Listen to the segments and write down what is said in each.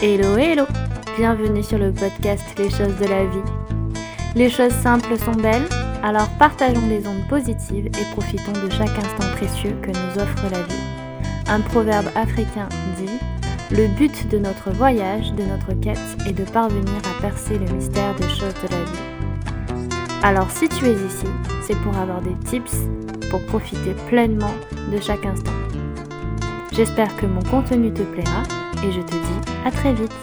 Hello hello Bienvenue sur le podcast Les choses de la vie. Les choses simples sont belles, alors partageons des ondes positives et profitons de chaque instant précieux que nous offre la vie. Un proverbe africain dit Le but de notre voyage, de notre quête, est de parvenir à percer le mystère des choses de la vie. Alors si tu es ici, c'est pour avoir des tips pour profiter pleinement de chaque instant. J'espère que mon contenu te plaira et je te dis à très vite.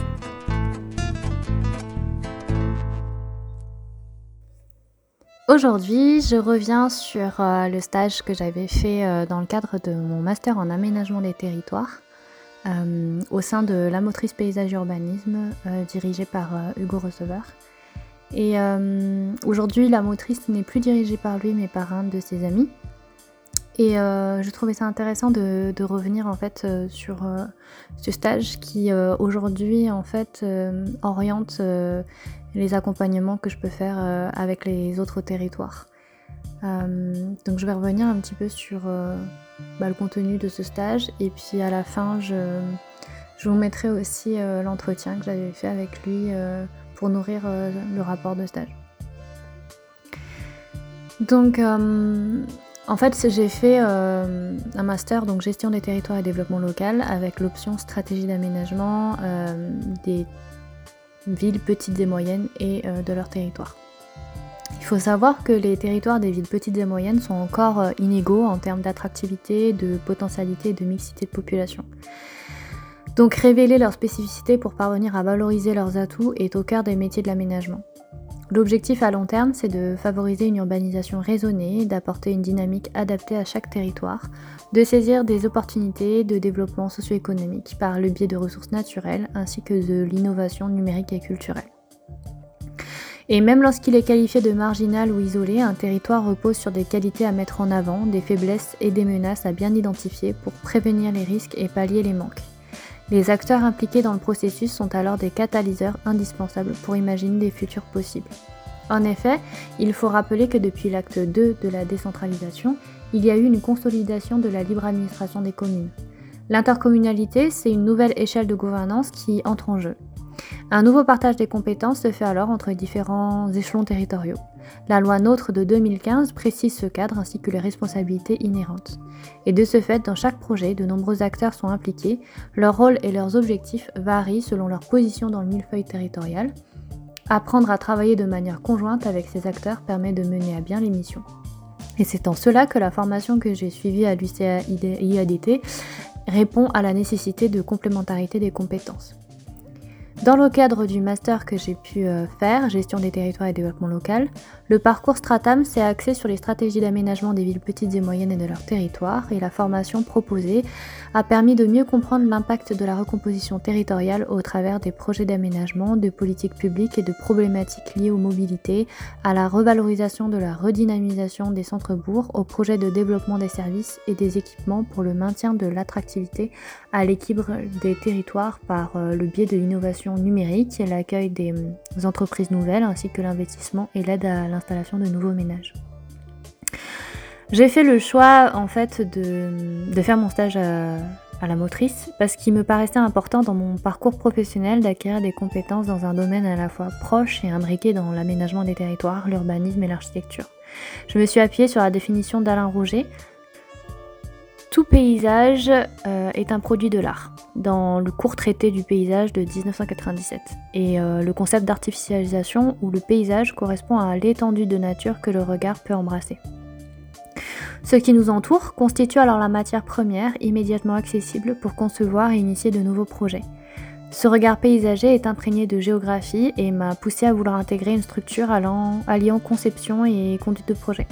Aujourd'hui, je reviens sur euh, le stage que j'avais fait euh, dans le cadre de mon master en aménagement des territoires euh, au sein de la motrice paysage urbanisme dirigée par Hugo Receveur. Et aujourd'hui, la motrice n'est plus dirigée par lui mais par un de ses amis. Et euh, je trouvais ça intéressant de, revenir en fait euh, sur euh, ce stage qui aujourd'hui en fait oriente les accompagnements que je peux faire avec les autres territoires. donc je vais revenir un petit peu sur bah, le contenu de ce stage et puis à la fin je, je vous mettrai aussi l'entretien que j'avais fait avec lui pour nourrir le rapport de stage. Donc en fait, j'ai fait euh, un master, donc gestion des territoires et développement local, avec l'option stratégie d'aménagement euh, des villes petites et moyennes et euh, de leur territoire. Il faut savoir que les territoires des villes petites et moyennes sont encore inégaux en termes d'attractivité, de potentialité et de mixité de population. Donc révéler leurs spécificités pour parvenir à valoriser leurs atouts est au cœur des métiers de l'aménagement. L'objectif à long terme, c'est de favoriser une urbanisation raisonnée, d'apporter une dynamique adaptée à chaque territoire, de saisir des opportunités de développement socio-économique par le biais de ressources naturelles ainsi que de l'innovation numérique et culturelle. Et même lorsqu'il est qualifié de marginal ou isolé, un territoire repose sur des qualités à mettre en avant, des faiblesses et des menaces à bien identifier pour prévenir les risques et pallier les manques. Les acteurs impliqués dans le processus sont alors des catalyseurs indispensables pour imaginer des futurs possibles. En effet, il faut rappeler que depuis l'acte 2 de la décentralisation, il y a eu une consolidation de la libre administration des communes. L'intercommunalité, c'est une nouvelle échelle de gouvernance qui entre en jeu. Un nouveau partage des compétences se fait alors entre différents échelons territoriaux. La loi NOTRe de 2015 précise ce cadre ainsi que les responsabilités inhérentes. Et de ce fait, dans chaque projet, de nombreux acteurs sont impliqués, leur rôle et leurs objectifs varient selon leur position dans le millefeuille territorial. Apprendre à travailler de manière conjointe avec ces acteurs permet de mener à bien les missions. Et c'est en cela que la formation que j'ai suivie à l'UCA IADT répond à la nécessité de complémentarité des compétences. Dans le cadre du master que j'ai pu euh, faire, gestion des territoires et développement local, le parcours Stratam s'est axé sur les stratégies d'aménagement des villes petites et moyennes et de leur territoire, et la formation proposée a permis de mieux comprendre l'impact de la recomposition territoriale au travers des projets d'aménagement, de politiques publiques et de problématiques liées aux mobilités, à la revalorisation de la redynamisation des centres-bourgs, aux projets de développement des services et des équipements pour le maintien de l'attractivité, à l'équilibre des territoires par euh, le biais de l'innovation numérique, l'accueil des euh, entreprises nouvelles ainsi que l'investissement et l'aide à l'installation de nouveaux ménages. J'ai fait le choix en fait de, faire mon stage à, la motrice parce qu'il me paraissait important dans mon parcours professionnel d'acquérir des compétences dans un domaine à la fois proche et imbriqué dans l'aménagement des territoires, l'urbanisme et l'architecture. Je me suis appuyée sur la définition d'Alain Rouget, tout paysage euh, est un produit de l'art, dans le court traité du paysage de 1997. Et euh, le concept d'artificialisation où le paysage correspond à l'étendue de nature que le regard peut embrasser. Ce qui nous entoure constitue alors la matière première immédiatement accessible pour concevoir et initier de nouveaux projets. Ce regard paysager est imprégné de géographie et m'a poussé à vouloir intégrer une structure alliant conception et conduite de projet.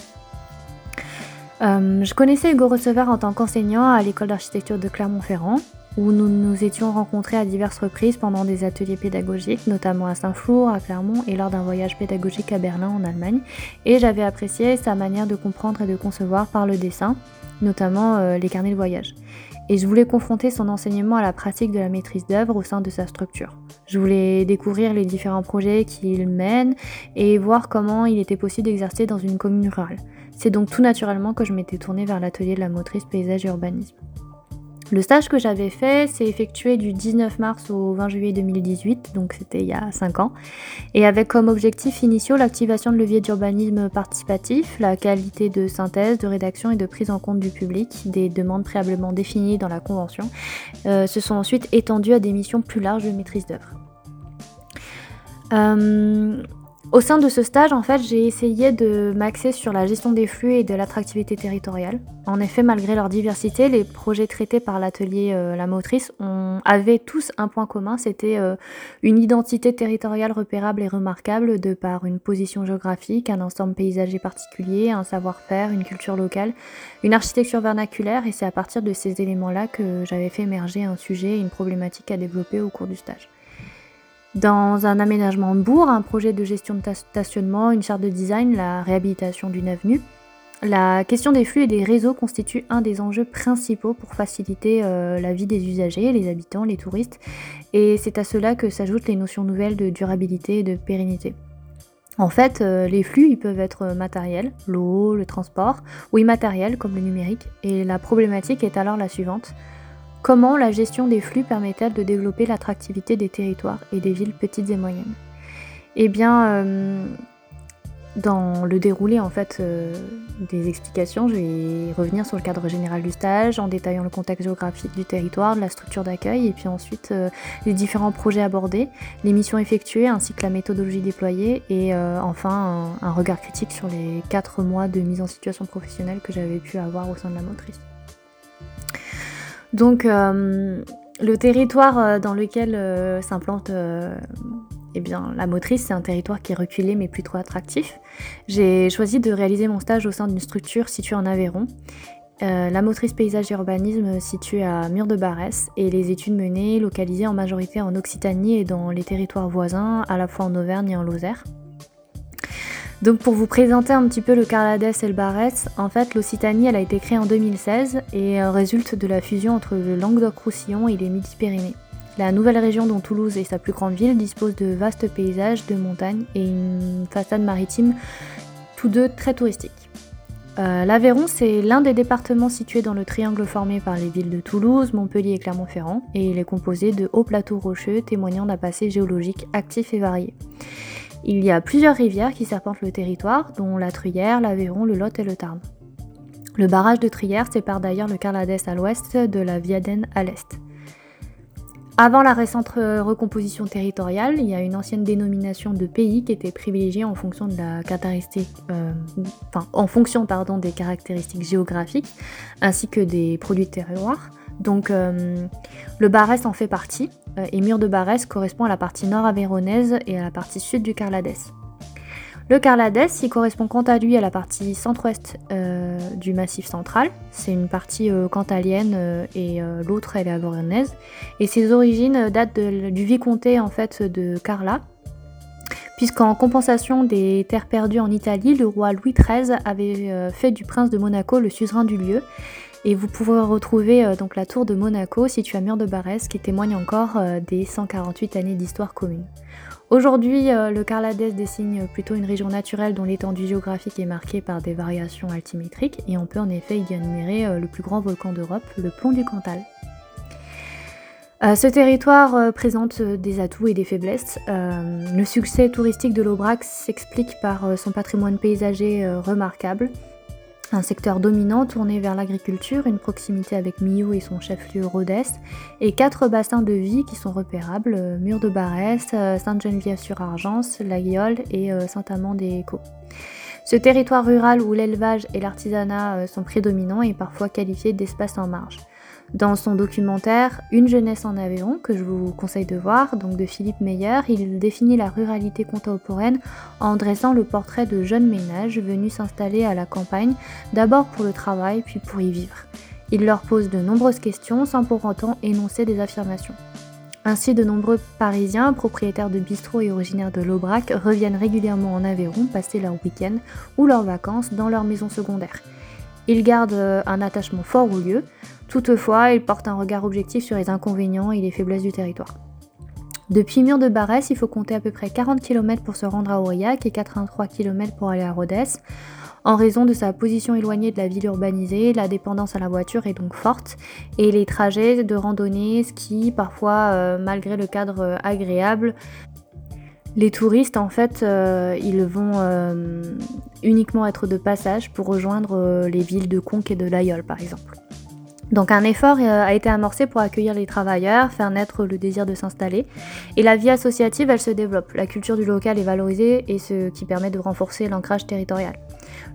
Euh, je connaissais Hugo Receveur en tant qu'enseignant à l'école d'architecture de Clermont-Ferrand, où nous nous étions rencontrés à diverses reprises pendant des ateliers pédagogiques, notamment à Saint-Flour, à Clermont et lors d'un voyage pédagogique à Berlin en Allemagne. Et j'avais apprécié sa manière de comprendre et de concevoir par le dessin, notamment euh, les carnets de voyage. Et je voulais confronter son enseignement à la pratique de la maîtrise d'œuvre au sein de sa structure. Je voulais découvrir les différents projets qu'il mène et voir comment il était possible d'exercer dans une commune rurale. C'est donc tout naturellement que je m'étais tournée vers l'atelier de la motrice paysage et urbanisme. Le stage que j'avais fait s'est effectué du 19 mars au 20 juillet 2018, donc c'était il y a 5 ans, et avec comme objectif initiaux l'activation de leviers d'urbanisme participatif, la qualité de synthèse, de rédaction et de prise en compte du public, des demandes préalablement définies dans la convention, euh, se sont ensuite étendues à des missions plus larges de maîtrise d'œuvre. Euh, au sein de ce stage, en fait, j'ai essayé de m'axer sur la gestion des flux et de l'attractivité territoriale. En effet, malgré leur diversité, les projets traités par l'atelier euh, La Motrice avaient tous un point commun, c'était euh, une identité territoriale repérable et remarquable de par une position géographique, un ensemble paysager particulier, un savoir-faire, une culture locale, une architecture vernaculaire, et c'est à partir de ces éléments-là que j'avais fait émerger un sujet et une problématique à développer au cours du stage. Dans un aménagement de bourg, un projet de gestion de stationnement, une charte de design, la réhabilitation d'une avenue, la question des flux et des réseaux constitue un des enjeux principaux pour faciliter euh, la vie des usagers, les habitants, les touristes, et c'est à cela que s'ajoutent les notions nouvelles de durabilité et de pérennité. En fait, euh, les flux ils peuvent être matériels, l'eau, le transport, ou immatériels comme le numérique, et la problématique est alors la suivante. Comment la gestion des flux permet-elle de développer l'attractivité des territoires et des villes petites et moyennes? Eh bien, euh, dans le déroulé en fait euh, des explications, je vais revenir sur le cadre général du stage en détaillant le contexte géographique du territoire, la structure d'accueil et puis ensuite euh, les différents projets abordés, les missions effectuées ainsi que la méthodologie déployée et enfin un, un regard critique sur les quatre mois de mise en situation professionnelle que j'avais pu avoir au sein de la motrice. Donc euh, le territoire euh, dans lequel euh, s'implante eh bien, la motrice, c'est un territoire qui est reculé mais plus trop attractif. J'ai choisi de réaliser mon stage au sein d'une structure située en Aveyron. la motrice paysage et urbanisme située à Mur de Barès et les études menées localisées en majorité en Occitanie et dans les territoires voisins, à la fois en Auvergne et en Lozère. Donc pour vous présenter un petit peu le Carladès et le Barès, en fait l'Occitanie elle a été créée en 2016 et euh, résulte de la fusion entre le Languedoc-Roussillon et les Midi-Pyrénées. La nouvelle région dont Toulouse est sa plus grande ville dispose de vastes paysages, de montagnes et une façade maritime, tous deux très touristiques. Euh, L'Aveyron, c'est l'un des départements situés dans le triangle formé par les villes de Toulouse, Montpellier et Clermont-Ferrand, et il est composé de hauts plateaux rocheux témoignant d'un passé géologique actif et varié. Il y a plusieurs rivières qui serpentent le territoire, dont la Truyère, l'Aveyron, le Lot et le Tarn. Le barrage de Truyère sépare d'ailleurs le Carladès à l'ouest de la Viadène à l'est. Avant la récente recomposition territoriale, il y a une ancienne dénomination de pays qui était privilégiée en fonction euh, des caractéristiques géographiques ainsi que des produits de terroir. Donc euh, le Barès en fait partie, euh, et Mur de Barès correspond à la partie nord avéronaise et à la partie sud du Carladès. Le Carladès, il correspond quant à lui à la partie centre-ouest euh, du massif central. C'est une partie cantalienne et l'autre elle est avéronaise. Et ses origines datent du vicomté en fait de Carla, puisqu'en compensation des terres perdues en Italie, le roi Louis XIII avait fait du prince de Monaco le suzerain du lieu et vous pouvez retrouver euh, donc la tour de Monaco située à Mur de Barès qui témoigne encore euh, des 148 années d'histoire commune. Aujourd'hui, euh, le Carladès dessine plutôt une région naturelle dont l'étendue géographique est marquée par des variations altimétriques et on peut en effet y admirer le plus grand volcan d'Europe, le plomb du Cantal. ce territoire présente des atouts et des faiblesses. le succès touristique de l'Aubrac s'explique par son patrimoine paysager remarquable, un secteur dominant tourné vers l'agriculture, une proximité avec Millau et son chef-lieu Rhodes, et quatre bassins de vie qui sont repérables, euh, Mur de Barès, euh, Sainte-Geneviève-sur-Argence, La Guiole et euh, Saint-Amand-des-Échos. Ce territoire rural où l'élevage et l'artisanat sont prédominants est parfois qualifié d'espace en marge dans son documentaire Une jeunesse en Aveyron, que je vous conseille de voir, donc de Philippe Meyer, il définit la ruralité contemporaine en dressant le portrait de jeunes ménages venus s'installer à la campagne, d'abord pour le travail, puis pour y vivre. Il leur pose de nombreuses questions sans pour autant énoncer des affirmations. Ainsi, de nombreux Parisiens, propriétaires de bistrots et originaires de l'Aubrac, reviennent régulièrement en Aveyron passer leur week-end ou leurs vacances dans leur maison secondaire. Ils gardent un attachement fort au lieu, Toutefois, il porte un regard objectif sur les inconvénients et les faiblesses du territoire. Depuis Mur de Barès, il faut compter à peu près 40 km pour se rendre à Aurillac et 83 km pour aller à Rodez. En raison de sa position éloignée de la ville urbanisée, la dépendance à la voiture est donc forte et les trajets de randonnée, ski, parfois euh, malgré le cadre euh, agréable, les touristes en fait euh, ils vont uniquement être de passage pour rejoindre les villes de Conques et de Layol par exemple. Donc un effort a été amorcé pour accueillir les travailleurs, faire naître le désir de s'installer. Et la vie associative, elle se développe. La culture du local est valorisée et ce qui permet de renforcer l'ancrage territorial.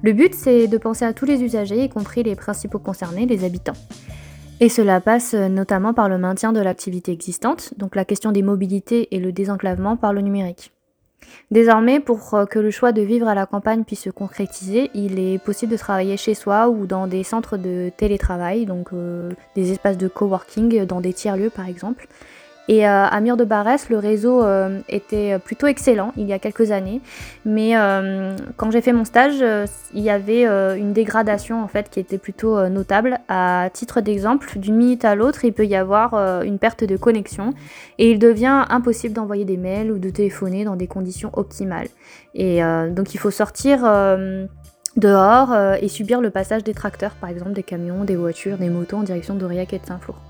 Le but, c'est de penser à tous les usagers, y compris les principaux concernés, les habitants. Et cela passe notamment par le maintien de l'activité existante, donc la question des mobilités et le désenclavement par le numérique. Désormais, pour que le choix de vivre à la campagne puisse se concrétiser, il est possible de travailler chez soi ou dans des centres de télétravail, donc euh, des espaces de coworking dans des tiers-lieux par exemple. Et euh, à Mur de Barès, le réseau euh, était plutôt excellent il y a quelques années. Mais euh, quand j'ai fait mon stage, il y avait une dégradation en fait qui était plutôt notable. À titre d'exemple, d'une minute à l'autre, il peut y avoir une perte de connexion et il devient impossible d'envoyer des mails ou de téléphoner dans des conditions optimales. Et donc il faut sortir dehors et subir le passage des tracteurs, par exemple des camions, des voitures, des motos en direction d'Aurillac et de Saint-Flour.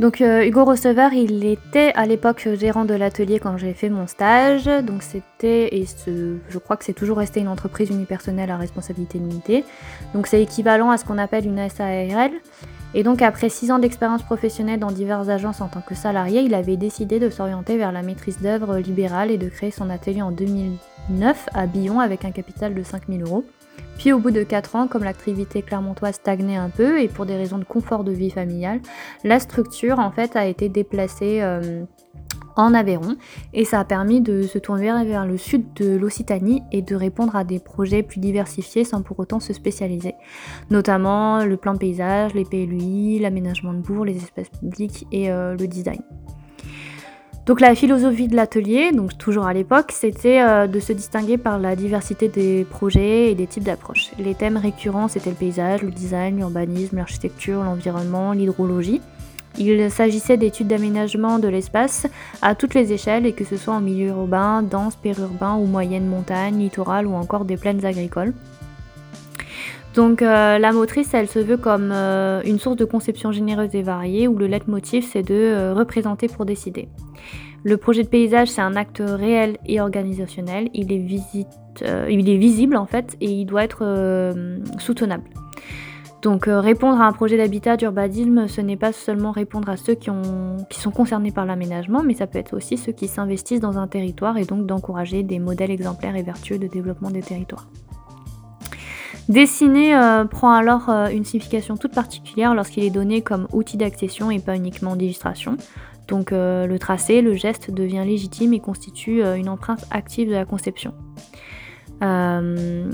Donc euh, Hugo Receveur, il était à l'époque gérant de l'atelier quand j'ai fait mon stage. Donc c'était, et je crois que c'est toujours resté une entreprise unipersonnelle à responsabilité limitée. Donc c'est équivalent à ce qu'on appelle une SARL. Et donc après 6 ans d'expérience professionnelle dans diverses agences en tant que salarié, il avait décidé de s'orienter vers la maîtrise d'œuvre libérale et de créer son atelier en 2009 à Billon avec un capital de 5000 euros. Puis au bout de 4 ans, comme l'activité clermontoise stagnait un peu et pour des raisons de confort de vie familiale, la structure en fait a été déplacée euh, en Aveyron et ça a permis de se tourner vers le sud de l'Occitanie et de répondre à des projets plus diversifiés sans pour autant se spécialiser, notamment le plan de paysage, les PLUI, l'aménagement de bourgs, les espaces publics et euh, le design. Donc la philosophie de l'atelier, donc toujours à l'époque, c'était euh, de se distinguer par la diversité des projets et des types d'approches. Les thèmes récurrents, c'était le paysage, le design, l'urbanisme, l'architecture, l'environnement, l'hydrologie. Il s'agissait d'études d'aménagement de l'espace à toutes les échelles et que ce soit en milieu urbain, dense, périurbain ou moyenne montagne, littoral ou encore des plaines agricoles. Donc euh, la motrice, elle se veut comme euh, une source de conception généreuse et variée où le leitmotiv c'est de euh, représenter pour décider. Le projet de paysage c'est un acte réel et organisationnel, il est, visible en fait et il doit être soutenable. Donc répondre à un projet d'habitat d'urbanisme, ce n'est pas seulement répondre à ceux qui sont concernés par l'aménagement, mais ça peut être aussi ceux qui s'investissent dans un territoire et donc d'encourager des modèles exemplaires et vertueux de développement des territoires. Dessiner euh, prend alors euh, une signification toute particulière lorsqu'il est donné comme outil d'accession et pas uniquement d'illustration. Donc euh, le tracé, le geste devient légitime et constitue une empreinte active de la conception. Euh,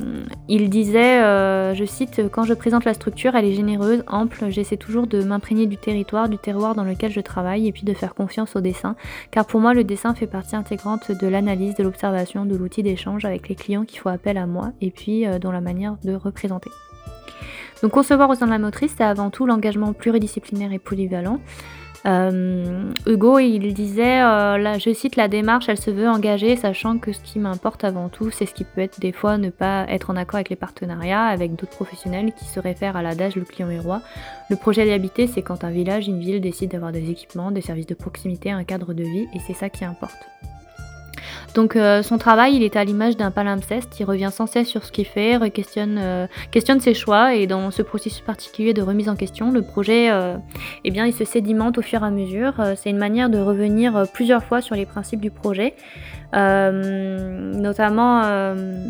il disait, euh, je cite, Quand je présente la structure, elle est généreuse, ample, j'essaie toujours de m'imprégner du territoire, du terroir dans lequel je travaille et puis de faire confiance au dessin, car pour moi le dessin fait partie intégrante de l'analyse, de l'observation, de l'outil d'échange avec les clients qui font appel à moi et puis euh, dans la manière de représenter. Donc concevoir au sein de la motrice, c'est avant tout l'engagement pluridisciplinaire et polyvalent. Euh, Hugo, il disait, euh, je cite, la démarche, elle se veut engagée, sachant que ce qui m'importe avant tout, c'est ce qui peut être des fois ne pas être en accord avec les partenariats, avec d'autres professionnels qui se réfèrent à l'adage le client est roi. Le projet d'habiter, c'est quand un village, une ville décide d'avoir des équipements, des services de proximité, un cadre de vie, et c'est ça qui importe. Donc euh, son travail, il est à l'image d'un palimpseste, il revient sans cesse sur ce qu'il fait, questionne, euh, questionne ses choix et dans ce processus particulier de remise en question, le projet, euh, eh bien, il se sédimente au fur et à mesure. C'est une manière de revenir plusieurs fois sur les principes du projet, notamment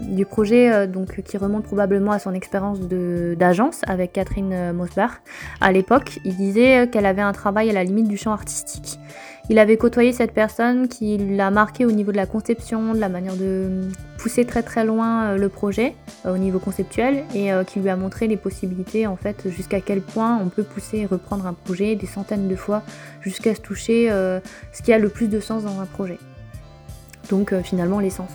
du projet donc, qui remonte probablement à son expérience d'agence avec Catherine Mosbach. À l'époque, il disait qu'elle avait un travail à la limite du champ artistique. Il avait côtoyé cette personne qui l'a marqué au niveau de la conception, de la manière de pousser très très loin euh, le projet euh, au niveau conceptuel et euh, qui lui a montré les possibilités en fait jusqu'à quel point on peut pousser et reprendre un projet des centaines de fois jusqu'à se toucher ce qui a le plus de sens dans un projet. Donc finalement l'essence.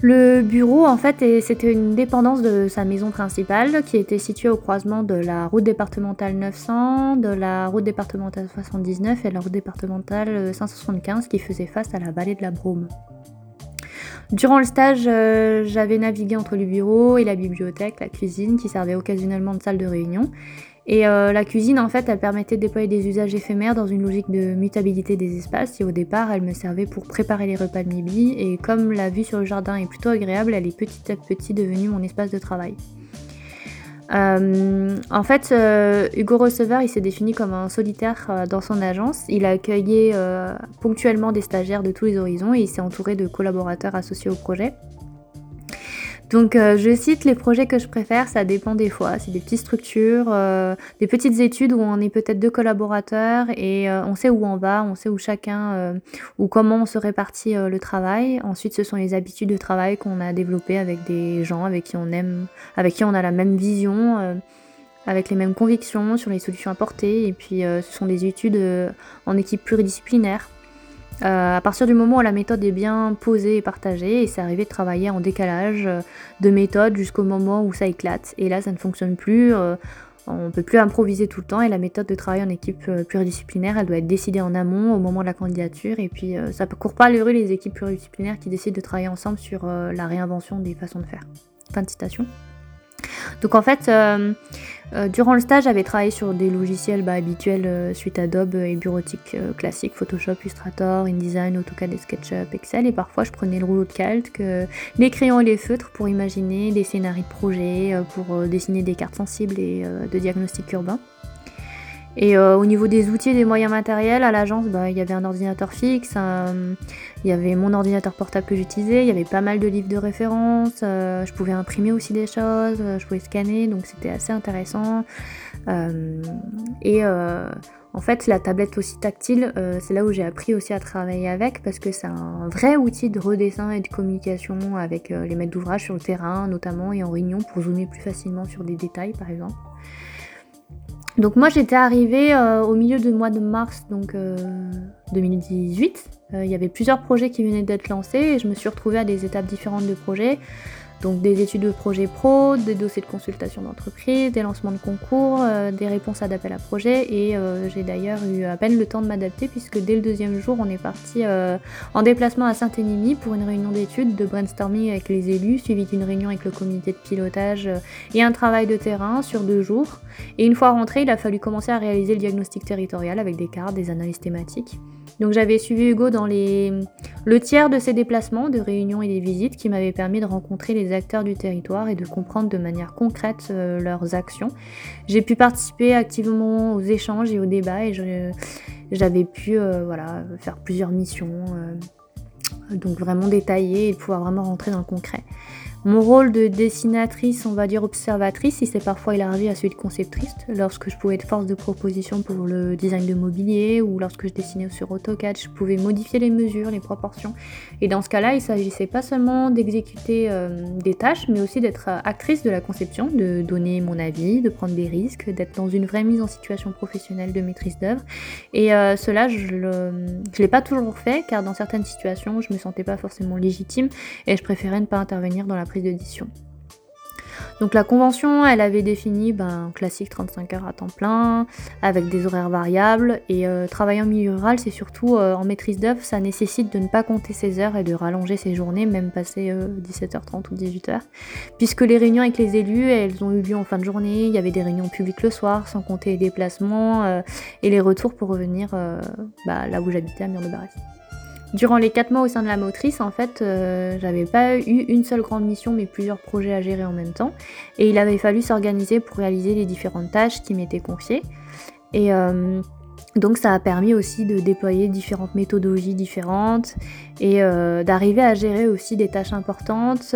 Le bureau, en fait, c'était une dépendance de sa maison principale qui était située au croisement de la route départementale 900, de la route départementale 79 et de la route départementale 575 qui faisait face à la vallée de la Brome. Durant le stage, euh, j'avais navigué entre le bureau et la bibliothèque, la cuisine qui servait occasionnellement de salle de réunion. Et euh, la cuisine, en fait, elle permettait de déployer des usages éphémères dans une logique de mutabilité des espaces. Et au départ, elle me servait pour préparer les repas de midi. Et comme la vue sur le jardin est plutôt agréable, elle est petit à petit devenue mon espace de travail. Euh, en fait, euh, Hugo Receveur, il s'est défini comme un solitaire dans son agence. Il a accueilli ponctuellement des stagiaires de tous les horizons et il s'est entouré de collaborateurs associés au projet. Donc euh, je cite les projets que je préfère, ça dépend des fois. C'est des petites structures, euh, des petites études où on est peut-être deux collaborateurs et euh, on sait où on va, on sait où chacun ou comment on se répartit le travail. Ensuite, ce sont les habitudes de travail qu'on a développées avec des gens avec qui on aime, avec qui on a la même vision. avec les mêmes convictions sur les solutions apportées, et puis ce sont des études en équipe pluridisciplinaire euh, à partir du moment où la méthode est bien posée et partagée, et c'est arrivé de travailler en décalage euh, de méthode jusqu'au moment où ça éclate. Et là, ça ne fonctionne plus. Euh, on ne peut plus improviser tout le temps et la méthode de travail en équipe pluridisciplinaire, elle doit être décidée en amont au moment de la candidature. Et puis, ça ne court pas les rues les équipes pluridisciplinaires qui décident de travailler ensemble sur la réinvention des façons de faire. Fin de citation. Donc en fait, euh, durant le stage, j'avais travaillé sur des logiciels bah, habituels euh, suite Adobe et bureautique classiques, Photoshop, Illustrator, InDesign, AutoCAD et SketchUp, Excel. Et parfois, je prenais le rouleau de calque, les crayons et les feutres pour imaginer des scénarios de projet, pour dessiner des cartes sensibles et de diagnostic urbain. Et euh, au niveau des outils et des moyens matériels, à l'agence, bah, il y avait un ordinateur fixe, il y avait mon ordinateur portable que j'utilisais, il y avait pas mal de livres de référence, euh, je pouvais imprimer aussi des choses, je pouvais scanner, donc c'était assez intéressant. Euh, et en fait, la tablette aussi tactile, c'est là où j'ai appris aussi à travailler avec parce que c'est un vrai outil de redessin et de communication avec les maîtres d'ouvrage sur le terrain notamment et en réunion pour zoomer plus facilement sur des détails par exemple. Donc moi j'étais arrivée euh, au milieu du mois de mars donc 2018. Euh, euh, il y avait plusieurs projets qui venaient d'être lancés et je me suis retrouvée à des étapes différentes de projets. Donc des études de projet pro, des dossiers de consultation d'entreprise, des lancements de concours, euh, des réponses à d'appel à projet et euh, j'ai d'ailleurs eu à peine le temps de m'adapter puisque dès le deuxième jour on est parti euh, en déplacement à Saint-Énimie pour une réunion d'études de brainstorming avec les élus, suivi d'une réunion avec le comité de pilotage et un travail de terrain sur deux jours. Et une fois rentré, il a fallu commencer à réaliser le diagnostic territorial avec des cartes, des analyses thématiques. Donc j'avais suivi Hugo dans le tiers de ses déplacements, de réunions et des visites qui m'avaient permis de rencontrer les acteurs du territoire et de comprendre de manière concrète euh, leurs actions. J'ai pu participer activement aux échanges et aux débats et j'avais pu euh, faire plusieurs missions, euh, donc vraiment détaillées et pouvoir vraiment rentrer dans le concret. Mon rôle de dessinatrice, on va dire observatrice, il s'est parfois élargi à celui de conceptrice, lorsque je pouvais être force de proposition pour le design de mobilier ou lorsque je dessinais sur AutoCAD, je pouvais modifier les mesures, les proportions. Et dans ce cas-là, il s'agissait pas seulement d'exécuter euh, des tâches, mais aussi d'être actrice de la conception, de donner mon avis, de prendre des risques, d'être dans une vraie mise en situation professionnelle de maîtrise d'œuvre. Et euh, cela, je ne l'ai pas toujours fait, car dans certaines situations, je me sentais pas forcément légitime et je préférais ne pas intervenir dans la prise d'édition. Donc la convention, elle avait défini ben, classique 35 heures à temps plein, avec des horaires variables, et euh, travailler en milieu rural, c'est surtout euh, en maîtrise d'œuvre, ça nécessite de ne pas compter ses heures et de rallonger ses journées, même passer 17h30 euh, ou 18h, puisque les réunions avec les élus, elles ont eu lieu en fin de journée, il y avait des réunions publiques le soir, sans compter les déplacements et les retours pour revenir bah, là où j'habitais à Mur de Barès. Durant les 4 mois au sein de la motrice, en fait, euh, j'avais pas eu une seule grande mission, mais plusieurs projets à gérer en même temps. Et il avait fallu s'organiser pour réaliser les différentes tâches qui m'étaient confiées. Et euh, donc ça a permis aussi de déployer différentes méthodologies différentes et euh, d'arriver à gérer aussi des tâches importantes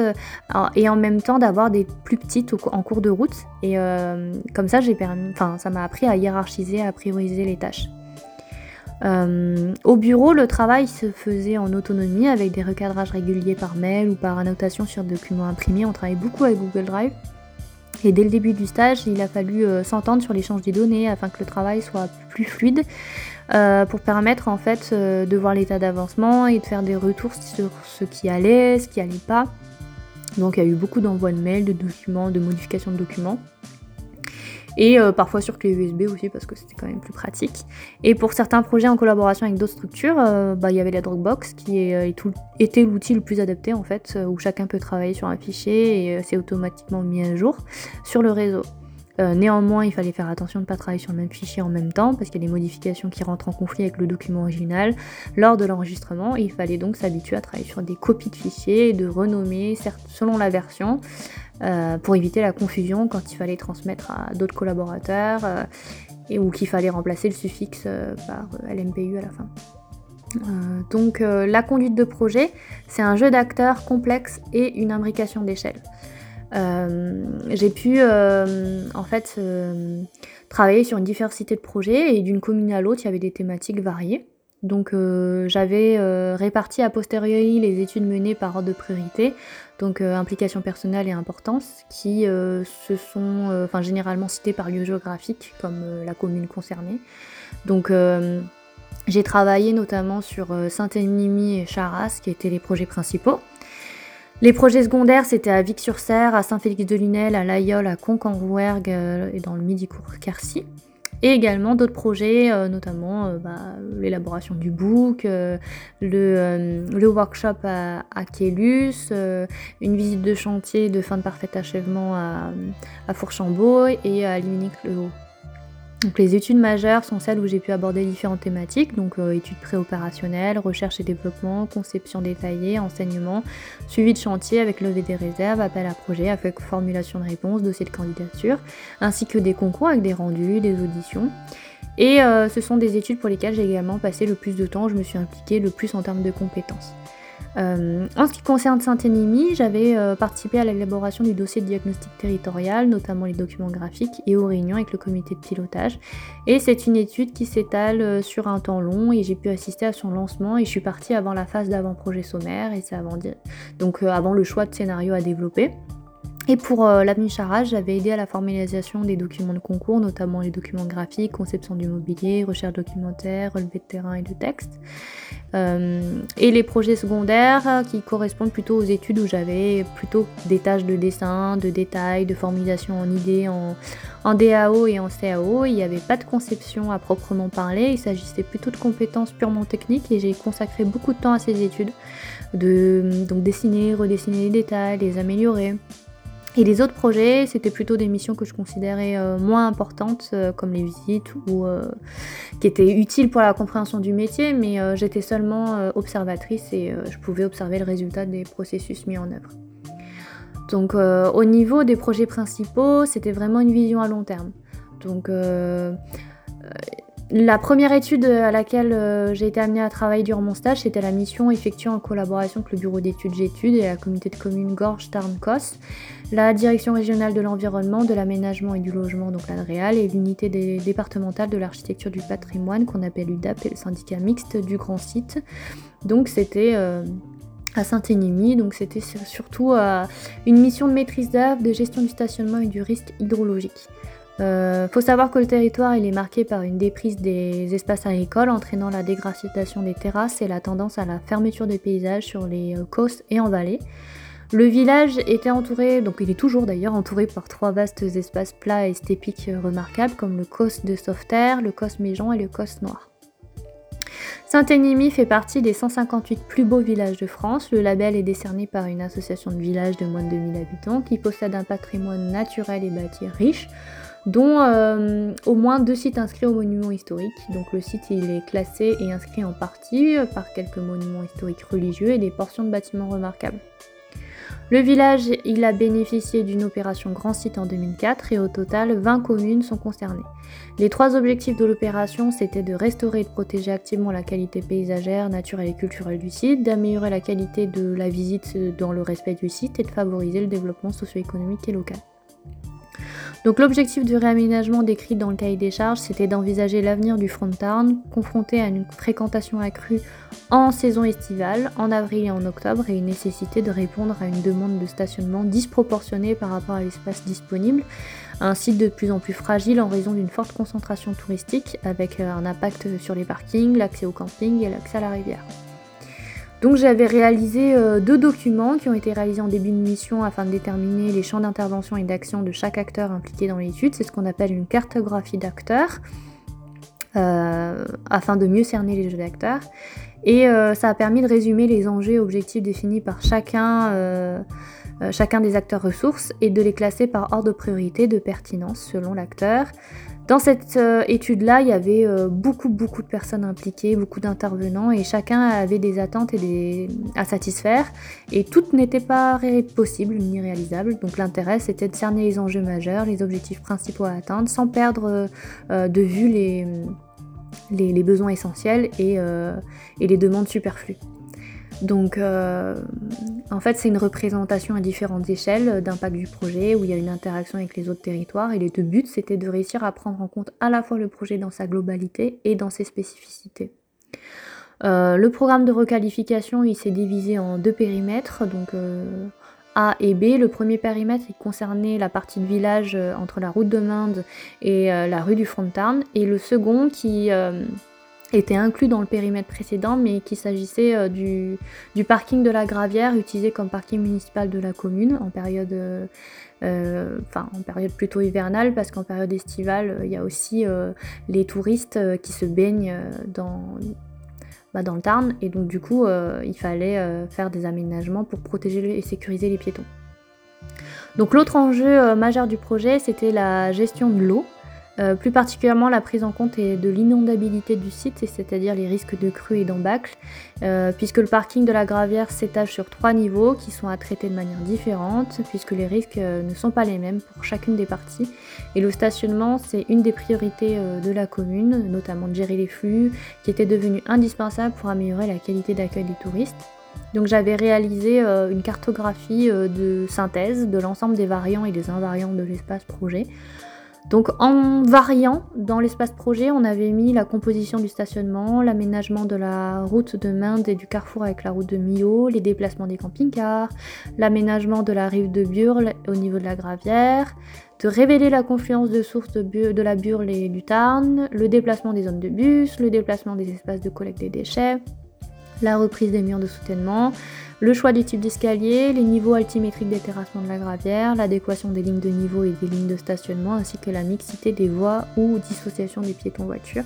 et en même temps d'avoir des plus petites en cours de route. Et comme ça, j'ai enfin, ça m'a appris à hiérarchiser, à prioriser les tâches. Euh, au bureau, le travail se faisait en autonomie avec des recadrages réguliers par mail ou par annotation sur documents imprimés. On travaillait beaucoup avec Google Drive. Et dès le début du stage, il a fallu euh, s'entendre sur l'échange des données afin que le travail soit plus fluide euh, pour permettre en fait de voir l'état d'avancement et de faire des retours sur ce qui allait, ce qui allait pas. Donc il y a eu beaucoup d'envois de mails, de documents, de modifications de documents. Et euh, parfois sur clé USB aussi parce que c'était quand même plus pratique. Et pour certains projets en collaboration avec d'autres structures, euh, bah, il y avait la Dropbox qui était l'outil le plus adapté en fait, où chacun peut travailler sur un fichier et c'est automatiquement mis à jour sur le réseau. Euh, néanmoins, il fallait faire attention de ne pas travailler sur le même fichier en même temps parce qu'il y a des modifications qui rentrent en conflit avec le document original lors de l'enregistrement. Il fallait donc s'habituer à travailler sur des copies de fichiers et de renommer selon la version euh, pour éviter la confusion quand il fallait transmettre à d'autres collaborateurs euh, ou qu'il fallait remplacer le suffixe par LMPU à la fin. donc la conduite de projet, c'est un jeu d'acteurs complexe et une imbrication d'échelle. Euh, j'ai pu euh, en fait euh, travailler sur une diversité de projets et d'une commune à l'autre, il y avait des thématiques variées. Donc j'avais réparti a posteriori les études menées par ordre de priorité, donc implication personnelle et importance, qui se sont enfin, généralement citées par lieu géographique comme la commune concernée. Donc j'ai travaillé notamment sur Saint-Énimie et Charras, qui étaient les projets principaux. Les projets secondaires, c'était à Vic-sur-Serre, à Saint-Félix-de-Lunel, à l'Aïol, à euh, et dans le Midi-Cours-Quercy. Et également d'autres projets, euh, notamment euh, bah, l'élaboration du book, le, workshop à, à Kélus, une visite de chantier de fin de parfait achèvement à, à Fourchambault et à Liminique-le-Haut. Donc les études majeures sont celles où j'ai pu aborder différentes thématiques, donc euh, études préopérationnelles, recherche et développement, conception détaillée, enseignement, suivi de chantier avec levée des réserves, appel à projet avec formulation de réponse, dossier de candidature, ainsi que des concours avec des rendus, des auditions. Et euh, ce sont des études pour lesquelles j'ai également passé le plus de temps, je me suis impliquée le plus en termes de compétences. Euh, en ce qui concerne Saint-Énémie, j'avais euh, participé à l'élaboration du dossier de diagnostic territorial, notamment les documents graphiques, et aux réunions avec le comité de pilotage. Et c'est une étude qui s'étale euh, sur un temps long et j'ai pu assister à son lancement et je suis partie avant la phase d'avant-projet sommaire et c'est donc avant le choix de scénario à développer. Et pour euh, l'avenue Charage, j'avais aidé à la formalisation des documents de concours, notamment les documents graphiques, conception du mobilier, recherche documentaire, relevé de terrain et de texte. Euh, et les projets secondaires euh, qui correspondent plutôt aux études où j'avais plutôt des tâches de dessin, de détail, de formulation en idée en, en DAO et en CAO. Il n'y avait pas de conception à proprement parler, il s'agissait plutôt de compétences purement techniques et j'ai consacré beaucoup de temps à ces études, de donc dessiner, redessiner les détails, les améliorer. Et les autres projets, c'était plutôt des missions que je considérais euh, moins importantes, euh, comme les visites, ou euh, qui étaient utiles pour la compréhension du métier, mais j'étais seulement observatrice et je pouvais observer le résultat des processus mis en œuvre. Donc au niveau des projets principaux, c'était vraiment une vision à long terme. Donc la première étude à laquelle euh, j'ai été amenée à travailler durant mon stage, c'était la mission effectuée en collaboration avec le bureau d'études J'études et la communauté de communes gorge tarn cos la direction régionale de l'environnement, de l'aménagement et du logement, donc l'ADREAL, et l'unité départementale de l'architecture du patrimoine qu'on appelle UDAP et le syndicat mixte du grand site. Donc c'était euh, à Saint-Énimie, donc c'était surtout euh, une mission de maîtrise d'œuvre, de gestion du stationnement et du risque hydrologique. Il euh, faut savoir que le territoire est marqué par une déprise des espaces agricoles entraînant la dégradation des terrasses et la tendance à la fermeture des paysages sur les euh, côtes et en vallée. Le village était entouré, donc il est toujours d'ailleurs entouré par trois vastes espaces plats et stépiques remarquables comme le Cos de Sauveterre, le Cos Méjean et le Cos Noir. Saint-Énimie fait partie des 158 plus beaux villages de France. Le label est décerné par une association de villages de moins de 2000 habitants qui possède un patrimoine naturel et bâti riche, dont euh, au moins deux sites inscrits au monument historique. Donc le site il est classé et inscrit en partie par quelques monuments historiques religieux et des portions de bâtiments remarquables. Le village il a bénéficié d'une opération Grand Site en 2004 et au total 20 communes sont concernées. Les trois objectifs de l'opération c'était de restaurer et de protéger activement la qualité paysagère, naturelle et culturelle du site, d'améliorer la qualité de la visite dans le respect du site et de favoriser le développement socio-économique et local. Donc l'objectif du réaménagement décrit dans le cahier des charges, c'était d'envisager l'avenir du front town, confronté à une fréquentation accrue en saison estivale, en avril et en octobre, et une nécessité de répondre à une demande de stationnement disproportionnée par rapport à l'espace disponible, un site de plus en plus fragile en raison d'une forte concentration touristique, avec euh, un impact sur les parkings, l'accès au camping et l'accès à la rivière. Donc j'avais réalisé deux documents qui ont été réalisés en début de mission afin de déterminer les champs d'intervention et d'action de chaque acteur impliqué dans l'étude. C'est ce qu'on appelle une cartographie d'acteurs. afin de mieux cerner les jeux d'acteurs. Et ça a permis de résumer les enjeux et objectifs définis par chacun euh, chacun des acteurs ressources et de les classer par ordre de priorité de pertinence selon l'acteur. Dans cette euh, étude-là, il y avait euh, beaucoup, beaucoup de personnes impliquées, beaucoup d'intervenants, et chacun avait des attentes et des... à satisfaire, et toutes n'étaient pas possibles ni réalisables. Donc l'intérêt, c'était de cerner les enjeux majeurs, les objectifs principaux à atteindre, sans perdre de vue les, besoins essentiels et les demandes superflues. Donc euh, en fait c'est une représentation à différentes échelles d'impact du projet où il y a une interaction avec les autres territoires et les deux buts c'était de réussir à prendre en compte à la fois le projet dans sa globalité et dans ses spécificités. Euh, le programme de requalification il s'est divisé en deux périmètres, donc euh, A et B. Le premier périmètre il concernait la partie de village entre la route de Minde et la rue du Frontarn et le second qui était inclus dans le périmètre précédent, mais qu'il s'agissait euh, du, parking de la Gravière utilisé comme parking municipal de la commune en période, euh, euh, enfin, en période plutôt hivernale, parce qu'en période estivale, il y a aussi les touristes qui se baignent dans, bah, dans le Tarn, et donc du coup, il fallait faire des aménagements pour protéger et sécuriser les piétons. Donc l'autre enjeu majeur du projet, c'était la gestion de l'eau. Euh, plus particulièrement la prise en compte de l'inondabilité du site, c'est-à-dire les risques de crues et d'embâcles, euh, puisque le parking de la Gravière s'étage sur trois niveaux qui sont à traiter de manière différente, puisque les risques euh, ne sont pas les mêmes pour chacune des parties. Et le stationnement, c'est une des priorités de la commune, notamment de gérer les flux, qui était devenu indispensable pour améliorer la qualité d'accueil des touristes. Donc j'avais réalisé une cartographie de synthèse de l'ensemble des variants et des invariants de l'espace projet donc en variant dans l'espace projet, on avait mis la composition du stationnement, l'aménagement de la route de Minde et du carrefour avec la route de Millau, les déplacements des camping-cars, l'aménagement de la rive de Burle au niveau de la Gravière, de révéler la confluence de sources de, de la Burle et du Tarn, le déplacement des zones de bus, le déplacement des espaces de collecte des déchets, la reprise des murs de soutènement, le choix du type d'escalier, les niveaux altimétriques des terrassements de la gravière, l'adéquation des lignes de niveau et des lignes de stationnement, ainsi que la mixité des voies ou dissociation des piétons voitures.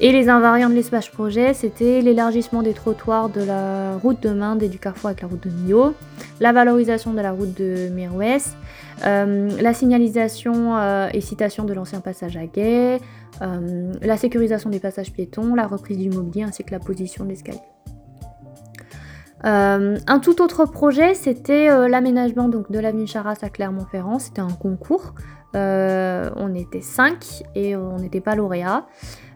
Et les invariants de l'espace projet, c'était l'élargissement des trottoirs de la route de Minde et du carrefour avec la route de Millau, la valorisation de la route de Mirouès, euh, la signalisation euh, et citation de l'ancien passage à guet, euh, la sécurisation des passages piétons, la reprise du mobilier ainsi que la position de l'escalier. Euh, un tout autre projet, c'était euh, l'aménagement de l'avenue Charras à Clermont-Ferrand. C'était un concours. Euh, on était 5 et on n'était pas lauréat.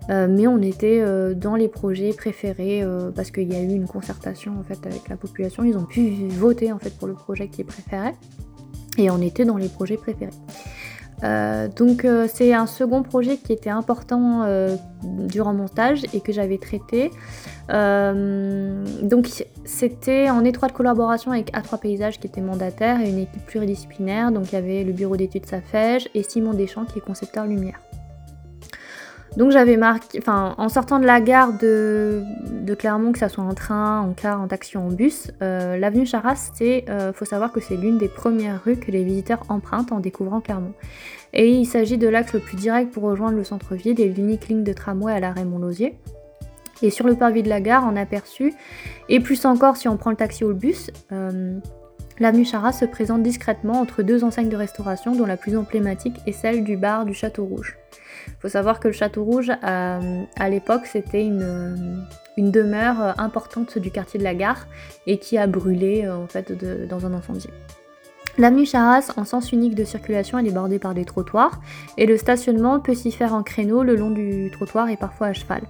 mais on était dans les projets préférés parce qu'il y a eu une concertation en avec la population. Ils ont pu voter en fait pour le projet qu'ils préféraient et on était dans les projets préférés. Euh, donc euh, c'est un second projet qui était important euh, durant mon stage et que j'avais traité. donc c'était en étroite collaboration avec A3 Paysages qui était mandataire et une équipe pluridisciplinaire. Donc il y avait le bureau d'études Safège et Simon Deschamps qui est concepteur lumière. Donc j'avais marqué, enfin en sortant de la gare de, Clermont, que ça soit en train, en car, en taxi en bus, euh, l'avenue Charras, c'est, euh, faut savoir que c'est l'une des premières rues que les visiteurs empruntent en découvrant Clermont. Et il s'agit de l'axe le plus direct pour rejoindre le centre-ville et l'unique ligne de tramway à l'arrêt Montlosier. Et sur le parvis de la gare, on aperçu, et plus encore si on prend le taxi ou le bus, euh, L'avenue Charras se présente discrètement entre deux enseignes de restauration dont la plus emblématique est celle du bar du Château Rouge. Il faut savoir que le Château Rouge, euh, à l'époque, c'était une, une, demeure importante du quartier de la gare et qui a brûlé euh, en fait dans un incendie. L'avenue Charras, en sens unique de circulation, elle est bordée par des trottoirs et le stationnement peut s'y faire en créneau le long du trottoir et parfois à cheval.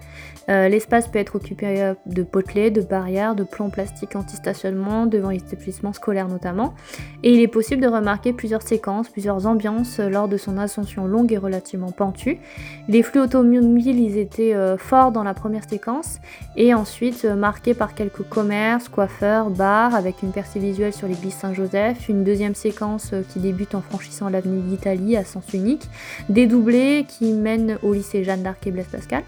Euh, l'espace peut être occupé euh, de potelets, de barrières, de plans plastiques anti-stationnement devant les établissements scolaires notamment. Et il est possible de remarquer plusieurs séquences, plusieurs ambiances euh, lors de son ascension longue et relativement pentue. Les flux automobiles, ils étaient forts dans la première séquence et ensuite marqués par quelques commerces, coiffeurs, bars avec une percée visuelle sur l'église Saint-Joseph, une deuxième séquence qui débute en franchissant l'avenue d'Italie à sens unique, des doublés qui mènent au lycée Jeanne d'Arc et Blaise Pascal.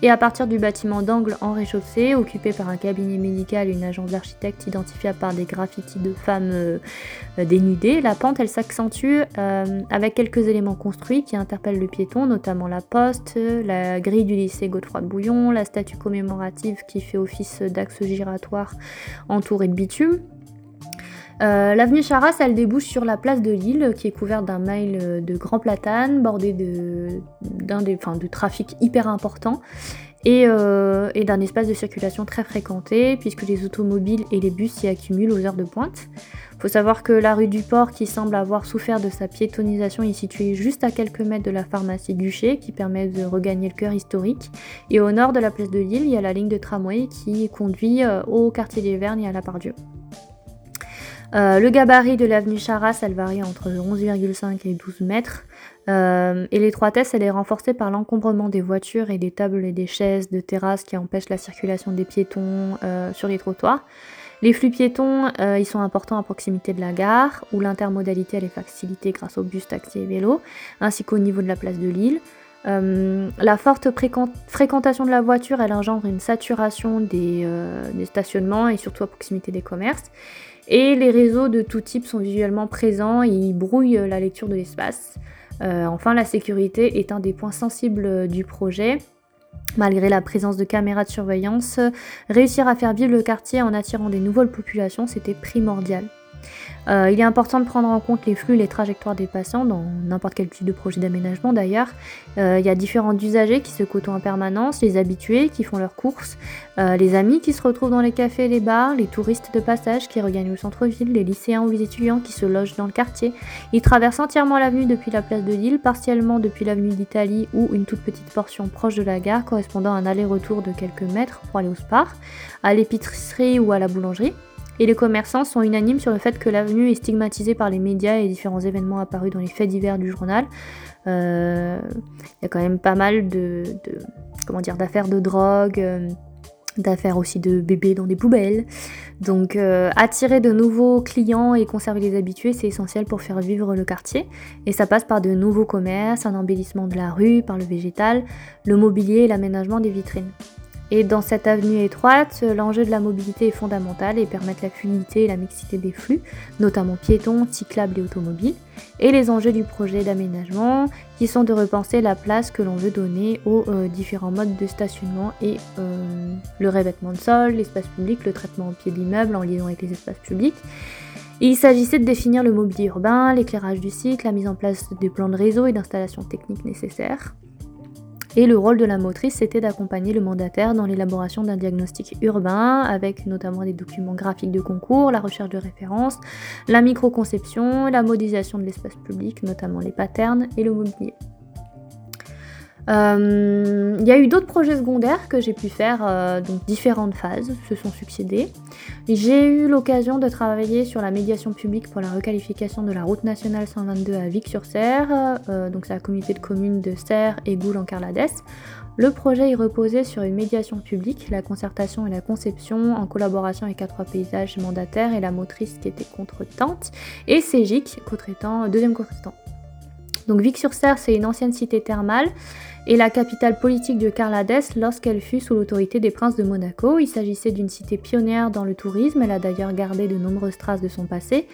Et à partir du bâtiment d'angle en rez-de-chaussée, occupé par un cabinet médical et une agence d'architectes identifiable par des graffitis de femmes euh, dénudées, la pente elle s'accentue euh, avec quelques éléments construits qui interpellent le piéton, notamment la poste, la grille du lycée Godefroy de Bouillon, la statue commémorative qui fait office d'axe giratoire entouré de bitume. Euh, l'avenue Charras, elle débouche sur la place de Lille, qui est couverte d'un mail de grands platanes, bordé de, des, de trafic hyper important, euh, et, d'un espace de circulation très fréquenté, puisque les automobiles et les bus s'y accumulent aux heures de pointe. Il faut savoir que la rue du Port, qui semble avoir souffert de sa piétonisation, est située juste à quelques mètres de la pharmacie Duché, qui permet de regagner le cœur historique. Et au nord de la place de Lille, il y a la ligne de tramway qui conduit euh, au quartier des Vernes et à la Pardieu. Euh, le gabarit de l'avenue Charras, elle varie entre 11,5 et 12 mètres. Euh, et l'étroitesse, elle est renforcée par l'encombrement des voitures et des tables et des chaises de terrasse qui empêchent la circulation des piétons euh, sur les trottoirs. Les flux piétons, ils sont importants à proximité de la gare, où l'intermodalité elle est facilitée grâce aux bus, taxis et vélos, ainsi qu'au niveau de la place de Lille. la forte fréquentation de la voiture, elle engendre une saturation des, des, stationnements et surtout à proximité des commerces. Et les réseaux de tout type sont visuellement présents ils brouillent la lecture de l'espace. Euh, enfin, la sécurité est un des points sensibles du projet. Malgré la présence de caméras de surveillance, réussir à faire vivre le quartier en attirant des nouvelles populations, c'était primordial. Euh, il est important de prendre en compte les flux, les trajectoires des patients dans n'importe quel type de projet d'aménagement d'ailleurs. Euh, il y a différents usagers qui se côtoient en permanence, les habitués qui font leurs courses, euh, les amis qui se retrouvent dans les cafés et les bars, les touristes de passage qui regagnent le centre-ville, les lycéens ou les étudiants qui se logent dans le quartier. Ils traversent entièrement l'avenue depuis la place de Lille, partiellement depuis l'avenue d'Italie ou une toute petite portion proche de la gare correspondant à un aller-retour de quelques mètres pour aller au Spar, à l'épicerie ou à la boulangerie et les commerçants sont unanimes sur le fait que l'avenue est stigmatisée par les médias et différents événements apparus dans les faits divers du journal. Euh, il y a quand même pas mal de, d'affaires de drogue. Euh, d'affaires aussi de bébés dans des poubelles. Donc euh, attirer de nouveaux clients et conserver les habitués, c'est essentiel pour faire vivre le quartier. Et ça passe par de nouveaux commerces, un embellissement de la rue, par le végétal, le mobilier et l'aménagement des vitrines. Et dans cette avenue étroite, l'enjeu de la mobilité est fondamental et permettre la fluidité et la mixité des flux, notamment piétons, cyclables et automobiles, et les enjeux du projet d'aménagement qui sont de repenser la place que l'on veut donner aux euh, différents modes de stationnement et euh, le revêtement de sol, l'espace public, le traitement au pied d'immeubles en liaison avec les espaces publics. il s'agissait de définir le mobilier urbain, l'éclairage du site, la mise en place des plans de réseau et d'installations techniques nécessaires. Et le rôle de la motrice, c'était d'accompagner le mandataire dans l'élaboration d'un diagnostic urbain, avec notamment des documents graphiques de concours, la recherche de références, la microconception, la modélisation de l'espace public, notamment les patterns et le mobilier. Euh, il y a eu d'autres projets secondaires que j'ai pu faire, euh, donc différentes phases se sont succédées. J'ai eu l'occasion de travailler sur la médiation publique pour la requalification de la route nationale 122 à Vic-sur-Serre, euh, donc c'est la communauté de communes de Serre et Goul en Carladès. Le projet y reposait sur une médiation publique, la concertation et la conception en collaboration avec A3 Paysages mandataires et la motrice qui était contretemps, et CEGIC, deuxième contretemps. Donc Vic-sur-Serre, c'est une ancienne cité thermale et la capitale politique de Carladès lorsqu'elle fut sous l'autorité des princes de Monaco. Il s'agissait d'une cité pionnière dans le tourisme, elle a d'ailleurs gardé de nombreuses traces de son passé.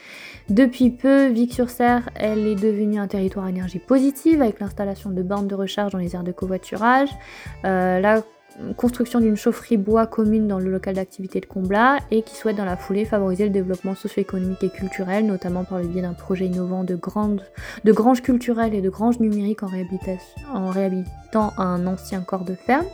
Depuis peu, Vic-sur-Serre, elle est devenue un territoire énergie positive avec l'installation de bornes de recharge dans les aires de covoiturage, euh, construction d'une chaufferie bois commune dans le local d'activité de Combla et qui souhaite dans la foulée favoriser le développement socio-économique et culturel, notamment par le biais d'un projet innovant de, de granges culturelles et de granges numériques en, en réhabilitant un ancien corps de ferme.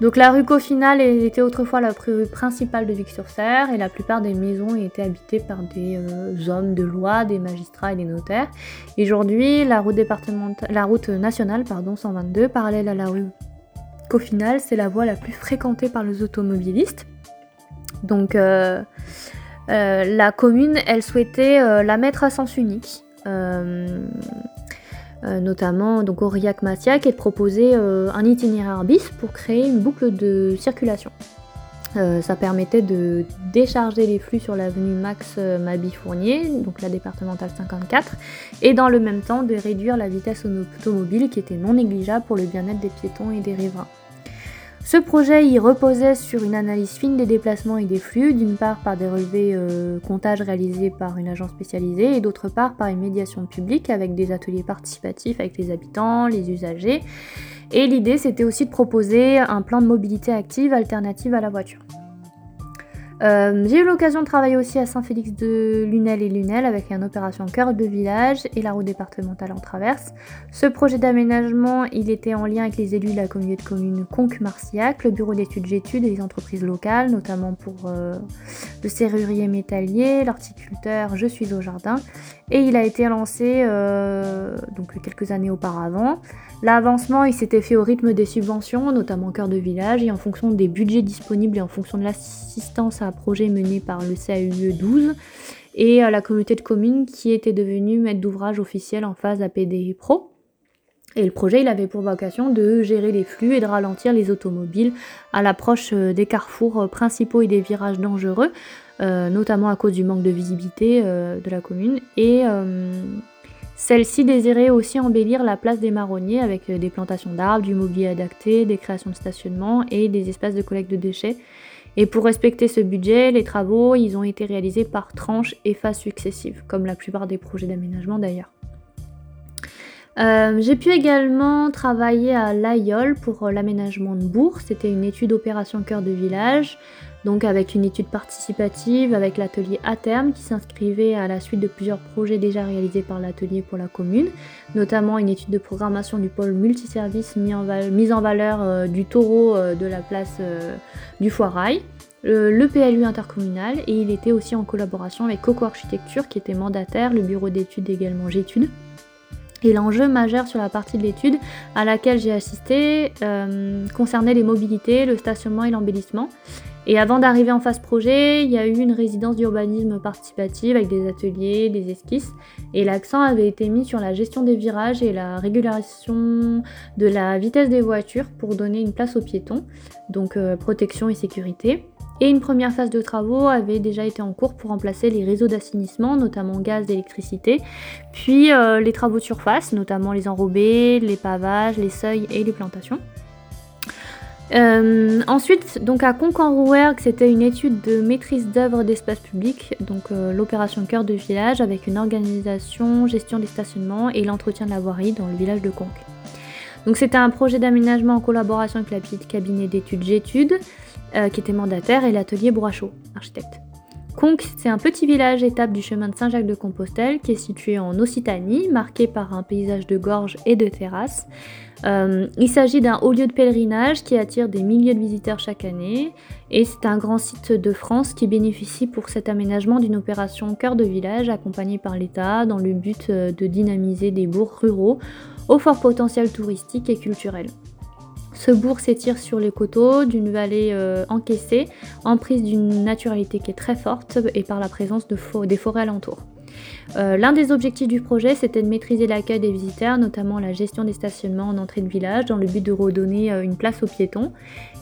Donc la rue Coffinal était autrefois la rue principale de Vic-sur-Serre et la plupart des maisons étaient habitées par des euh, hommes de loi, des magistrats et des notaires. Aujourd'hui, la route la route nationale pardon 122 parallèle à la rue qu'au final c'est la voie la plus fréquentée par les automobilistes. Donc euh, euh, la commune, elle souhaitait euh, la mettre à sens unique. notamment donc Aurillac-Massiac et de proposer un itinéraire bis pour créer une boucle de circulation. Euh, ça permettait de décharger les flux sur l'avenue Max euh, Mabi-Fournier, donc la départementale 54, et dans le même temps de réduire la vitesse automobile qui était non négligeable pour le bien-être des piétons et des riverains. Ce projet y reposait sur une analyse fine des déplacements et des flux, d'une part par des relevés euh, comptages réalisés par une agence spécialisée et d'autre part par une médiation publique avec des ateliers participatifs avec les habitants, les usagers. Et l'idée c'était aussi de proposer un plan de mobilité active alternative à la voiture. Euh, j'ai eu l'occasion de travailler aussi à Saint-Félix de Lunel et Lunel avec une opération cœur de village et la route départementale en traverse. Ce projet d'aménagement, il était en lien avec les élus de la communauté de communes Conques-Marciac, le bureau d'études Gétudes et les entreprises locales, notamment pour euh, le serrurier métallier, l'horticulteur Je suis au jardin. Et il a été lancé euh, donc quelques années auparavant. L'avancement, il s'était fait au rythme des subventions, notamment cœur de village, et en fonction des budgets disponibles et en fonction de l'assistance à projet mené par le CAUE 12 et la communauté de communes qui était devenue maître d'ouvrage officiel en phase APD Pro. Et le projet, il avait pour vocation de gérer les flux et de ralentir les automobiles à l'approche euh, des carrefours euh, principaux et des virages dangereux, euh, notamment à cause du manque de visibilité de la commune. Et celle-ci désirait aussi embellir la place des marronniers avec des plantations d'arbres, du mobilier adapté, des créations de stationnement et des espaces de collecte de déchets. Et pour respecter ce budget, les travaux ils ont été réalisés par tranches et phases successives, comme la plupart des projets d'aménagement d'ailleurs. Euh, j'ai pu également travailler à l'AIOL pour euh, l'aménagement de Bourg. C'était une étude opération cœur de village, donc avec une étude participative, avec l'atelier à terme qui s'inscrivait à la suite de plusieurs projets déjà réalisés par l'atelier pour la commune, notamment une étude de programmation du pôle multiservice mis en, mise en valeur euh, du taureau de la place du Foirail le PLU intercommunal et il était aussi en collaboration avec Coco Architecture qui était mandataire, le bureau d'études également Gétudes. Et l'enjeu majeur sur la partie de l'étude à laquelle j'ai assisté euh, concernait les mobilités, le stationnement et l'embellissement. Et avant d'arriver en phase projet, il y a eu une résidence d'urbanisme participative avec des ateliers, des esquisses. Et l'accent avait été mis sur la gestion des virages et la régulation de la vitesse des voitures pour donner une place aux piétons, donc euh, protection et sécurité. Et une première phase de travaux avait déjà été en cours pour remplacer les réseaux d'assainissement, notamment gaz, d'électricité, puis euh, les travaux de surface, notamment les enrobés, les pavages, les seuils et les plantations. Euh, ensuite, donc à Concanrouer, c'était une étude de maîtrise d'œuvre d'espace public, donc euh, l'opération cœur de village avec une organisation, gestion des stationnements et l'entretien de la voirie dans le village de Conques. Donc c'était un projet d'aménagement en collaboration avec la petite cabinet d'études Gétudes, euh, qui était mandataire, et l'atelier Broichot, architecte. Conques, c'est un petit village étape du chemin de Saint-Jacques de Compostelle qui est situé en Occitanie, marqué par un paysage de gorges et de terrasses. Euh, il s'agit d'un haut lieu de pèlerinage qui attire des milliers de visiteurs chaque année et c'est un grand site de France qui bénéficie pour cet aménagement d'une opération cœur de village accompagnée par l'État dans le but euh, de dynamiser des bourgs ruraux au fort potentiel touristique et culturel. Ce bourg s'étire sur les coteaux d'une vallée euh, encaissée, en prise d'une naturalité qui est très forte et par la présence de des forêts alentours. Euh, l'un des objectifs du projet, c'était de maîtriser l'accueil des visiteurs, notamment la gestion des stationnements en entrée de village, dans le but de redonner euh, une place aux piétons.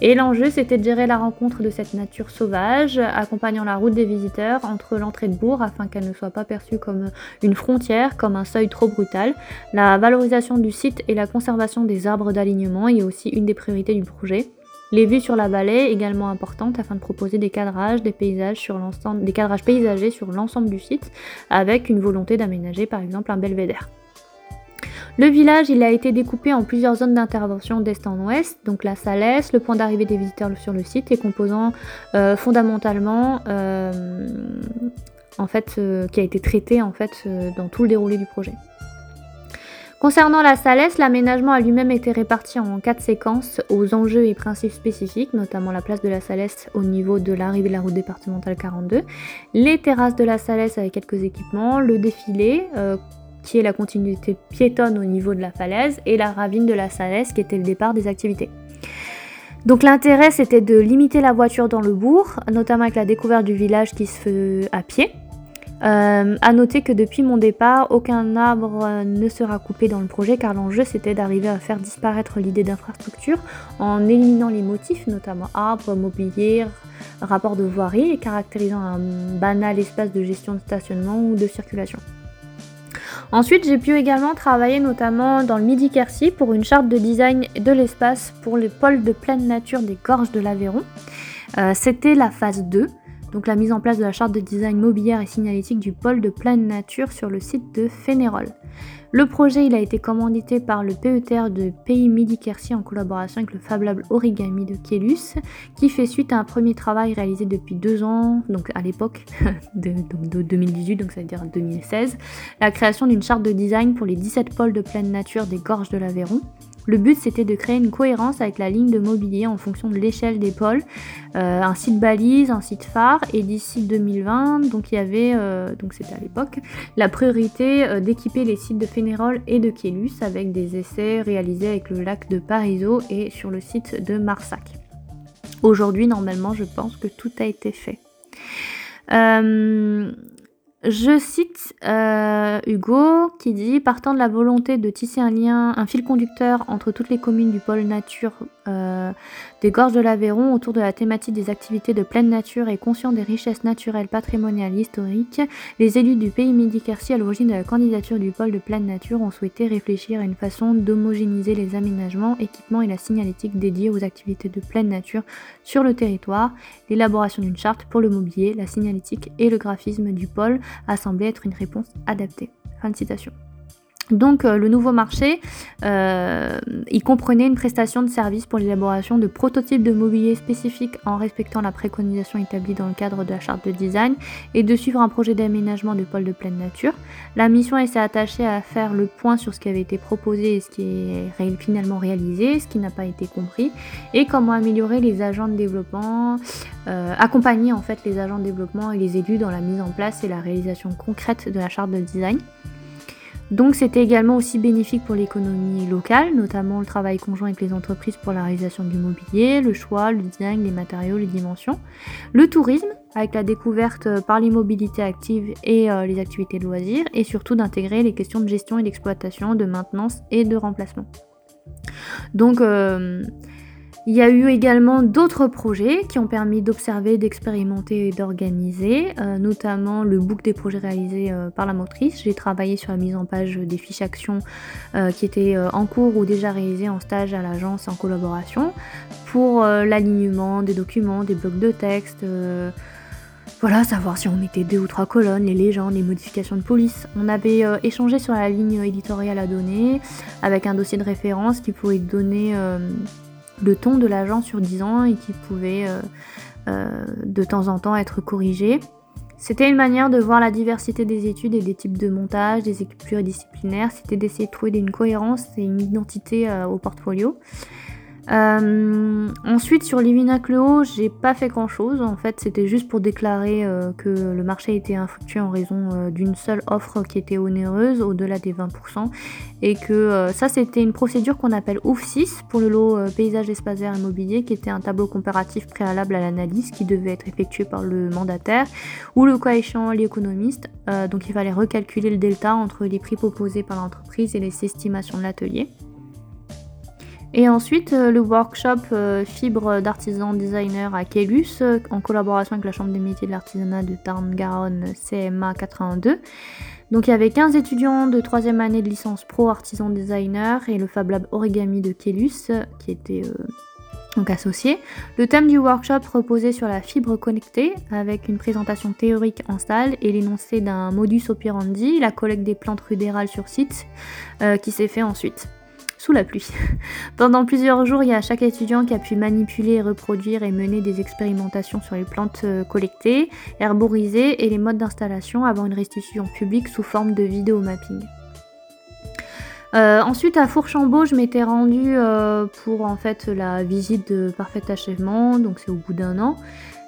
Et l'enjeu, c'était de gérer la rencontre de cette nature sauvage, accompagnant la route des visiteurs entre l'entrée de bourg afin qu'elle ne soit pas perçue comme une frontière, comme un seuil trop brutal. La valorisation du site et la conservation des arbres d'alignement est aussi une des priorités du projet. Les vues sur la vallée également importantes afin de proposer des cadrages, des paysages sur l'ensemble, des cadrages paysagers sur l'ensemble du site, avec une volonté d'aménager par exemple un belvédère. Le village il a été découpé en plusieurs zones d'intervention d'est en ouest, donc la Salès, le point d'arrivée des visiteurs sur le site et composant euh, fondamentalement euh, en fait euh, qui a été traité en fait dans tout le déroulé du projet. Concernant la Salès, l'aménagement a lui-même été réparti en quatre séquences aux enjeux et principes spécifiques, notamment la place de la Salès au niveau de l'arrivée de la route départementale 42, les terrasses de la Salès avec quelques équipements, le défilé, euh, qui est la continuité piétonne au niveau de la falaise, et la ravine de la Salès qui était le départ des activités. Donc l'intérêt c'était de limiter la voiture dans le bourg, notamment avec la découverte du village qui se fait à pied, Euh, à noter que depuis mon départ, aucun arbre ne sera coupé dans le projet car l'enjeu c'était d'arriver à faire disparaître l'idée d'infrastructure en éliminant les motifs, notamment arbres, mobilier, rapport de voirie et caractérisant un banal espace de gestion de stationnement ou de circulation. Ensuite, j'ai pu également travailler notamment dans le Midi-Quercy pour une charte de design de l'espace pour les pôles de pleine nature des gorges de l'Aveyron. Euh, c'était la phase 2 donc la mise en place de la charte de design mobilière et signalétique du pôle de pleine nature sur le site de Fénérol. Le projet il a été commandité par le PETR de Pays Midi-Quercy en collaboration avec le Fab Lab Origami de Kélus, qui fait suite à un premier travail réalisé depuis deux ans, donc à l'époque de, de, 2018, donc ça veut dire 2016, la création d'une charte de design pour les 17 pôles de pleine nature des gorges de l'Aveyron. Le but c'était de créer une cohérence avec la ligne de mobilier en fonction de l'échelle des pôles, euh, un site balise, un site phare, et d'ici 2020, donc il y avait, euh, donc c'était à l'époque, la priorité euh, d'équiper les sites de Fénérol et de Kélus avec des essais réalisés avec le lac de Parisot et sur le site de Marsac. Aujourd'hui, normalement, je pense que tout a été fait. Je cite euh, Hugo qui dit Partant de la volonté de tisser un lien, un fil conducteur entre toutes les communes du pôle nature euh, des gorges de l'Aveyron autour de la thématique des activités de pleine nature et conscient des richesses naturelles, patrimoniales historiques, les élus du pays Midi-Quercy à l'origine de la candidature du pôle de pleine nature ont souhaité réfléchir à une façon d'homogénéiser les aménagements, équipements et la signalétique dédiée aux activités de pleine nature sur le territoire, l'élaboration d'une charte pour le mobilier, la signalétique et le graphisme du pôle a semblé être une réponse adaptée. Fin de citation. Donc euh, le nouveau marché, euh, il comprenait une prestation de service pour l'élaboration de prototypes de mobilier spécifiques en respectant la préconisation établie dans le cadre de la charte de design et de suivre un projet d'aménagement de pôle de pleine nature. La mission s'est attachée à faire le point sur ce qui avait été proposé et ce qui est finalement réalisé, ce qui n'a pas été compris, et comment améliorer les agents de développement, euh, accompagner en fait les agents de développement et les élus dans la mise en place et la réalisation concrète de la charte de design. Donc c'était également aussi bénéfique pour l'économie locale, notamment le travail conjoint avec les entreprises pour la réalisation du mobilier, le choix, le design, les matériaux, les dimensions, le tourisme avec la découverte par l'immobilité active et euh, les activités de loisirs, et surtout d'intégrer les questions de gestion et d'exploitation, de maintenance et de remplacement. Donc euh, il y a eu également d'autres projets qui ont permis d'observer, d'expérimenter et d'organiser, euh, notamment le book des projets réalisés euh, par la motrice. J'ai travaillé sur la mise en page des fiches actions euh, qui étaient en cours ou déjà réalisées en stage à l'agence en collaboration pour l'alignement des documents, des blocs de texte. voilà, savoir si on mettait deux ou trois colonnes, les légendes, les modifications de police. On avait échangé sur la ligne éditoriale à donner avec un dossier de référence qui pouvait donner le ton de l'agent sur 10 ans et qui pouvait euh, euh, de temps en temps être corrigé. C'était une manière de voir la diversité des études et des types de montage, des équipes pluridisciplinaires. C'était d'essayer de trouver une cohérence et une identité euh, au portfolio. Euh, ensuite, sur Livina Cleo, j'ai pas fait grand chose. En fait, c'était juste pour déclarer euh, que le marché était infructueux en raison euh, d'une seule offre qui était onéreuse, au-delà des 20%. Et que ça, c'était une procédure qu'on appelle OUF6 pour le lot paysage, espace vert immobilier, qui était un tableau comparatif préalable à l'analyse qui devait être effectué par le mandataire ou le cas échéant l'économiste. donc, il fallait recalculer le delta entre les prix proposés par l'entreprise et les estimations de l'atelier. Et ensuite, euh, le workshop euh, fibre d'artisan designer à Kélus, euh, en collaboration avec la Chambre des métiers de l'artisanat de Tarn-Garonne CMA 82. Donc il y avait 15 étudiants de 3 année de licence pro artisan designer et le Fab Lab Origami de Kélus qui était donc associé. Le thème du workshop reposait sur la fibre connectée avec une présentation théorique en salle et l'énoncé d'un modus operandi, la collecte des plantes rudérales sur site qui s'est fait ensuite sous la pluie. Pendant plusieurs jours, il y a chaque étudiant qui a pu manipuler, reproduire et mener des expérimentations sur les plantes euh, collectées, herborisées et les modes d'installation avant une restitution publique sous forme de vidéo mapping. Euh, ensuite à Fourchambault, je m'étais rendue euh, pour en fait la visite de parfait achèvement, donc c'est au bout d'un an.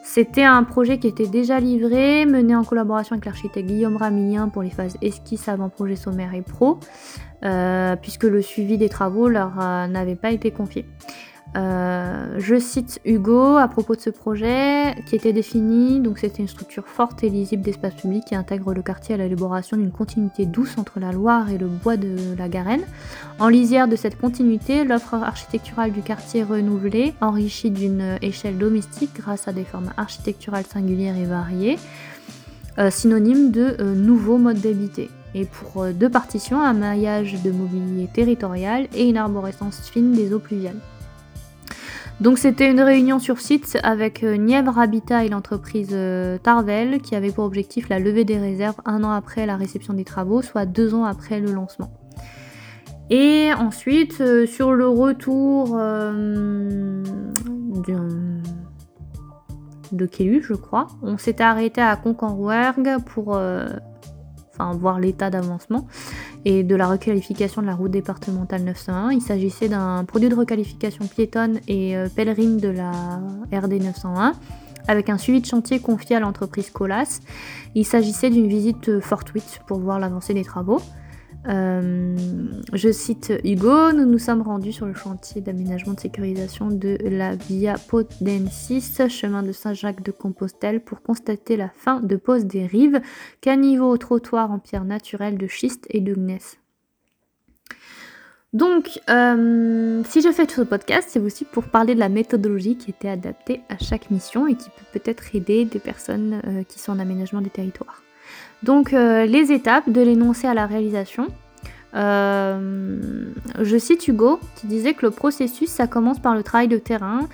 C'était un projet qui était déjà livré, mené en collaboration avec l'architecte Guillaume Ramillien pour les phases esquisse, avant-projet sommaire et pro, euh, puisque le suivi des travaux leur euh, n'avait pas été confié. Euh, je cite Hugo à propos de ce projet qui était défini, donc c'était une structure forte et lisible d'espace public qui intègre le quartier à l'élaboration d'une continuité douce entre la Loire et le bois de la Garenne. En lisière de cette continuité, l'offre architecturale du quartier renouvelée, enrichie d'une échelle domestique grâce à des formes architecturales singulières et variées, euh, synonyme de euh, nouveaux modes d'habiter et pour deux partitions, un maillage de mobilier territorial et une arborescence fine des eaux pluviales. Donc c'était une réunion sur site avec euh, Nièvre Habitat et l'entreprise euh, Tarvel qui avait pour objectif la levée des réserves un an après la réception des travaux, soit deux ans après le lancement. Et ensuite, euh, sur le retour de Kélu, je crois, on s'était arrêté à Concanrouergue pour enfin voir l'état d'avancement et de la requalification de la route départementale 901. Il s'agissait d'un produit de requalification piétonne et euh, pèlerine de la RD 901 avec un suivi de chantier confié à l'entreprise Colas. Il s'agissait d'une visite fortuite pour voir l'avancée des travaux. Euh, je cite Hugo, nous nous sommes rendus sur le chantier d'aménagement de sécurisation de la Via Potensis, chemin de Saint-Jacques-de-Compostelle, pour constater la fin de pose des rives, niveau au trottoir en pierre naturelle de schiste et de gneiss. Donc, euh, si je fais tout ce podcast, c'est aussi pour parler de la méthodologie qui était adaptée à chaque mission et qui peut peut-être aider des personnes euh, qui sont en aménagement des territoires. Donc euh, les étapes de l'énoncé à la réalisation. Euh, je cite Hugo qui disait que le processus, ça commence par le travail de terrain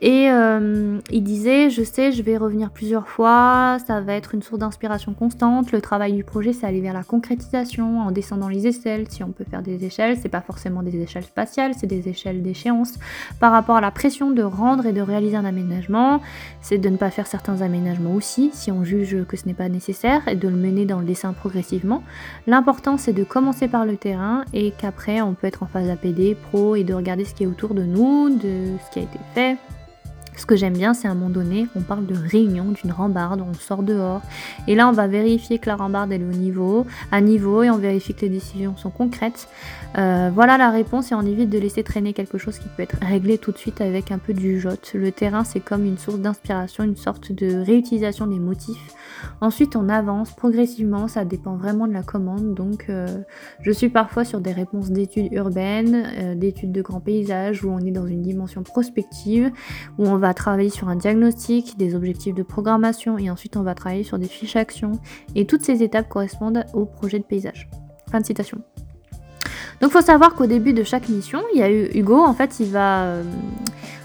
et euh, il disait, je sais, je vais revenir plusieurs fois, ça va être une source d'inspiration constante. Le travail du projet, c'est aller vers la concrétisation, en descendant les échelles. Si on peut faire des échelles, c'est pas forcément des échelles spatiales, c'est des échelles d'échéance. Par rapport à la pression de rendre et de réaliser un aménagement, c'est de ne pas faire certains aménagements aussi, si on juge que ce n'est pas nécessaire, et de le mener dans le dessin progressivement. L'important, c'est de commencer par le terrain et qu'après, on peut être en phase APD, pro, et de regarder ce qui est autour de nous, de ce qui a été fait ce que j'aime bien, c'est à un moment donné, on parle de réunion, d'une rambarde, on sort dehors. Et là, on va vérifier que la rambarde est au niveau, à niveau, et on vérifie que les décisions sont concrètes. Euh, voilà la réponse, et on évite de laisser traîner quelque chose qui peut être réglé tout de suite avec un peu de jugeote. Le terrain, c'est comme une source d'inspiration, une sorte de réutilisation des motifs. Ensuite, on avance progressivement, ça dépend vraiment de la commande. Donc, euh, je suis parfois sur des réponses d'études urbaines, euh, d'études de grands paysages, où on est dans une dimension prospective, où on va travailler sur un diagnostic, des objectifs de programmation et ensuite on va travailler sur des fiches actions. Et toutes ces étapes correspondent au projet de paysage. Fin de citation. Donc il faut savoir qu'au début de chaque mission, il y a eu Hugo, en fait, il va euh,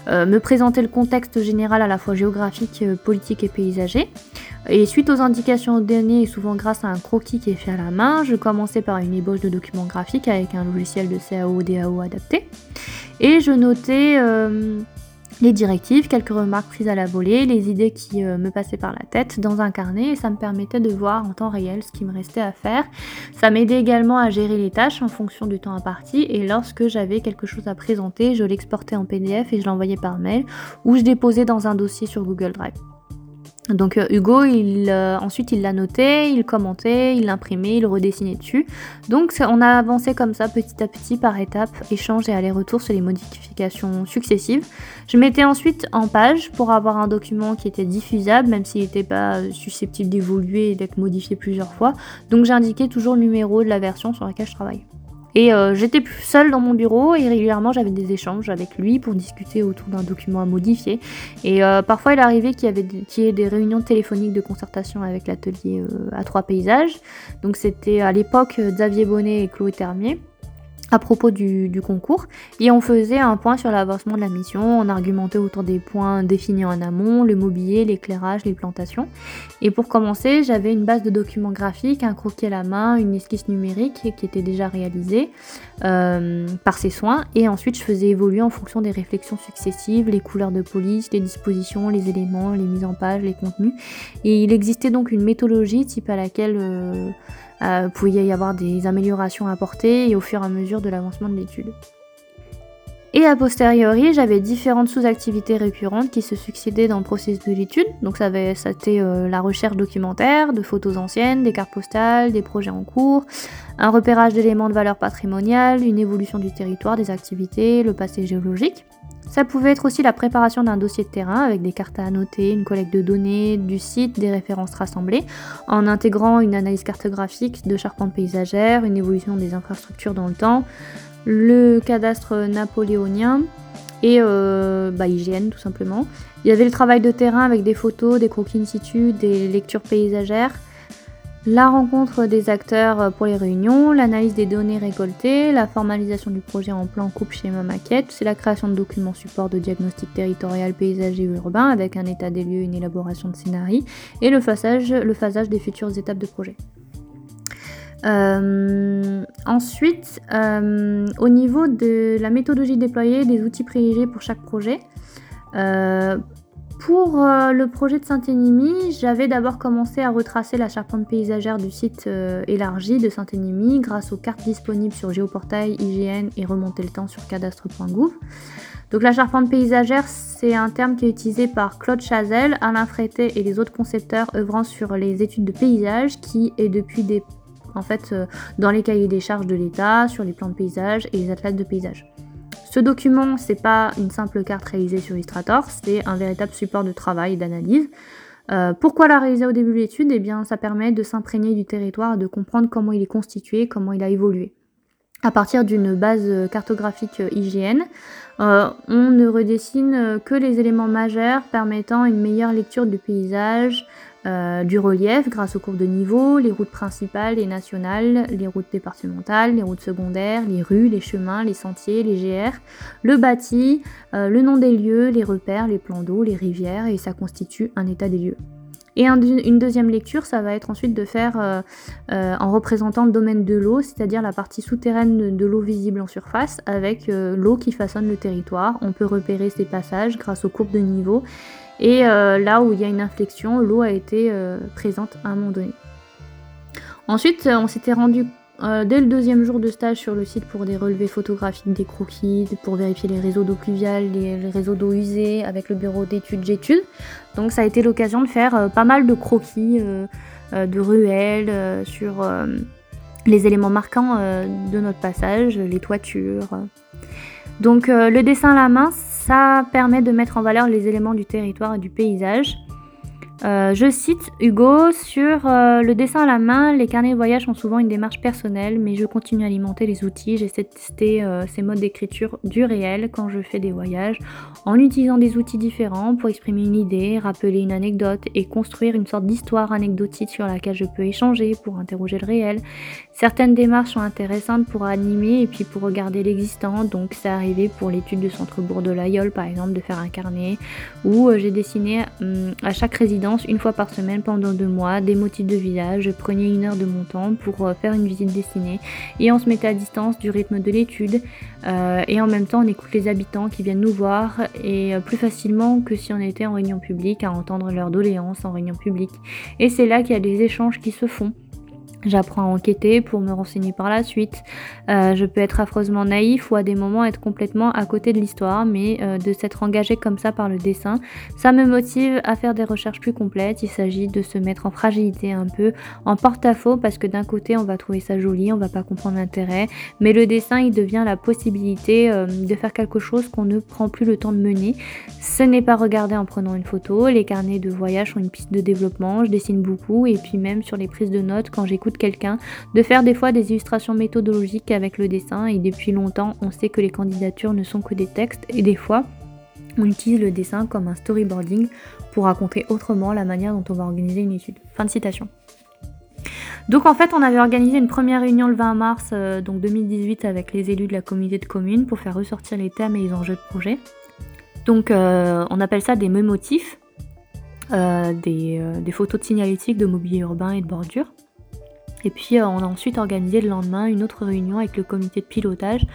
euh, me présenter le contexte général à la fois géographique, euh, politique et paysager. Et suite aux indications données, et souvent grâce à un croquis qui est fait à la main, je commençais par une ébauche de documents graphiques avec un logiciel de CAO DAO adapté. Et je notais les directives, quelques remarques prises à la volée, les idées qui euh, me passaient par la tête dans un carnet et ça me permettait de voir en temps réel ce qui me restait à faire. Ça m'aidait également à gérer les tâches en fonction du temps imparti et lorsque j'avais quelque chose à présenter, je l'exportais en PDF et je l'envoyais par mail ou je déposais dans un dossier sur Google Drive. Donc euh, Hugo, il, euh, ensuite il l'a noté, il commentait, il l'imprimait, il redessinait dessus. Donc on a avancé comme ça petit à petit par étapes, échange et aller-retour sur les modifications successives. Je mettais ensuite en page pour avoir un document qui était diffusable, même s'il n'était pas susceptible d'évoluer et d'être modifié plusieurs fois. Donc j'indiquais toujours le numéro de la version sur laquelle je travaille. Et euh, j'étais seule dans mon bureau et régulièrement j'avais des échanges avec lui pour discuter autour d'un document à modifier. Et euh, parfois il arrivait qu'il y, avait ait des réunions téléphoniques de concertation avec l'atelier euh, à trois paysages. Donc c'était à l'époque Xavier Bonnet et Chloé Termier à propos du, concours et on faisait un point sur l'avancement de la mission, on argumentait autour des points définis en amont, le mobilier, l'éclairage, les plantations. Et pour commencer, j'avais une base de documents graphiques, un croquis à la main, une esquisse numérique qui était déjà réalisée euh, par ses soins et ensuite je faisais évoluer en fonction des réflexions successives, les couleurs de police, les dispositions, les éléments, les mises en page, les contenus. Et il existait donc une méthodologie type à laquelle... Euh, euh, pouvait y avoir des améliorations apportées et au fur et à mesure de l'avancement de l'étude. Et a posteriori, j'avais différentes sous-activités récurrentes qui se succédaient dans le processus de l'étude. Donc ça, avait, ça été euh, la recherche documentaire, de photos anciennes, des cartes postales, des projets en cours, un repérage d'éléments de valeur patrimoniale, une évolution du territoire, des activités, le passé géologique. Ça pouvait être aussi la préparation d'un dossier de terrain avec des cartes à annoter, une collecte de données du site, des références rassemblées, en intégrant une analyse cartographique de charpente paysagère, une évolution des infrastructures dans le temps, le cadastre napoléonien et euh, bah, tout simplement. Il y avait le travail de terrain avec des photos, des croquis in situ, des lectures paysagères, la rencontre des acteurs pour les réunions, l'analyse des données récoltées, la formalisation du projet en plan coupe schéma maquette, c'est la création de documents support de diagnostic territorial, paysager ou urbain avec un état des lieux, une élaboration de scénarii et le phasage, des futures étapes de projet. Euh, ensuite, euh, au niveau de la méthodologie déployée, des outils privilégiés pour chaque projet, euh, pour euh, le projet de Saint-Énimie, j'avais d'abord commencé à retracer la charpente paysagère du site euh, élargi de Saint-Énimie grâce aux cartes disponibles sur Géoportail, IGN et remonter le temps sur cadastre.gouv. Donc la charpente paysagère, c'est un terme qui est utilisé par Claude Chazelle, Alain Frété et les autres concepteurs œuvrant sur les études de paysage qui est depuis des en fait euh, dans les cahiers des charges de l'État, sur les plans de paysage et les atlas de paysage. Ce document, c'est pas une simple carte réalisée sur Illustrator, c'est un véritable support de travail et d'analyse. Euh, pourquoi la réaliser au début de l'étude? Eh bien, ça permet de s'imprégner du territoire, de comprendre comment il est constitué, comment il a évolué. À partir d'une base cartographique IGN, euh, on ne redessine que les éléments majeurs permettant une meilleure lecture du paysage, euh, du relief grâce aux courbes de niveau, les routes principales et nationales, les routes départementales, les routes secondaires, les rues, les chemins, les sentiers, les GR, le bâti, euh, le nom des lieux, les repères, les plans d'eau, les rivières, et ça constitue un état des lieux. Et une deuxième lecture, ça va être ensuite de faire euh, en représentant le domaine de l'eau, c'est-à-dire la partie souterraine de l'eau visible en surface, avec l'eau qui façonne le territoire. On peut repérer ces passages grâce aux courbes de niveau et euh, là où il y a une inflexion, l'eau a été euh, présente à un moment donné. Ensuite, on s'était rendu euh, dès le deuxième jour de stage sur le site pour des relevés photographiques, des croquis, pour vérifier les réseaux d'eau pluviale, les, réseaux d'eau usée avec le bureau d'études J'étude. Donc ça a été l'occasion de faire pas mal de croquis, de ruelles sur les éléments marquants de notre passage, les toitures. Donc le dessin à la main, ça permet de mettre en valeur les éléments du territoire et du paysage. Euh, je cite Hugo sur euh, le dessin à la main, les carnets de voyage ont souvent une démarche personnelle, mais je continue à alimenter les outils. J'essaie de tester euh, ces modes d'écriture du réel quand je fais des voyages, en utilisant des outils différents pour exprimer une idée, rappeler une anecdote et construire une sorte d'histoire anecdotique sur laquelle je peux échanger pour interroger le réel. Certaines démarches sont intéressantes pour animer et puis pour regarder l'existant, donc c'est arrivé pour l'étude du centre-bourg de l'Aïol par exemple de faire un carnet où j'ai dessiné hum, à chaque résidence une fois par semaine pendant deux mois, des motifs de village. Je prenais une heure de mon temps pour euh, faire une visite dessinée et on se mettait à distance du rythme de l'étude euh, et en même temps on écoute les habitants qui viennent nous voir et euh, plus facilement que si on était en réunion publique à entendre leurs doléances en réunion publique. Et c'est là qu'il y a des échanges qui se font. J'apprends à enquêter pour me renseigner par la suite. Euh, je peux être affreusement naïf ou à des moments être complètement à côté de l'histoire, mais euh, de s'être engagé comme ça par le dessin, ça me motive à faire des recherches plus complètes. Il s'agit de se mettre en fragilité un peu, en porte-à-faux, parce que d'un côté on va trouver ça joli, on va pas comprendre l'intérêt, mais le dessin il devient la possibilité euh, de faire quelque chose qu'on ne prend plus le temps de mener. Ce n'est pas regarder en prenant une photo, les carnets de voyage sont une piste de développement, je dessine beaucoup et puis même sur les prises de notes quand j'écoute quelqu'un, de faire des fois des illustrations méthodologiques avec le dessin et depuis longtemps on sait que les candidatures ne sont que des textes et des fois on utilise le dessin comme un storyboarding pour raconter autrement la manière dont on va organiser une étude. Fin de citation. Donc en fait, on avait organisé une première réunion le 20 mars euh, donc 2018 avec les élus de la communauté de communes pour faire ressortir les thèmes et les enjeux de projet. Donc euh, on appelle ça des mémotifs, euh, des, des, photos de signalétique de mobilier urbain et de bordure. Et puis euh, on a ensuite organisé le lendemain une autre réunion avec le comité de pilotage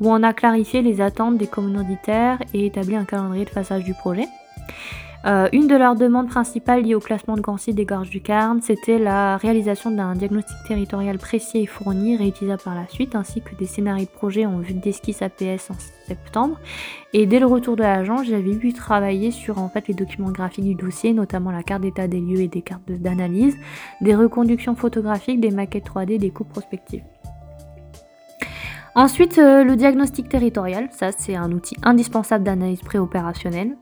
où on a clarifié les attentes des commanditaires et établi un calendrier de passage du projet. Euh, une de leurs demandes principales liées au classement de sites des gorges du Carn, c'était la réalisation d'un diagnostic territorial précis et fourni, réutilisable par la suite, ainsi que des scénarios de projet en vue d'esquisse APS en septembre. Et dès le retour de l'agence, j'avais pu travailler sur en fait les documents graphiques du dossier, notamment la carte d'état des lieux et des cartes d'analyse, des reconductions photographiques, des maquettes 3D, des coupes prospectives. Ensuite, le diagnostic territorial, ça c'est un outil indispensable d'analyse préopérationnelle.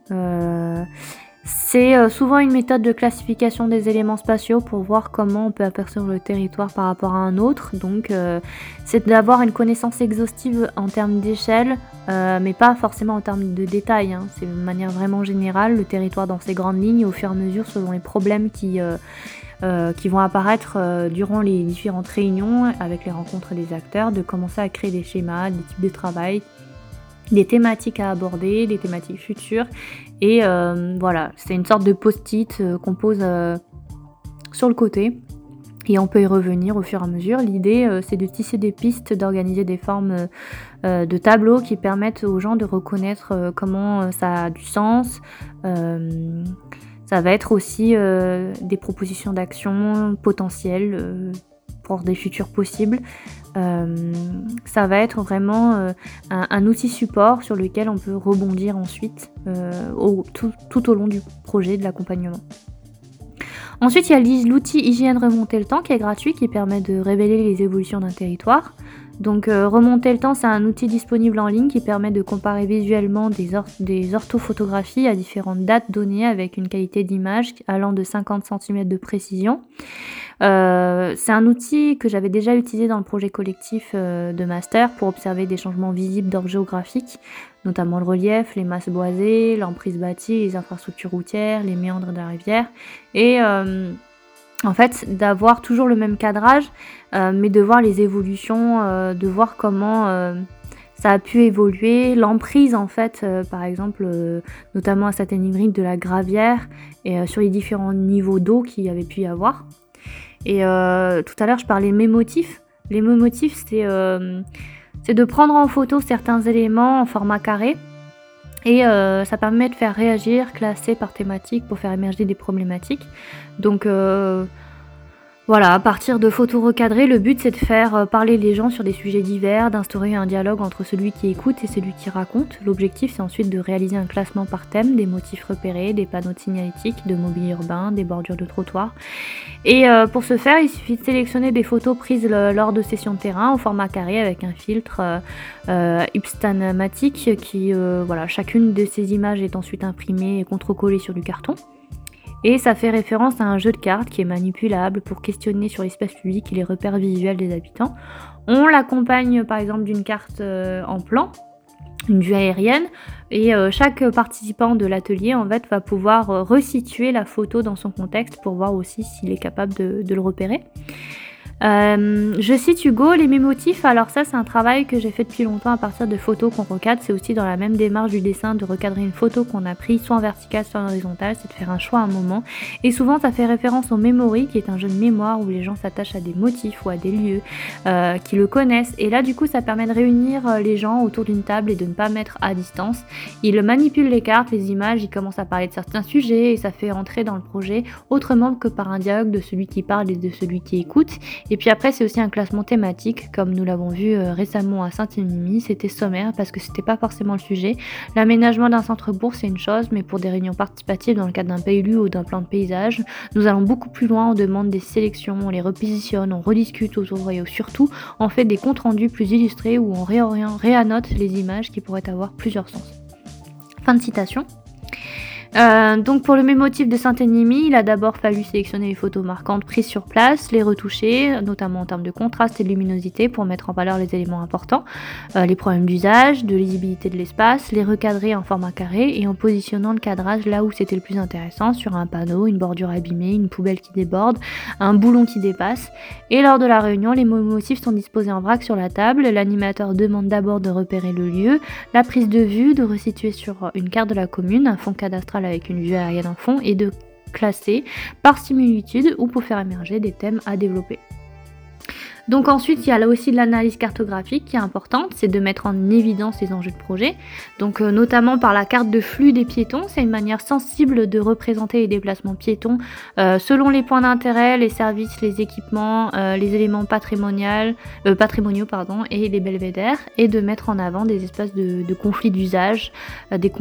C'est euh, souvent une méthode de classification des éléments spatiaux pour voir comment on peut apercevoir le territoire par rapport à un autre. Donc euh, c'est d'avoir une connaissance exhaustive en termes d'échelle, euh, mais pas forcément en termes de détails. Hein. C'est de manière vraiment générale, le territoire dans ses grandes lignes, au fur et à mesure, selon les problèmes qui, qui vont apparaître durant les différentes réunions avec les rencontres des acteurs, de commencer à créer des schémas, des types de travail, des thématiques à aborder, des thématiques futures. Et euh, voilà, c'est une sorte de post-it euh, qu'on pose euh, sur le côté. Et on peut y revenir au fur et à mesure. L'idée, c'est de tisser des pistes, d'organiser des formes de tableaux qui permettent aux gens de reconnaître comment ça a du sens. ça va être aussi des propositions d'action potentielles pour des futurs possibles. Euh, ça va être vraiment euh, un, outil support sur lequel on peut rebondir ensuite euh, tout, au long du projet de l'accompagnement. Ensuite, il y a l'outil hygiène remonter le temps qui est gratuit, qui permet de révéler les évolutions d'un territoire. Donc remonter le temps, c'est un outil disponible en ligne qui permet de comparer visuellement des, des orthophotographies à différentes dates données avec une qualité d'image allant de 50 cm de précision. Euh, c'est un outil que j'avais déjà utilisé dans le projet collectif euh, de master pour observer des changements visibles d'ordre géographique, notamment le relief, les masses boisées, l'emprise bâtie, les infrastructures routières, les méandres de la rivière. Et euh, en fait, d'avoir toujours le même cadrage, mais de voir les évolutions, de voir comment ça a pu évoluer. L'emprise, en fait, par exemple, notamment à certaines de la gravière et sur les différents niveaux d'eau qu'il y avait pu y avoir. Et euh, tout à l'heure, je parlais de motifs. Les motifs, euh, c'est de prendre en photo certains éléments en format carré. Et euh, ça permet de faire réagir, classer par thématique pour faire émerger des problématiques. Donc voilà, à partir de photos recadrées, le but c'est de faire euh, parler les gens sur des sujets divers, d'instaurer un dialogue entre celui qui écoute et celui qui raconte. L'objectif c'est ensuite de réaliser un classement par thème, des motifs repérés, des panneaux de signalétique, de mobilier urbain, des bordures de trottoir. Et euh, pour ce faire, il suffit de sélectionner des photos prises lors de sessions de terrain au format carré avec un filtre euh, qui, voilà, chacune de ces images est ensuite imprimée et contre-collée sur du carton. Et ça fait référence à un jeu de cartes qui est manipulable pour questionner sur l'espace public et les repères visuels des habitants. On l'accompagne par exemple d'une carte euh, en plan, une vue aérienne, et euh, chaque participant de l'atelier en fait va pouvoir euh, resituer la photo dans son contexte pour voir aussi s'il est capable de le repérer. Euh, je cite Hugo, les mémotifs, alors ça c'est un travail que j'ai fait depuis longtemps à partir de photos qu'on recadre, c'est aussi dans la même démarche du dessin de recadrer une photo qu'on a prise soit en vertical soit en horizontal, c'est de faire un choix à un moment. Et souvent ça fait référence au memory qui est un jeu de mémoire où les gens s'attachent à des motifs ou à des lieux euh, qui le connaissent. Et là du coup ça permet de réunir euh, les gens autour d'une table et de ne pas mettre à distance. Il manipule les cartes, les images, il commence à parler de certains sujets et ça fait entrer dans le projet autrement que par un dialogue de celui qui parle et de celui qui écoute. Et puis après, c'est aussi un classement thématique, comme nous l'avons vu euh, récemment à Saint-Émilion, c'était sommaire parce que c'était pas forcément le sujet. L'aménagement d'un centre-bourg, c'est une chose, mais pour des réunions participatives dans le cadre d'un PLU ou d'un plan de paysage, nous allons beaucoup plus loin, on demande des sélections, on les repositionne, on rediscute autour et surtout, on fait des comptes rendus plus illustrés où on réannote les images qui pourraient avoir plusieurs sens. Fin de citation. Euh, donc pour le même motif de Saint-Enimi, il a d'abord fallu sélectionner les photos marquantes prises sur place, les retoucher, notamment en termes de contraste et de luminosité pour mettre en valeur les éléments importants, euh, les problèmes d'usage, de lisibilité de l'espace, les recadrer en format carré et en positionnant le cadrage là où c'était le plus intéressant, sur un panneau, une bordure abîmée, une poubelle qui déborde, un boulon qui dépasse. Et lors de la réunion, les motifs sont disposés en vrac sur la table, l'animateur demande d'abord de repérer le lieu, la prise de vue, de resituer sur une carte de la commune, un fond cadastral avec une vue aérienne en fond et de classer par similitude ou pour faire émerger des thèmes à développer. Donc ensuite, il y a là aussi de l'analyse cartographique qui est importante, c'est de mettre en évidence les enjeux de projet. Donc euh, notamment par la carte de flux des piétons, c'est une manière sensible de représenter les déplacements piétons euh, selon les points d'intérêt, les services, les équipements, euh, les éléments patrimoniaux, et les belvédères, et de mettre en avant des espaces de, conflit d'usage, des,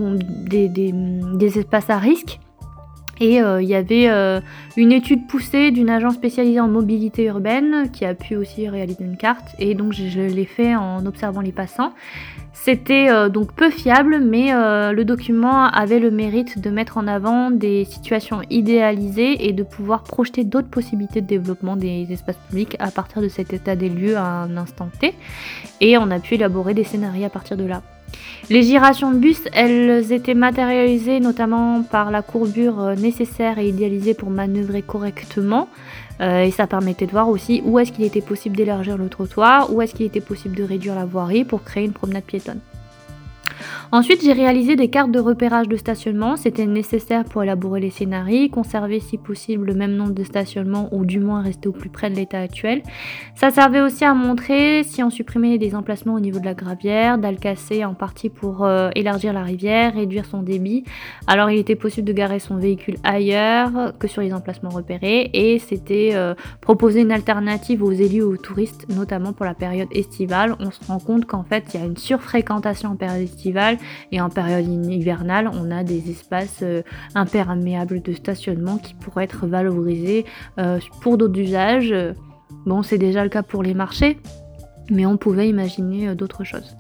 des espaces à risque Et euh, il y avait euh, une étude poussée d'une agence spécialisée en mobilité urbaine qui a pu aussi réaliser une carte. Et donc je, l'ai fait en observant les passants. C'était euh, donc peu fiable, mais le document avait le mérite de mettre en avant des situations idéalisées et de pouvoir projeter d'autres possibilités de développement des espaces publics à partir de cet état des lieux à un instant T. Et on a pu élaborer des scénarios à partir de là. Les girations de bus, elles étaient matérialisées notamment par la courbure euh, nécessaire et idéalisée pour manœuvrer correctement. Euh, et ça permettait de voir aussi où est-ce qu'il était possible d'élargir le trottoir, où est-ce qu'il était possible de réduire la voirie pour créer une promenade piétonne. Ensuite, j'ai réalisé des cartes de repérage de stationnement. C'était nécessaire pour élaborer les scénarios, conserver si possible le même nombre de stationnements ou du moins rester au plus près de l'état actuel. Ça servait aussi à montrer si on supprimait des emplacements au niveau de la gravière, d'Alcasser en partie pour euh, élargir la rivière, réduire son débit. Alors il était possible de garer son véhicule ailleurs que sur les emplacements repérés et c'était euh, proposer une alternative aux élus aux touristes, notamment pour la période estivale. On se rend compte qu'en fait il y a une surfréquentation en période estivale et en période hivernale, on a des espaces euh, imperméables de stationnement qui pourraient être valorisés euh, pour d'autres usages. Bon, c'est déjà le cas pour les marchés, mais on pouvait imaginer euh, d'autres choses.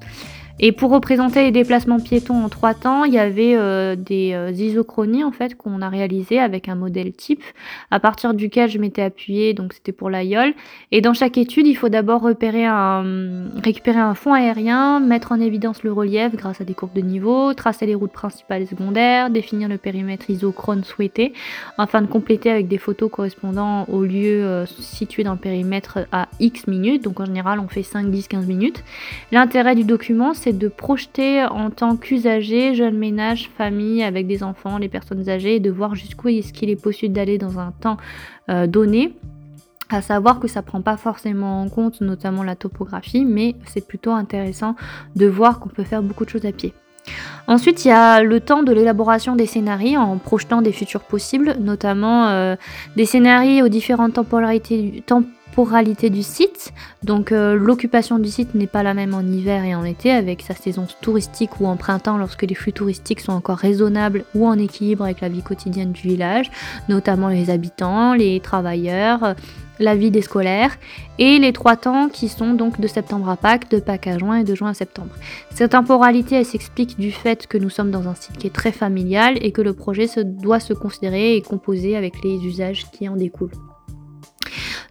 Et pour représenter les déplacements piétons en trois temps, il y avait euh, des euh, isochronies en fait qu'on a réalisées avec un modèle type à partir duquel je m'étais appuyée, donc c'était pour l'AIOL. Et dans chaque étude, il faut d'abord repérer un, récupérer un fond aérien, mettre en évidence le relief grâce à des courbes de niveau, tracer les routes principales et secondaires, définir le périmètre isochrone souhaité, afin de compléter avec des photos correspondant au lieu euh, situé dans le périmètre à X minutes. Donc en général, on fait 5, 10, 15 minutes. L'intérêt du document, c'est de projeter en tant qu'usager, jeune ménage, famille avec des enfants, les personnes âgées, et de voir jusqu'où est-ce qu'il est possible d'aller dans un temps euh, donné. À savoir que ça prend pas forcément en compte notamment la topographie, mais c'est plutôt intéressant de voir qu'on peut faire beaucoup de choses à pied. Ensuite, il y a le temps de l'élaboration des scénarios en projetant des futurs possibles, notamment euh, des scénarios aux différentes temporalités, temporalité du site. Donc euh, l'occupation du site n'est pas la même en hiver et en été avec sa saison touristique ou en printemps lorsque les flux touristiques sont encore raisonnables ou en équilibre avec la vie quotidienne du village, notamment les habitants, les travailleurs, la vie des scolaires et les trois temps qui sont donc de septembre à Pâques, de Pâques à juin et de juin à septembre. Cette temporalité elle s'explique du fait que nous sommes dans un site qui est très familial et que le projet doit se considérer et composer avec les usages qui en découlent.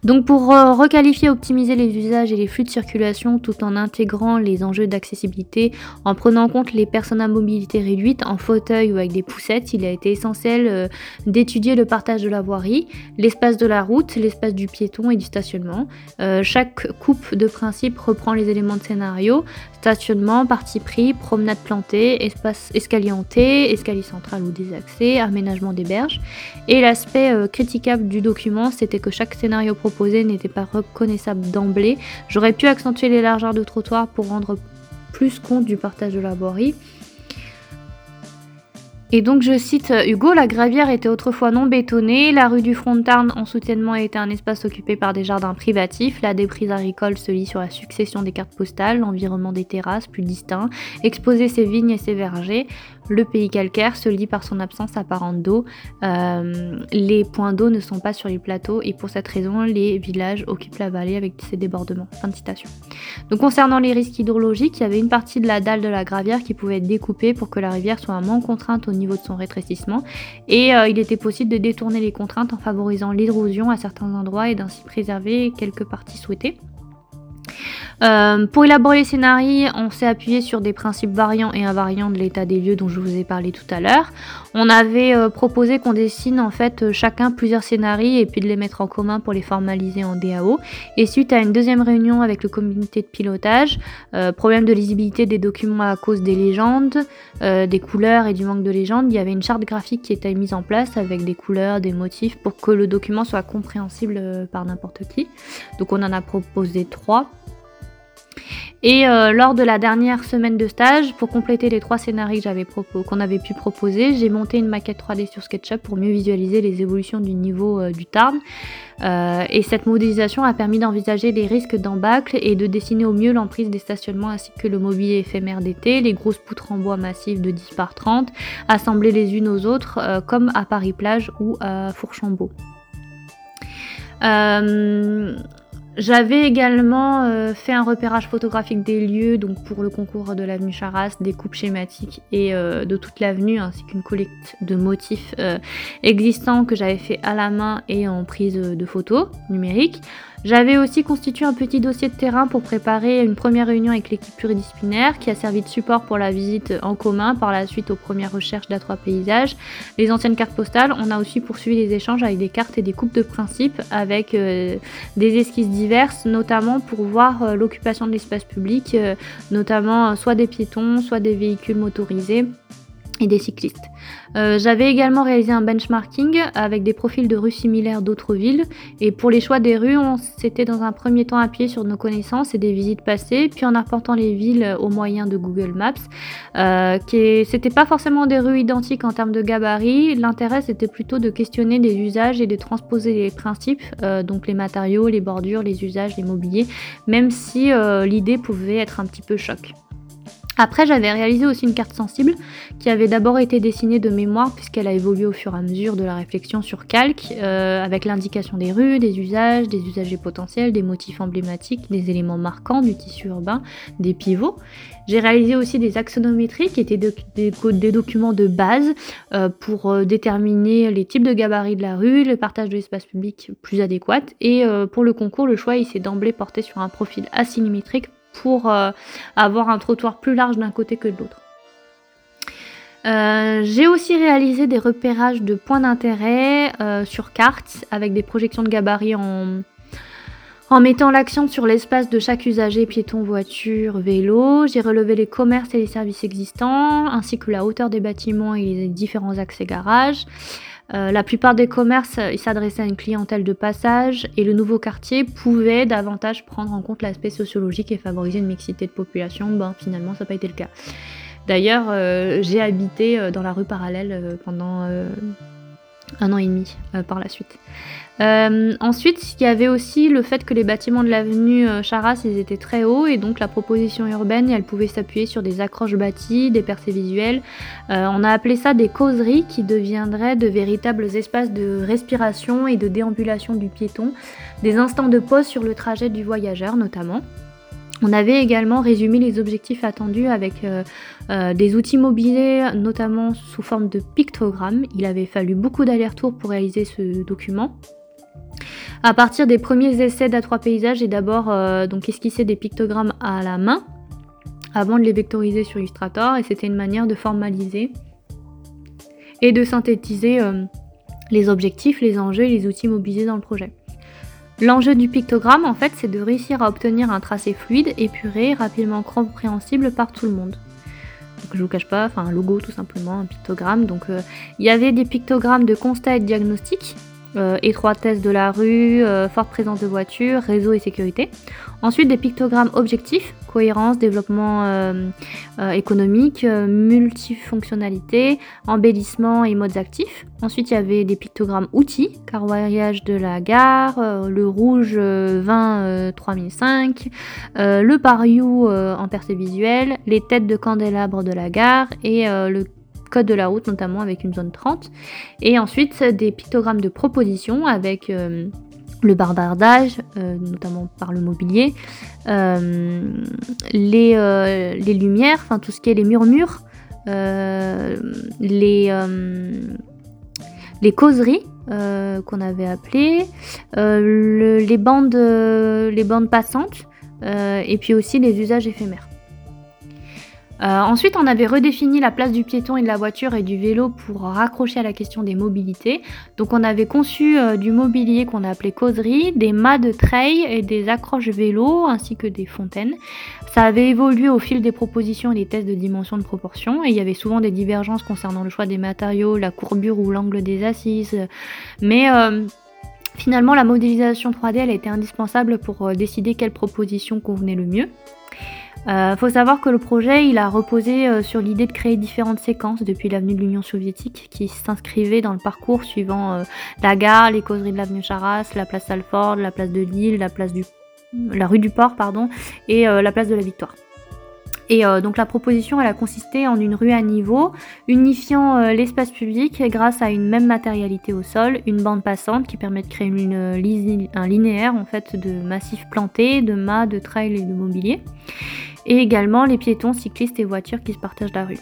Donc pour euh, requalifier, optimiser les usages et les flux de circulation tout en intégrant les enjeux d'accessibilité, en prenant en compte les personnes à mobilité réduite en fauteuil ou avec des poussettes, il a été essentiel euh, d'étudier le partage de la voirie, l'espace de la route, l'espace du piéton et du stationnement. Euh, chaque coupe de principe reprend les éléments de scénario, stationnement, partie pris, promenade plantée, espace escalier hanté, escalier central ou désaxé, aménagement des berges. Et l'aspect critiquable du document, c'était que chaque scénario proposé n'était pas reconnaissable d'emblée. J'aurais pu accentuer les largeurs de trottoir pour rendre plus compte du partage de la voirie. Et donc je cite Hugo, la gravière était autrefois non bétonnée, la rue du Front de Tarn en soutènement était un espace occupé par des jardins privatifs, la déprise agricole se lit sur la succession des cartes postales, l'environnement des terrasses plus distinct, exposer ses vignes et ses vergers, le pays calcaire se lit par son absence apparente d'eau. Euh, les points d'eau ne sont pas sur les plateaux et pour cette raison, les villages occupent la vallée avec ses débordements. Fin de citation. Concernant les risques hydrologiques, il y avait une partie de la dalle de la gravière qui pouvait être découpée pour que la rivière soit moins contrainte au niveau de son rétrécissement et euh, il était possible de détourner les contraintes en favorisant l'érosion à certains endroits et d'ainsi préserver quelques parties souhaitées. Euh, pour élaborer les scénarios, on s'est appuyé sur des principes variants et invariants de l'état des lieux dont je vous ai parlé tout à l'heure. On avait euh, proposé qu'on dessine en fait euh, chacun plusieurs scénarios et puis de les mettre en commun pour les formaliser en DAO. Et suite à une deuxième réunion avec le comité de pilotage, problème de lisibilité des documents à cause des légendes, des couleurs et du manque de légendes, il y avait une charte graphique qui était mise en place avec des couleurs, des motifs pour que le document soit compréhensible par n'importe qui. Donc on en a proposé trois. Et euh, lors de la dernière semaine de stage, pour compléter les trois scénarios qu'on avait pu proposer, j'ai monté une maquette 3D sur SketchUp pour mieux visualiser les évolutions du niveau euh, du Tarn. Euh, et cette modélisation a permis d'envisager les risques d'embâcle et de dessiner au mieux l'emprise des stationnements ainsi que le mobilier éphémère d'été, les grosses poutres en bois massif de 10 par 30, assemblées les unes aux autres comme à Paris-Plage ou à Fourchambault. J'avais également euh, fait un repérage photographique des lieux, donc pour le concours de l'avenue Charras, des coupes schématiques et euh, de toute l'avenue, ainsi qu'une collecte de motifs euh, existants que j'avais fait à la main et en prise de photos numériques. J'avais aussi constitué un petit dossier de terrain pour préparer une première réunion avec l'équipe pluridisciplinaire qui a servi de support pour la visite en commun par la suite aux premières recherches d'A3 paysages. Les anciennes cartes postales, on a aussi poursuivi les échanges avec des cartes et des coupes de principe avec euh, des esquisses diverses, notamment pour voir euh, l'occupation de l'espace public, euh, notamment soit des piétons, soit des véhicules motorisés des cyclistes. Euh, j'avais également réalisé un benchmarking avec des profils de rues similaires d'autres villes. Et pour les choix des rues, on s'était dans un premier temps appuyé sur nos connaissances et des visites passées, puis en apportant les villes au moyen de Google Maps. Euh, c'était pas forcément des rues identiques en termes de gabarit. L'intérêt c'était plutôt de questionner des usages et de transposer les principes, euh, donc les matériaux, les bordures, les usages, les mobiliers, même si euh, l'idée pouvait être un petit peu choc. Après, j'avais réalisé aussi une carte sensible qui avait d'abord été dessinée de mémoire puisqu'elle a évolué au fur et à mesure de la réflexion sur calque, euh, avec l'indication des rues, des usages, des usagers potentiels, des motifs emblématiques, des éléments marquants du tissu urbain, des pivots. J'ai réalisé aussi des axonométries qui étaient des, documents de base euh, pour euh, déterminer les types de gabarits de la rue, le partage de l'espace public plus adéquat. Et pour le concours, le choix s'est d'emblée porté sur un profil asymétrique pour euh, avoir un trottoir plus large d'un côté que de l'autre. Euh, j'ai aussi réalisé des repérages de points d'intérêt euh, sur carte avec des projections de gabarit en, en mettant l'accent sur l'espace de chaque usager, piéton, voiture, vélo. J'ai relevé les commerces et les services existants, ainsi que la hauteur des bâtiments et les différents accès garages. Euh, la plupart des commerces euh, s'adressaient à une clientèle de passage et le nouveau quartier pouvait davantage prendre en compte l'aspect sociologique et favoriser une mixité de population. Ben, finalement, ça n'a pas été le cas. D'ailleurs, euh, j'ai habité dans la rue parallèle pendant un an et demi par la suite. Euh, ensuite, il y avait aussi le fait que les bâtiments de l'avenue euh, Charras, étaient très hauts et donc la proposition urbaine, elle pouvait s'appuyer sur des accroches bâties, des percées visuelles. Euh, on a appelé ça des causeries qui deviendraient de véritables espaces de respiration et de déambulation du piéton, des instants de pause sur le trajet du voyageur notamment. On avait également résumé les objectifs attendus avec des outils mobilisés, notamment sous forme de pictogrammes. Il avait fallu beaucoup d'allers-retours pour réaliser ce document. À partir des premiers essais d'A3 paysages, j'ai d'abord euh, donc esquissé des pictogrammes à la main avant de les vectoriser sur Illustrator et c'était une manière de formaliser et de synthétiser euh, les objectifs, les enjeux et les outils mobilisés dans le projet. L'enjeu du pictogramme, en fait, c'est de réussir à obtenir un tracé fluide, épuré, rapidement compréhensible par tout le monde. Donc je vous cache pas, enfin un logo tout simplement, un pictogramme. Donc euh, il y avait des pictogrammes de constat et de diagnostic, euh, étroitesse de la rue, euh, forte présence de voitures, réseau et sécurité. Ensuite, des pictogrammes objectifs, cohérence, développement euh, économique, multifonctionnalité, embellissement et modes actifs. Ensuite, il y avait des pictogrammes outils, carroyage de la gare, le rouge 20 3005, le pariou en percée visuelle, les têtes de candélabre de la gare et le de la route notamment avec une zone 30. Et ensuite des pictogrammes de proposition avec euh, le barbardage, euh, notamment par le mobilier, euh, les, les, lumières, enfin tout ce qui est les murmures, les, les causeries. qu'on avait appelées, les, bandes, les bandes passantes, et puis aussi les usages éphémères. Euh, ensuite, on avait redéfini la place du piéton et de la voiture et du vélo pour raccrocher à la question des mobilités. Donc, on avait conçu euh, du mobilier qu'on a appelé causerie, des mâts de treil et des accroches vélo ainsi que des fontaines. Ça avait évolué au fil des propositions et des tests de dimension de proportion et il y avait souvent des divergences concernant le choix des matériaux, la courbure ou l'angle des assises. Mais euh, finalement, la modélisation 3D elle a été indispensable pour décider quelle proposition convenait le mieux. Il euh, faut savoir que le projet, il a reposé euh, sur l'idée de créer différentes séquences depuis l'avenue de l'Union soviétique qui s'inscrivaient dans le parcours suivant euh, la gare, les causeries de l'avenue Charras, la place Salford, la place de Lille, la rue du Port pardon et la place de la Victoire. Et euh, donc la proposition, elle a consisté en une rue à niveau, unifiant euh, l'espace public grâce à une même matérialité au sol, une bande passante qui permet de créer un linéaire en fait de massifs plantés, de mâts, de trails et de mobilier, et également les piétons, cyclistes et voitures qui se partagent la rue.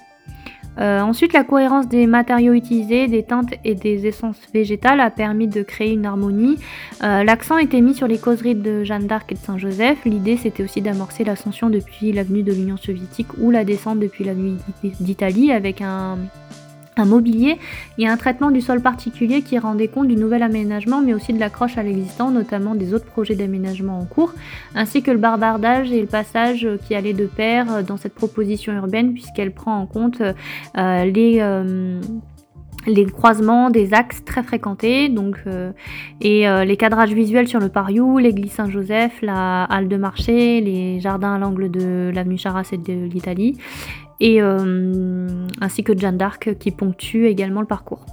Euh, ensuite, la cohérence des matériaux utilisés, des teintes et des essences végétales a permis de créer une harmonie. Euh, l'accent était mis sur les causeries de Jeanne d'Arc et de Saint-Joseph. L'idée, c'était aussi d'amorcer l'ascension depuis l'avenue de l'Union soviétique ou la descente depuis l'avenue d'Italie avec un, un mobilier et un traitement du sol particulier qui rendait compte du nouvel aménagement mais aussi de l'accroche à l'existant, notamment des autres projets d'aménagement en cours, ainsi que le barbardage et le passage qui allaient de pair dans cette proposition urbaine puisqu'elle prend en compte euh, les... Euh, les croisements des axes très fréquentés, donc euh, et les cadrages visuels sur le Pariou, l'église Saint-Joseph, la halle de marché, les jardins à l'angle de l'avenue Charras et de l'Italie, euh, ainsi que Jeanne d'Arc qui ponctue également le parcours.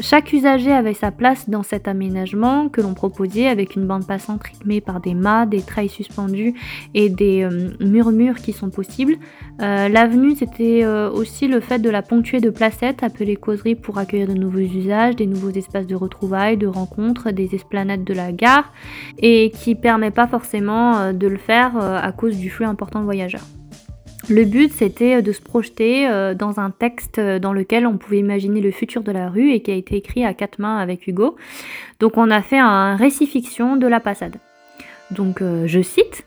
Chaque usager avait sa place dans cet aménagement que l'on proposait avec une bande passante rythmée par des mâts, des trails suspendus et des euh, murmures qui sont possibles. Euh, l'avenue, c'était aussi le fait de la ponctuer de placettes appelées causeries pour accueillir de nouveaux usages, des nouveaux espaces de retrouvailles, de rencontres, des esplanades de la gare et qui permet pas forcément de le faire à cause du flux important de voyageurs. Le but, c'était euh, de se projeter euh, dans un texte euh, dans lequel on pouvait imaginer le futur de la rue et qui a été écrit à quatre mains avec Hugo. Donc on a fait un récit-fiction de la passade. Donc je cite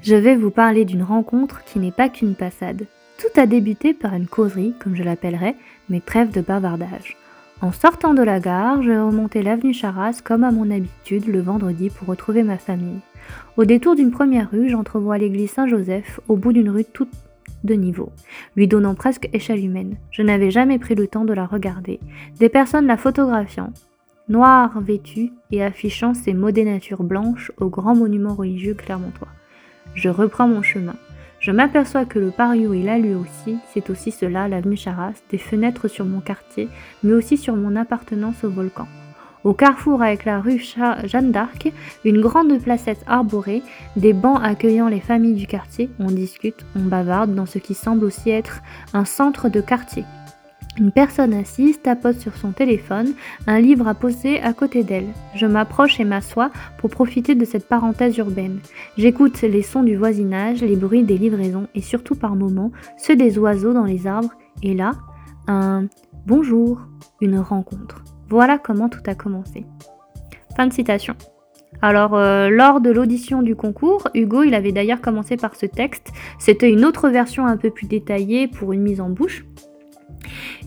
Je vais vous parler d'une rencontre qui n'est pas qu'une passade. Tout a débuté par une causerie, comme je l'appellerais, mais trêve de bavardage. En sortant de la gare, je remontais l'avenue Charras comme à mon habitude le vendredi pour retrouver ma famille. Au détour d'une première rue, j'entrevois l'église Saint-Joseph au bout d'une rue toute de niveau, lui donnant presque échelle humaine. Je n'avais jamais pris le temps de la regarder. Des personnes la photographiant, noires vêtues et affichant ses mots des natures blanches au grand monument religieux clermontois. Je reprends mon chemin. Je m'aperçois que le pariou est là lui aussi, c'est aussi cela, l'avenue Charras, des fenêtres sur mon quartier, mais aussi sur mon appartenance au volcan. Au carrefour avec la rue Jeanne d'Arc, une grande placette arborée, des bancs accueillant les familles du quartier, on discute, on bavarde dans ce qui semble aussi être un centre de quartier. Une personne assise tapote sur son téléphone, un livre à poser à côté d'elle. Je m'approche et m'assois pour profiter de cette parenthèse urbaine. J'écoute les sons du voisinage, les bruits des livraisons et surtout par moments ceux des oiseaux dans les arbres. Et là, un bonjour, une rencontre. Voilà comment tout a commencé. Fin de citation. Alors, euh, lors de l'audition du concours, Hugo, il avait d'ailleurs commencé par ce texte. C'était une autre version un peu plus détaillée pour une mise en bouche.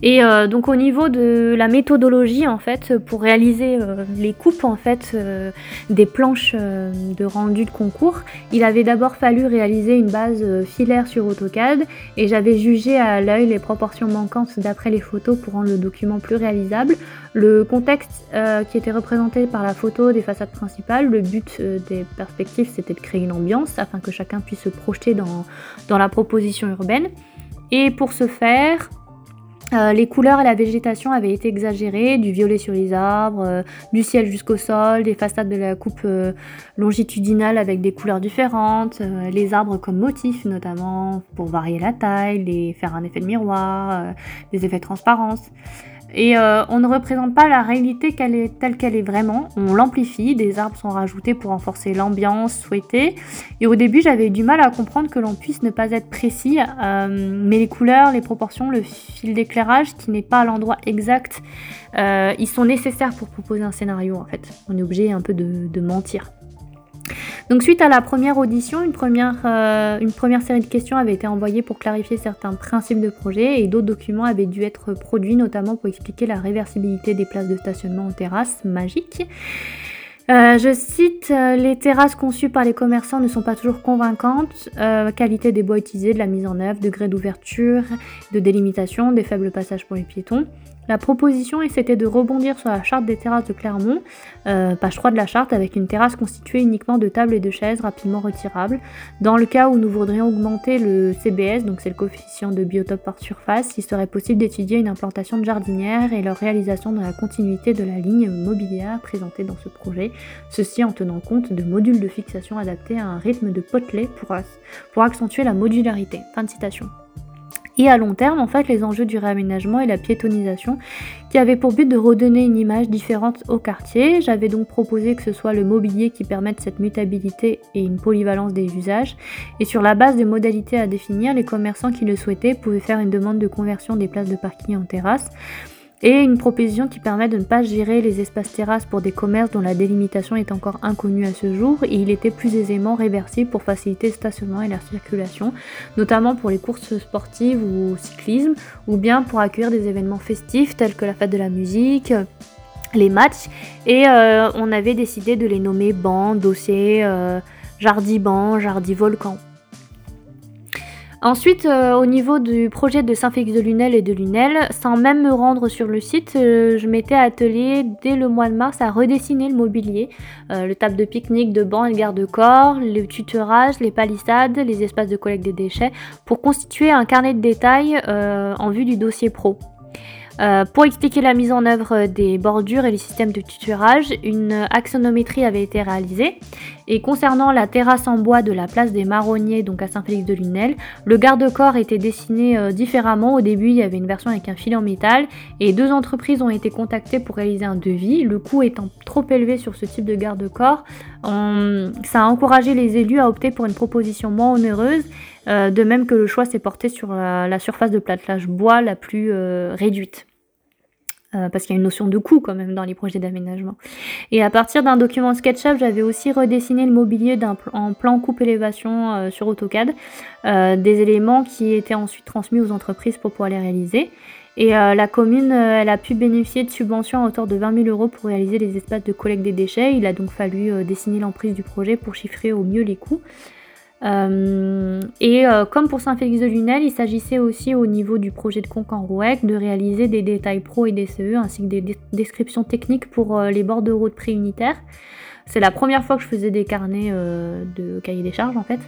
Et euh, donc au niveau de la méthodologie en fait pour réaliser euh, les coupes en fait euh, des planches de rendu de concours, il avait d'abord fallu réaliser une base filaire sur AutoCAD et j'avais jugé à l'œil les proportions manquantes d'après les photos pour rendre le document plus réalisable. Le contexte qui était représenté par la photo des façades principales, le but des perspectives c'était de créer une ambiance afin que chacun puisse se projeter dans, dans la proposition urbaine. Et pour ce faire, euh, les couleurs et la végétation avaient été exagérées, du violet sur les arbres, euh, du ciel jusqu'au sol, des façades de la coupe euh, longitudinale avec des couleurs différentes, les arbres comme motifs notamment pour varier la taille, faire un effet de miroir, des effets de transparence. Et euh, on ne représente pas la réalité telle qu'elle est vraiment, on l'amplifie, des arbres sont rajoutés pour renforcer l'ambiance souhaitée. Et au début, j'avais du mal à comprendre que l'on puisse ne pas être précis, euh, mais les couleurs, les proportions, le fil d'éclairage, qui n'est pas à l'endroit exact, euh, ils sont nécessaires pour proposer un scénario en fait. On est obligé un peu de mentir. Donc suite à la première audition, une première, euh, une première série de questions avait été envoyée pour clarifier certains principes de projet et d'autres documents avaient dû être produits notamment pour expliquer la réversibilité des places de stationnement en terrasse magiques. Euh, je cite, euh, les terrasses conçues par les commerçants ne sont pas toujours convaincantes. qualité des bois utilisés, de la mise en œuvre, degré d'ouverture, de délimitation, des faibles passages pour les piétons. La proposition c'était de rebondir sur la charte des terrasses de Clermont, euh, page 3 de la charte, avec une terrasse constituée uniquement de tables et de chaises rapidement retirables. Dans le cas où nous voudrions augmenter le CBS, donc c'est le coefficient de biotope par surface, il serait possible d'étudier une implantation de jardinières et leur réalisation dans la continuité de la ligne mobilière présentée dans ce projet, ceci en tenant compte de modules de fixation adaptés à un rythme de potelet pour, pour accentuer la modularité. Fin de citation et à long terme en fait les enjeux du réaménagement et la piétonisation qui avaient pour but de redonner une image différente au quartier. J'avais donc proposé que ce soit le mobilier qui permette cette mutabilité et une polyvalence des usages et sur la base des modalités à définir, les commerçants qui le souhaitaient pouvaient faire une demande de conversion des places de parking en terrasse et une proposition qui permet de ne pas gérer les espaces terrasses pour des commerces dont la délimitation est encore inconnue à ce jour et il était plus aisément réversible pour faciliter le stationnement et la circulation, notamment pour les courses sportives ou cyclisme, ou bien pour accueillir des événements festifs tels que la fête de la musique, les matchs, et euh, on avait décidé de les nommer bancs, dossiers, euh, jardiban, jardivolcan. Ensuite, euh, au niveau du projet de Saint-Félix de Lunel et de Lunel, sans même me rendre sur le site, euh, je m'étais attelée dès le mois de mars à redessiner le mobilier, euh, le table de pique-nique, de banc et de garde-corps, le tutorage, les palissades, les espaces de collecte des déchets, pour constituer un carnet de détails en vue du dossier pro. Euh, pour expliquer la mise en œuvre des bordures et les systèmes de tutorage, une axonométrie avait été réalisée. Et concernant la terrasse en bois de la place des Marronniers, donc à Saint-Félix-de-Lunel, le garde-corps était dessiné euh, différemment. Au début, il y avait une version avec un fil en métal et deux entreprises ont été contactées pour réaliser un devis. Le coût étant trop élevé sur ce type de garde-corps, ça a encouragé les élus à opter pour une proposition moins onéreuse euh, de même que le choix s'est porté sur la, surface de platelage bois la plus euh, réduite. Euh, parce qu'il y a une notion de coût quand même dans les projets d'aménagement. Et à partir d'un document SketchUp, j'avais aussi redessiné le mobilier en plan coupe élévation sur AutoCAD, des éléments qui étaient ensuite transmis aux entreprises pour pouvoir les réaliser. Et la commune, elle a pu bénéficier de subventions à hauteur de 20 000 euros pour réaliser les espaces de collecte des déchets. Il a donc fallu dessiner l'emprise du projet pour chiffrer au mieux les coûts. Euh, et euh, comme pour Saint-Félix-de-Lunel, il s'agissait aussi au niveau du projet de Concan-Rouec de réaliser des détails pro et DCE ainsi que des descriptions techniques pour euh, les bordereaux de prix unitaires. C'est la première fois que je faisais des carnets de cahiers des charges en fait.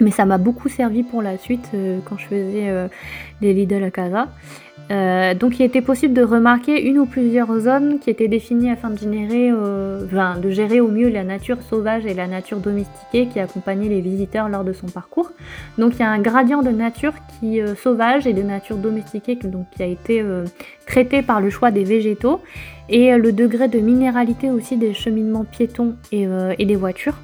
Mais ça m'a beaucoup servi pour la suite quand je faisais les Lidl à Casa. Euh, donc il était possible de remarquer une ou plusieurs zones qui étaient définies afin euh, de gérer au mieux la nature sauvage et la nature domestiquée qui accompagnait les visiteurs lors de son parcours. Donc il y a un gradient de nature qui euh, sauvage et de nature domestiquée qui a été traité par le choix des végétaux et le degré de minéralité aussi des cheminements piétons et des voitures.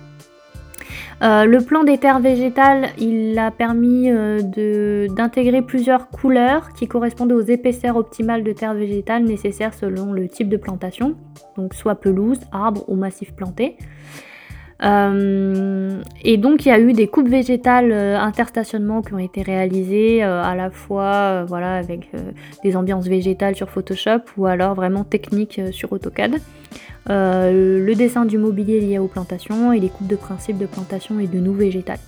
Euh, le plan des terres végétales, il a permis euh, d'intégrer plusieurs couleurs qui correspondaient aux épaisseurs optimales de terres végétales nécessaires selon le type de plantation, donc soit pelouse, arbre ou massif planté. Euh, et donc il y a eu des coupes végétales interstationnement qui ont été réalisées à la fois avec des ambiances végétales sur Photoshop ou alors vraiment techniques sur AutoCAD. Euh, le dessin du mobilier lié aux plantations et les coupes de principe de plantation et de nous végétales.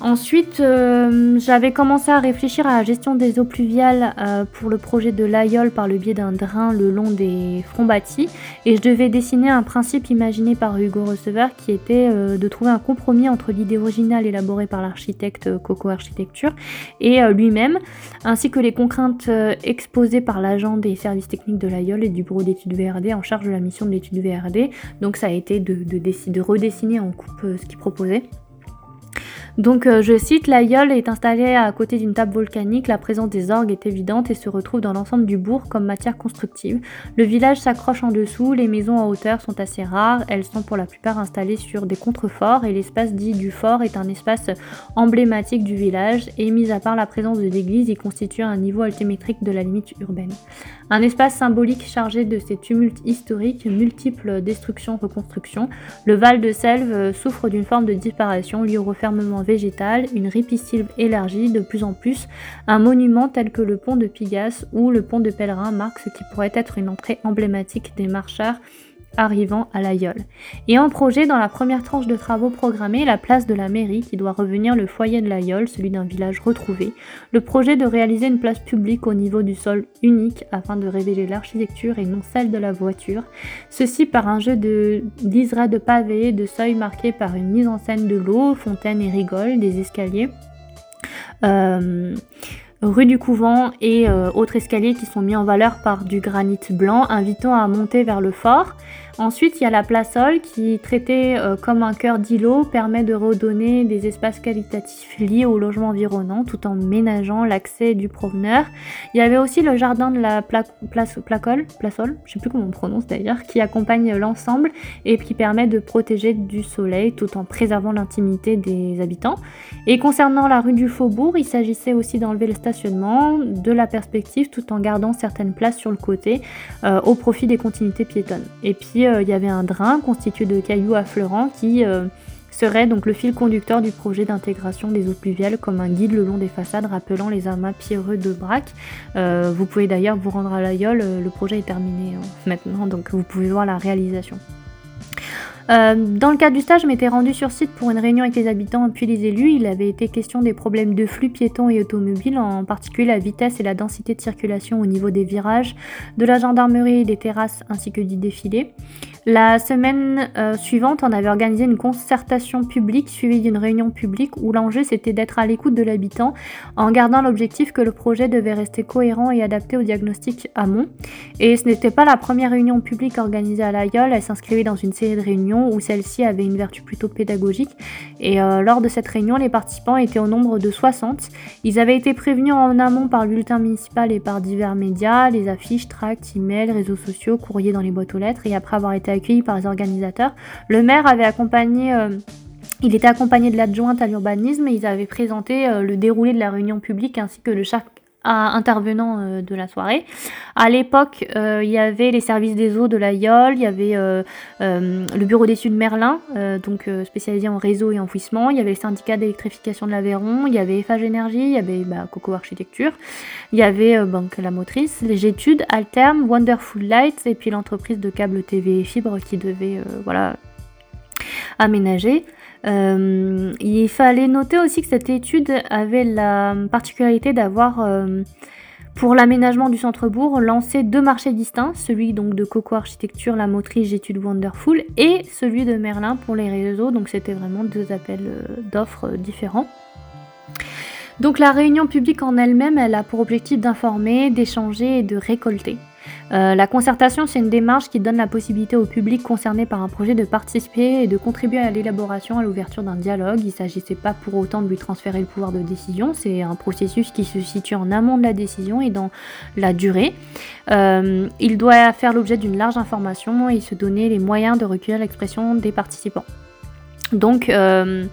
Ensuite, euh, j'avais commencé à réfléchir à la gestion des eaux pluviales euh, pour le projet de l'Aïol par le biais d'un drain le long des fronts bâtis. Et je devais dessiner un principe imaginé par Hugo Receveur qui était euh, de trouver un compromis entre l'idée originale élaborée par l'architecte Coco Architecture et lui-même, ainsi que les contraintes exposées par l'agent des services techniques de l'Aïol et du bureau d'études VRD en charge de la mission de l'étude VRD. Donc ça a été de, de redessiner en coupe ce qu'il proposait. Donc euh, je cite, l'aïeul est installé à côté d'une table volcanique, la présence des orgues est évidente et se retrouve dans l'ensemble du bourg comme matière constructive. Le village s'accroche en dessous, les maisons en hauteur sont assez rares, elles sont pour la plupart installées sur des contreforts et l'espace dit du fort est un espace emblématique du village et mis à part la présence de l'église, il constitue un niveau altimétrique de la limite urbaine. Un espace symbolique chargé de ces tumultes historiques, multiples destructions, reconstructions. Le Val de Selve euh, souffre d'une forme de disparition liée au refermement végétal, une ripisylve élargie de plus en plus, un monument tel que le pont de Pigasse ou le pont de Pèlerin marque ce qui pourrait être une entrée emblématique des marcheurs arrivant à l'Aïol. Et en projet, dans la première tranche de travaux programmés, la place de la mairie qui doit revenir le foyer de l'Aïol, celui d'un village retrouvé. Le projet de réaliser une place publique au niveau du sol unique afin de révéler l'architecture et non celle de la voiture. Ceci par un jeu de de pavés, de seuils marqués par une mise en scène de l'eau, fontaines et rigoles, des escaliers. Euh, rue du Couvent et euh, autres escaliers qui sont mis en valeur par du granit blanc, invitant à monter vers le fort. Ensuite, il y a la placole qui, traitée euh, comme un cœur d'îlot, permet de redonner des espaces qualitatifs liés au logement environnant tout en ménageant l'accès du proveneur. Il y avait aussi le jardin de la place, placole, placole, je sais plus comment on prononce d'ailleurs, qui accompagne l'ensemble et qui permet de protéger du soleil tout en préservant l'intimité des habitants. Et concernant la rue du Faubourg, il s'agissait aussi d'enlever le stationnement, de la perspective tout en gardant certaines places sur le côté euh, au profit des continuités piétonnes. Et puis euh, il y avait un drain constitué de cailloux affleurants qui euh, serait donc le fil conducteur du projet d'intégration des eaux pluviales comme un guide le long des façades rappelant les amas pierreux de Braque. Euh, vous pouvez d'ailleurs vous rendre à l'Aïol, le projet est terminé maintenant, donc vous pouvez voir la réalisation. Euh, dans le cadre du stage, je m'étais rendu sur site pour une réunion avec les habitants puis les élus. Il avait été question des problèmes de flux piétons et automobiles, en particulier la vitesse et la densité de circulation au niveau des virages, de la gendarmerie et des terrasses ainsi que du défilé. La semaine euh, suivante, on avait organisé une concertation publique suivie d'une réunion publique où l'enjeu c'était d'être à l'écoute de l'habitant en gardant l'objectif que le projet devait rester cohérent et adapté au diagnostic amont. Et ce n'était pas la première réunion publique organisée à l'AIOL, elle s'inscrivait dans une série de réunions où celle-ci avait une vertu plutôt pédagogique. Et euh, lors de cette réunion, les participants étaient au nombre de 60. Ils avaient été prévenus en amont par le bulletin municipal et par divers médias, les affiches, tracts, emails, réseaux sociaux, courriers dans les boîtes aux lettres. Et après avoir été accueilli par les organisateurs. Le maire avait accompagné... Euh, il était accompagné de l'adjointe à l'urbanisme et ils avaient présenté euh, le déroulé de la réunion publique ainsi que de chaque intervenant euh, de la soirée. À l'époque, euh, il y avait les services des eaux de la YOL, il y avait euh, le bureau d'études Merlin, donc spécialisé en réseau et enfouissement, il y avait le syndicat d'électrification de l'Aveyron, il y avait Eiffage Énergie, il y avait bah, Coco Architecture, il y avait la motrice, les études, Alterm, Wonderful Lights et puis l'entreprise de câbles TV et fibres qui devait voilà aménager. Euh, il fallait noter aussi que cette étude avait la particularité d'avoir, euh, pour l'aménagement du centre-bourg, lancé deux marchés distincts, celui donc de Coco Architecture, la motrice J'étude Wonderful, et celui de Merlin pour les réseaux, donc c'était vraiment deux appels euh, d'offres différents. Donc la réunion publique en elle-même, elle a pour objectif d'informer, d'échanger et de récolter. Euh, la concertation, c'est une démarche qui donne la possibilité au public concerné par un projet de participer et de contribuer à l'élaboration, à l'ouverture d'un dialogue. Il ne s'agissait pas pour autant de lui transférer le pouvoir de décision, c'est un processus qui se situe en amont de la décision et dans la durée. Euh, il doit faire l'objet d'une large information et se donner les moyens de recueillir l'expression des participants. Donc, euh,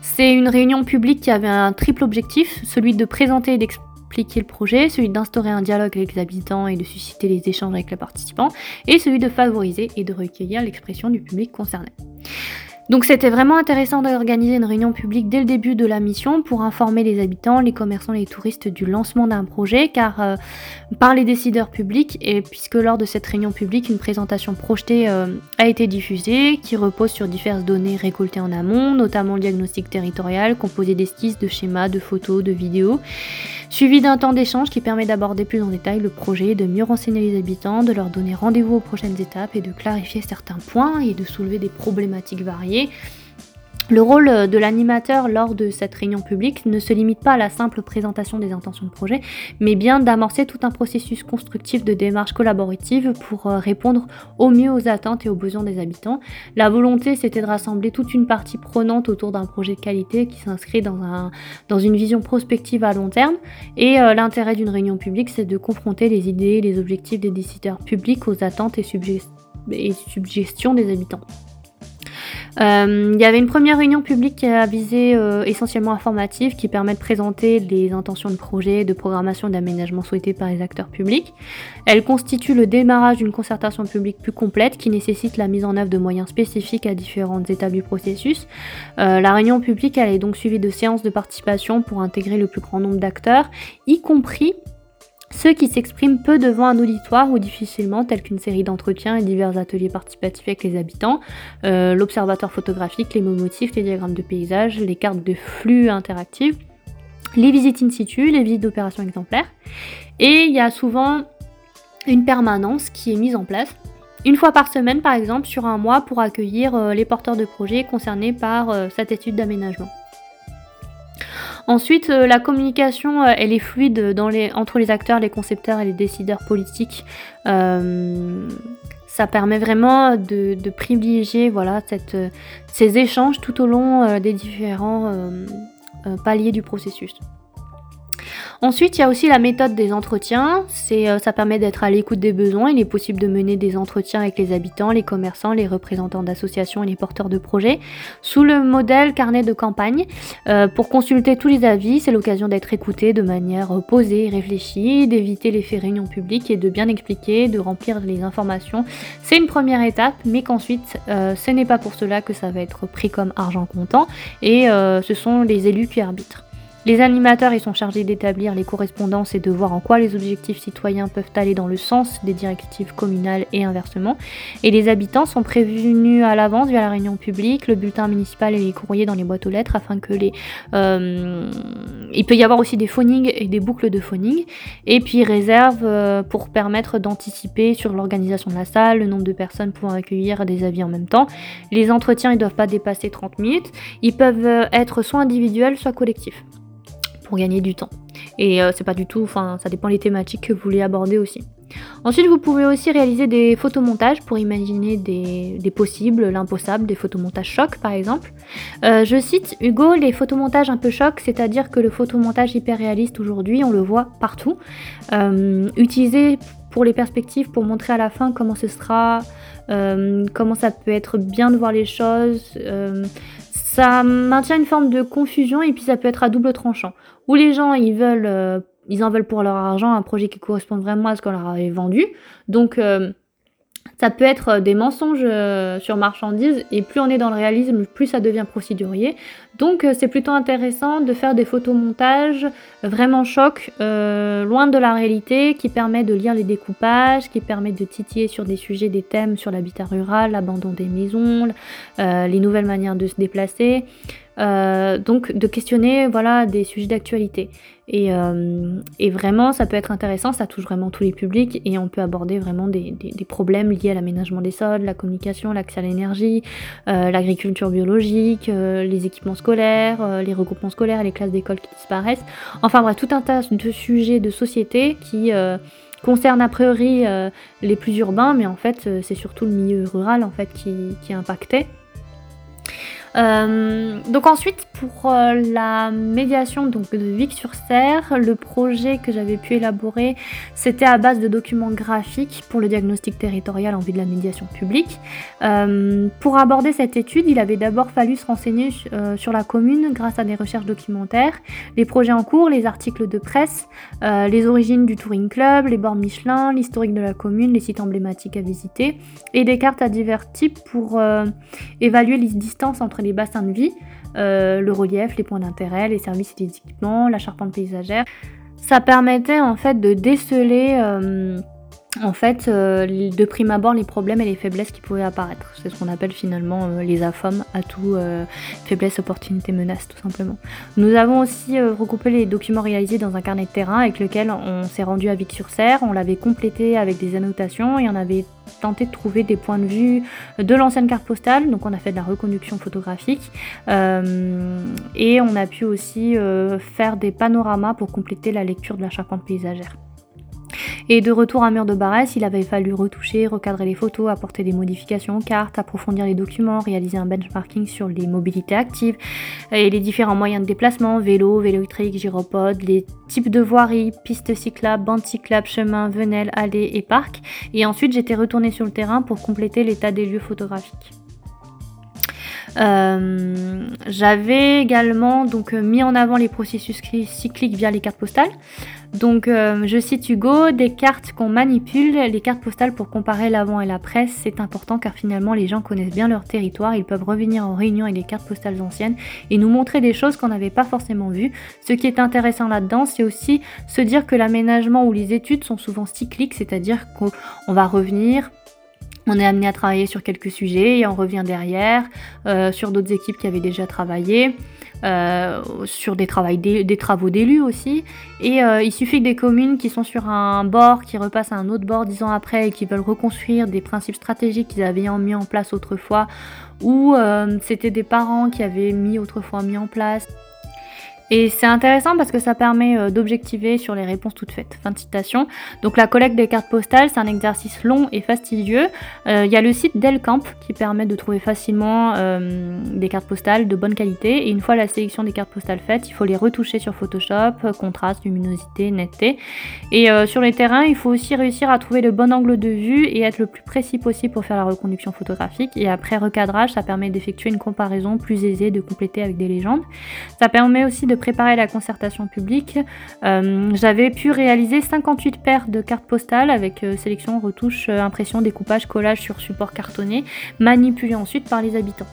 c'est une réunion publique qui avait un triple objectif, celui de présenter et d'expliquer le projet, celui d'instaurer un dialogue avec les habitants et de susciter les échanges avec les participants, et celui de favoriser et de recueillir l'expression du public concerné. Donc c'était vraiment intéressant d'organiser une réunion publique dès le début de la mission pour informer les habitants, les commerçants les touristes du lancement d'un projet, car euh, par les décideurs publics, et puisque lors de cette réunion publique, une présentation projetée euh, a été diffusée, qui repose sur diverses données récoltées en amont, notamment le diagnostic territorial, composé d'esquisses, de schémas, de photos, de vidéos, suivi d'un temps d'échange qui permet d'aborder plus en détail le projet, de mieux renseigner les habitants, de leur donner rendez-vous aux prochaines étapes et de clarifier certains points et de soulever des problématiques variées le rôle de l'animateur lors de cette réunion publique ne se limite pas à la simple présentation des intentions de projet, mais bien d'amorcer tout un processus constructif de démarche collaborative pour euh, répondre au mieux aux attentes et aux besoins des habitants. La volonté, c'était de rassembler toute une partie prenante autour d'un projet de qualité qui s'inscrit dans, un, dans une vision prospective à long terme. Et euh, l'intérêt d'une réunion publique, c'est de confronter les idées et les objectifs des décideurs publics aux attentes et suggestions des habitants. Euh, il y avait une première réunion publique qui a visé euh, essentiellement informative qui permet de présenter les intentions de projet, de programmation d'aménagement souhaitées par les acteurs publics. Elle constitue le démarrage d'une concertation publique plus complète qui nécessite la mise en œuvre de moyens spécifiques à différentes étapes du processus. Euh, la réunion publique est donc suivie de séances de participation pour intégrer le plus grand nombre d'acteurs, y compris ceux qui s'expriment peu devant un auditoire ou difficilement, tels qu'une série d'entretiens et divers ateliers participatifs avec les habitants, euh, l'observateur photographique, les mots motifs, les diagrammes de paysage, les cartes de flux interactives, les visites in situ, les visites d'opérations exemplaires. Et il y a souvent une permanence qui est mise en place une fois par semaine par exemple sur un mois pour accueillir euh, les porteurs de projets concernés par euh, cette étude d'aménagement. Ensuite, euh, la communication, elle est fluide entre les acteurs, les concepteurs et les décideurs politiques. ça permet vraiment de, privilégier ces échanges tout au long des différents paliers du processus. Ensuite, il y a aussi la méthode des entretiens. C'est, euh, ça permet d'être à l'écoute des besoins. Il est possible de mener des entretiens avec les habitants, les commerçants, les représentants d'associations et les porteurs de projets sous le modèle carnet de campagne. Euh, pour consulter tous les avis, c'est l'occasion d'être écouté de manière posée réfléchie, d'éviter l'effet réunion publique et de bien expliquer, de remplir les informations. C'est une première étape, mais qu'ensuite, euh, ce n'est pas pour cela que ça va être pris comme argent comptant et ce sont les élus qui arbitrent. Les animateurs ils sont chargés d'établir les correspondances et de voir en quoi les objectifs citoyens peuvent aller dans le sens des directives communales et inversement. Et les habitants sont prévenus à l'avance via la réunion publique, le bulletin municipal et les courriers dans les boîtes aux lettres afin que les... Euh, il peut y avoir aussi des phonings et des boucles de phoning. Et puis réserve euh, pour permettre d'anticiper sur l'organisation de la salle, le nombre de personnes pouvant accueillir des avis en même temps. Les entretiens ne doivent pas dépasser 30 minutes. Ils peuvent euh, être soit individuels, soit collectifs pour gagner du temps. Et euh, c'est pas du tout, enfin ça dépend des thématiques que vous voulez aborder aussi. Ensuite, vous pouvez aussi réaliser des photomontages pour imaginer des, possibles, l'impossible, des photomontages chocs par exemple. Euh, je cite Hugo, les photomontages un peu chocs, c'est-à-dire que le photomontage hyper réaliste aujourd'hui, on le voit partout, euh, utilisé pour les perspectives, pour montrer à la fin comment ce sera, comment ça peut être bien de voir les choses ça maintient une forme de confusion et puis ça peut être à double tranchant. Où les gens ils veulent, euh, ils en veulent pour leur argent un projet qui correspond vraiment à ce qu'on leur avait vendu. Donc euh, ça peut être euh, des mensonges euh, sur marchandises et plus on est dans le réalisme, plus ça devient procédurier. Donc euh, c'est plutôt intéressant de faire des photomontages vraiment choc, loin de la réalité, qui permet de lire les découpages, qui permet de titiller sur des sujets, des thèmes sur l'habitat rural, l'abandon des maisons, les nouvelles manières de se déplacer. Euh, donc de questionner voilà, des sujets d'actualité. Euh, et, vraiment, ça peut être intéressant, ça touche vraiment tous les publics et on peut aborder vraiment des, problèmes liés à l'aménagement des sols, la communication, l'accès à l'énergie, euh, l'agriculture biologique, les équipements scolaires, les regroupements scolaires, les classes d'école qui disparaissent. Enfin bref, tout un tas de sujets de société qui concernent a priori les plus urbains, mais en fait c'est surtout le milieu rural en fait qui, qui est impacté. Euh, donc ensuite pour euh, la médiation donc, de Vic sur Serre, le projet que j'avais pu élaborer c'était à base de documents graphiques pour le diagnostic territorial en vue de la médiation publique. Euh, pour aborder cette étude, il avait d'abord fallu se renseigner sur la commune grâce à des recherches documentaires, les projets en cours, les articles de presse, les origines du Touring Club, les bords Michelin, l'historique de la commune, les sites emblématiques à visiter et des cartes à divers types pour évaluer les distances entre les bassins de vie, euh, le relief, les points d'intérêt, les services et les équipements, la charpente paysagère. Ça permettait en fait de déceler euh, en fait, euh, de prime abord, les problèmes et les faiblesses qui pouvaient apparaître. C'est ce qu'on appelle finalement euh, les AFOM, atout, euh, faiblesse, opportunité, menace, tout simplement. Nous avons aussi regroupé les documents réalisés dans un carnet de terrain avec lequel on s'est rendu à Vic-sur-Serre. On l'avait complété avec des annotations et on avait tenté de trouver des points de vue de l'ancienne carte postale. Donc on a fait de la reconduction photographique et on a pu aussi faire des panoramas pour compléter la lecture de la charpente paysagère. Et de retour à Mur de Barès, il avait fallu retoucher, recadrer les photos, apporter des modifications aux cartes, approfondir les documents, réaliser un benchmarking sur les mobilités actives et les différents moyens de déplacement, vélo, vélo électrique, gyropode, les types de voiries, pistes cyclables, bandes cyclables, chemins, venelles, allées et parcs. Et ensuite, j'étais retournée sur le terrain pour compléter l'état des lieux photographiques. Euh, j'avais également donc mis en avant les processus cycliques via les cartes postales. Donc, euh, je cite Hugo, des cartes qu'on manipule, les cartes postales pour comparer l'avant et la presse, c'est important car finalement les gens connaissent bien leur territoire, ils peuvent revenir en réunion avec des cartes postales anciennes et nous montrer des choses qu'on n'avait pas forcément vues. Ce qui est intéressant là-dedans, c'est aussi se dire que l'aménagement ou les études sont souvent cycliques, c'est-à-dire qu'on va revenir, on est amené à travailler sur quelques sujets et on revient derrière euh, sur d'autres équipes qui avaient déjà travaillé. Euh, sur des, travaux d'élus aussi. Et euh, il suffit que des communes qui sont sur un bord, qui repassent à un autre bord dix ans après et qui veulent reconstruire des principes stratégiques qu'ils avaient mis en place autrefois, ou c'était des parents qui avaient mis autrefois mis en place. Et c'est intéressant parce que ça permet euh, d'objectiver sur les réponses toutes faites. Fin de citation. Donc la collecte des cartes postales, c'est un exercice long et fastidieux. Euh, il y a le site Delcamp qui permet de trouver facilement euh, des cartes postales de bonne qualité. Et une fois la sélection des cartes postales faite, il faut les retoucher sur Photoshop, contraste, luminosité, netteté. Et sur les terrains, il faut aussi réussir à trouver le bon angle de vue et être le plus précis possible pour faire la reconduction photographique. Et après recadrage, ça permet d'effectuer une comparaison plus aisée, de compléter avec des légendes. Ça permet aussi de préparer la concertation publique, euh, j'avais pu réaliser 58 paires de cartes postales avec euh, sélection, retouche, euh, impression, découpage, collage sur support cartonné, manipulé ensuite par les habitants.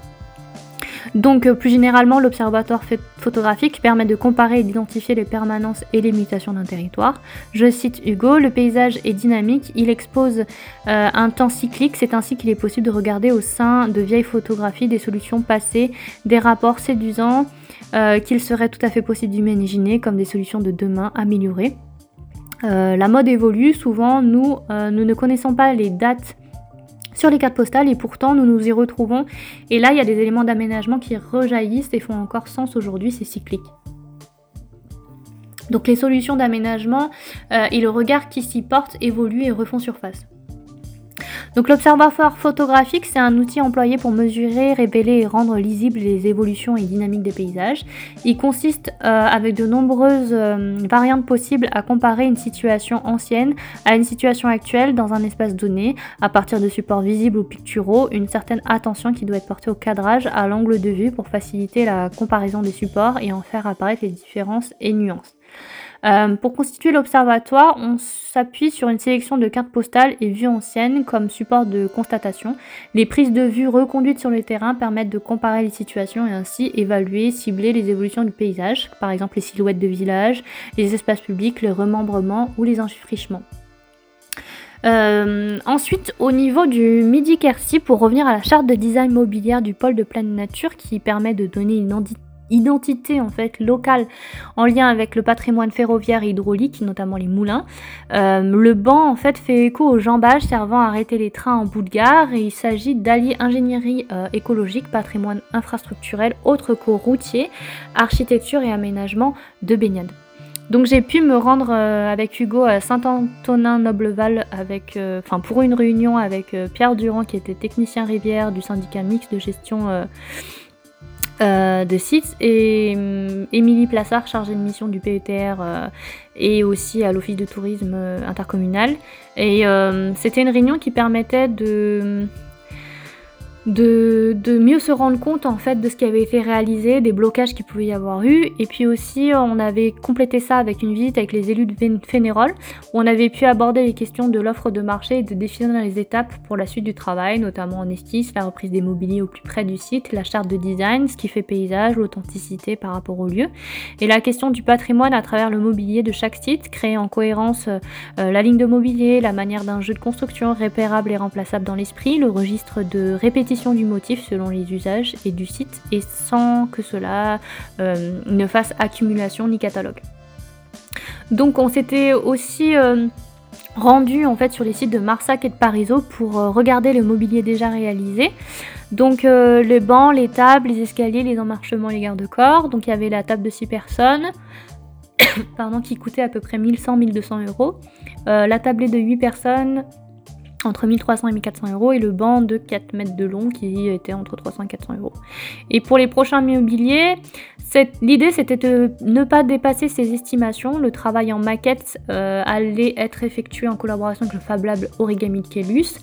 Donc plus généralement, l'observatoire photographique permet de comparer et d'identifier les permanences et les mutations d'un territoire. Je cite Hugo, le paysage est dynamique, il expose un temps cyclique, c'est ainsi qu'il est possible de regarder au sein de vieilles photographies des solutions passées, des rapports séduisants, euh, qu'il serait tout à fait possible d'imaginer comme des solutions de demain améliorées. Euh, la mode évolue, souvent nous, euh, nous ne connaissons pas les dates sur les cartes postales et pourtant nous nous y retrouvons. Et là, il y a des éléments d'aménagement qui rejaillissent et font encore sens aujourd'hui, c'est cyclique. Donc les solutions d'aménagement et le regard qui s'y porte évoluent et refont surface. Donc l'observatoire photographique, c'est un outil employé pour mesurer, révéler et rendre lisibles les évolutions et dynamiques des paysages. Il consiste euh, avec de nombreuses euh, variantes possibles à comparer une situation ancienne à une situation actuelle dans un espace donné, à partir de supports visibles ou picturaux, une certaine attention qui doit être portée au cadrage, à l'angle de vue pour faciliter la comparaison des supports et en faire apparaître les différences et nuances. Euh, pour constituer l'observatoire, on s'appuie sur une sélection de cartes postales et vues anciennes comme support de constatation. Les prises de vue reconduites sur le terrain permettent de comparer les situations et ainsi évaluer, cibler les évolutions du paysage, par exemple les silhouettes de villages, les espaces publics, les remembrements ou les enfrichements. Euh, ensuite, au niveau du Midi-Quercy, pour revenir à la charte de design mobilière du pôle de pleine nature qui permet de donner une, identité en fait locale en lien avec le patrimoine ferroviaire et hydraulique, notamment les moulins. Euh, le banc en fait fait écho au jambage servant à arrêter les trains en bout de gare et il s'agit d'allier ingénierie euh, écologique, patrimoine infrastructurel, autre qu'au routier, architecture et aménagement de baignade. Donc j'ai pu me rendre euh, avec Hugo à Saint-Antonin-Nobleval avec, enfin pour une réunion avec Pierre Durand qui était technicien rivière du syndicat mixte de gestion euh, de sites et hum, Émilie Plassard, chargée de mission du PETR euh, et aussi à l'Office de tourisme euh, intercommunal. Et c'était une réunion qui permettait de de, mieux se rendre compte en fait de ce qui avait été réalisé, des blocages qu'il pouvait y avoir eu. Et puis aussi, on avait complété ça avec une visite avec les élus de Fénérol, où on avait pu aborder les questions de l'offre de marché et de définir les étapes pour la suite du travail, notamment en esquisse, la reprise des mobiliers au plus près du site, la charte de design, ce qui fait paysage, l'authenticité par rapport au lieu, et la question du patrimoine à travers le mobilier de chaque site, créer en cohérence euh, la ligne de mobilier, la manière d'un jeu de construction repérable et remplaçable dans l'esprit, le registre de répétition du motif selon les usages et du site et sans que cela euh, ne fasse accumulation ni catalogue. Donc on s'était aussi euh, rendu en fait sur les sites de Marsac et de Parisot pour euh, regarder le mobilier déjà réalisé. Donc les bancs, les tables, les escaliers, les emmarchements, les garde-corps. Donc il y avait la table de 6 personnes. pardon, qui coûtait à peu près 1100-1200 euros. la tablée de 8 personnes entre 1300 et 1400 euros et le banc de 4 mètres de long qui était entre 300 et 400 euros. Et pour les prochains mobiliers, l'idée c'était de ne pas dépasser ces estimations. Le travail en maquette euh, allait être effectué en collaboration avec le Fab Lab Origami de Kelus.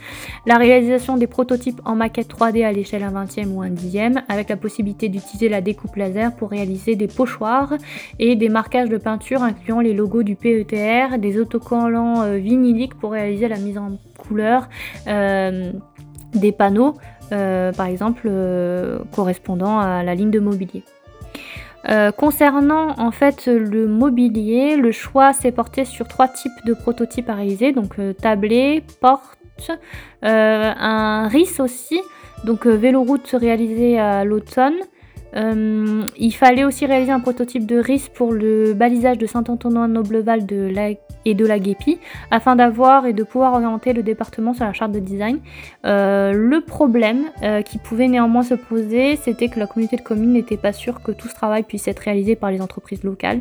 La réalisation des prototypes en maquette 3D à l'échelle 1 20e ou 1 10e avec la possibilité d'utiliser la découpe laser pour réaliser des pochoirs et des marquages de peinture incluant les logos du PETR, des autocollants euh, vinyliques pour réaliser la mise en couleur euh, des panneaux, euh, par exemple, euh, correspondant à la ligne de mobilier. concernant en fait le mobilier, le choix s'est porté sur trois types de prototypes à réaliser, donc tablé, porte, un RIS aussi, donc véloroute réalisé à l'automne, euh, il fallait aussi réaliser un prototype de RIS pour le balisage de Saint-Antonin-Nobleval et de la Guépie afin d'avoir et de pouvoir orienter le département sur la charte de design. Euh, le problème euh, qui pouvait néanmoins se poser, c'était que la communauté de communes n'était pas sûre que tout ce travail puisse être réalisé par les entreprises locales.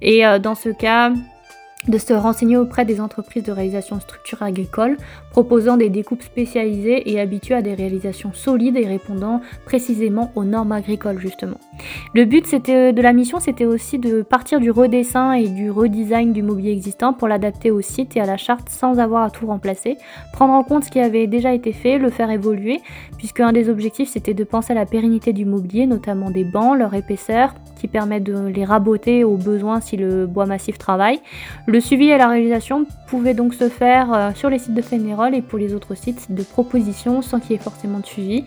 Et dans ce cas, de se renseigner auprès des entreprises de réalisation de structures agricoles, proposant des découpes spécialisées et habituées à des réalisations solides et répondant précisément aux normes agricoles justement. Le but de la mission c'était aussi de partir du redessin et du redesign du mobilier existant pour l'adapter au site et à la charte sans avoir à tout remplacer, prendre en compte ce qui avait déjà été fait, le faire évoluer, puisque un des objectifs c'était de penser à la pérennité du mobilier, notamment des bancs, leur épaisseur, qui permet de les raboter aux besoins si le bois massif travaille. Le suivi et la réalisation pouvaient donc se faire euh, sur les sites de Fénérol et pour les autres sites de proposition sans qu'il y ait forcément de suivi.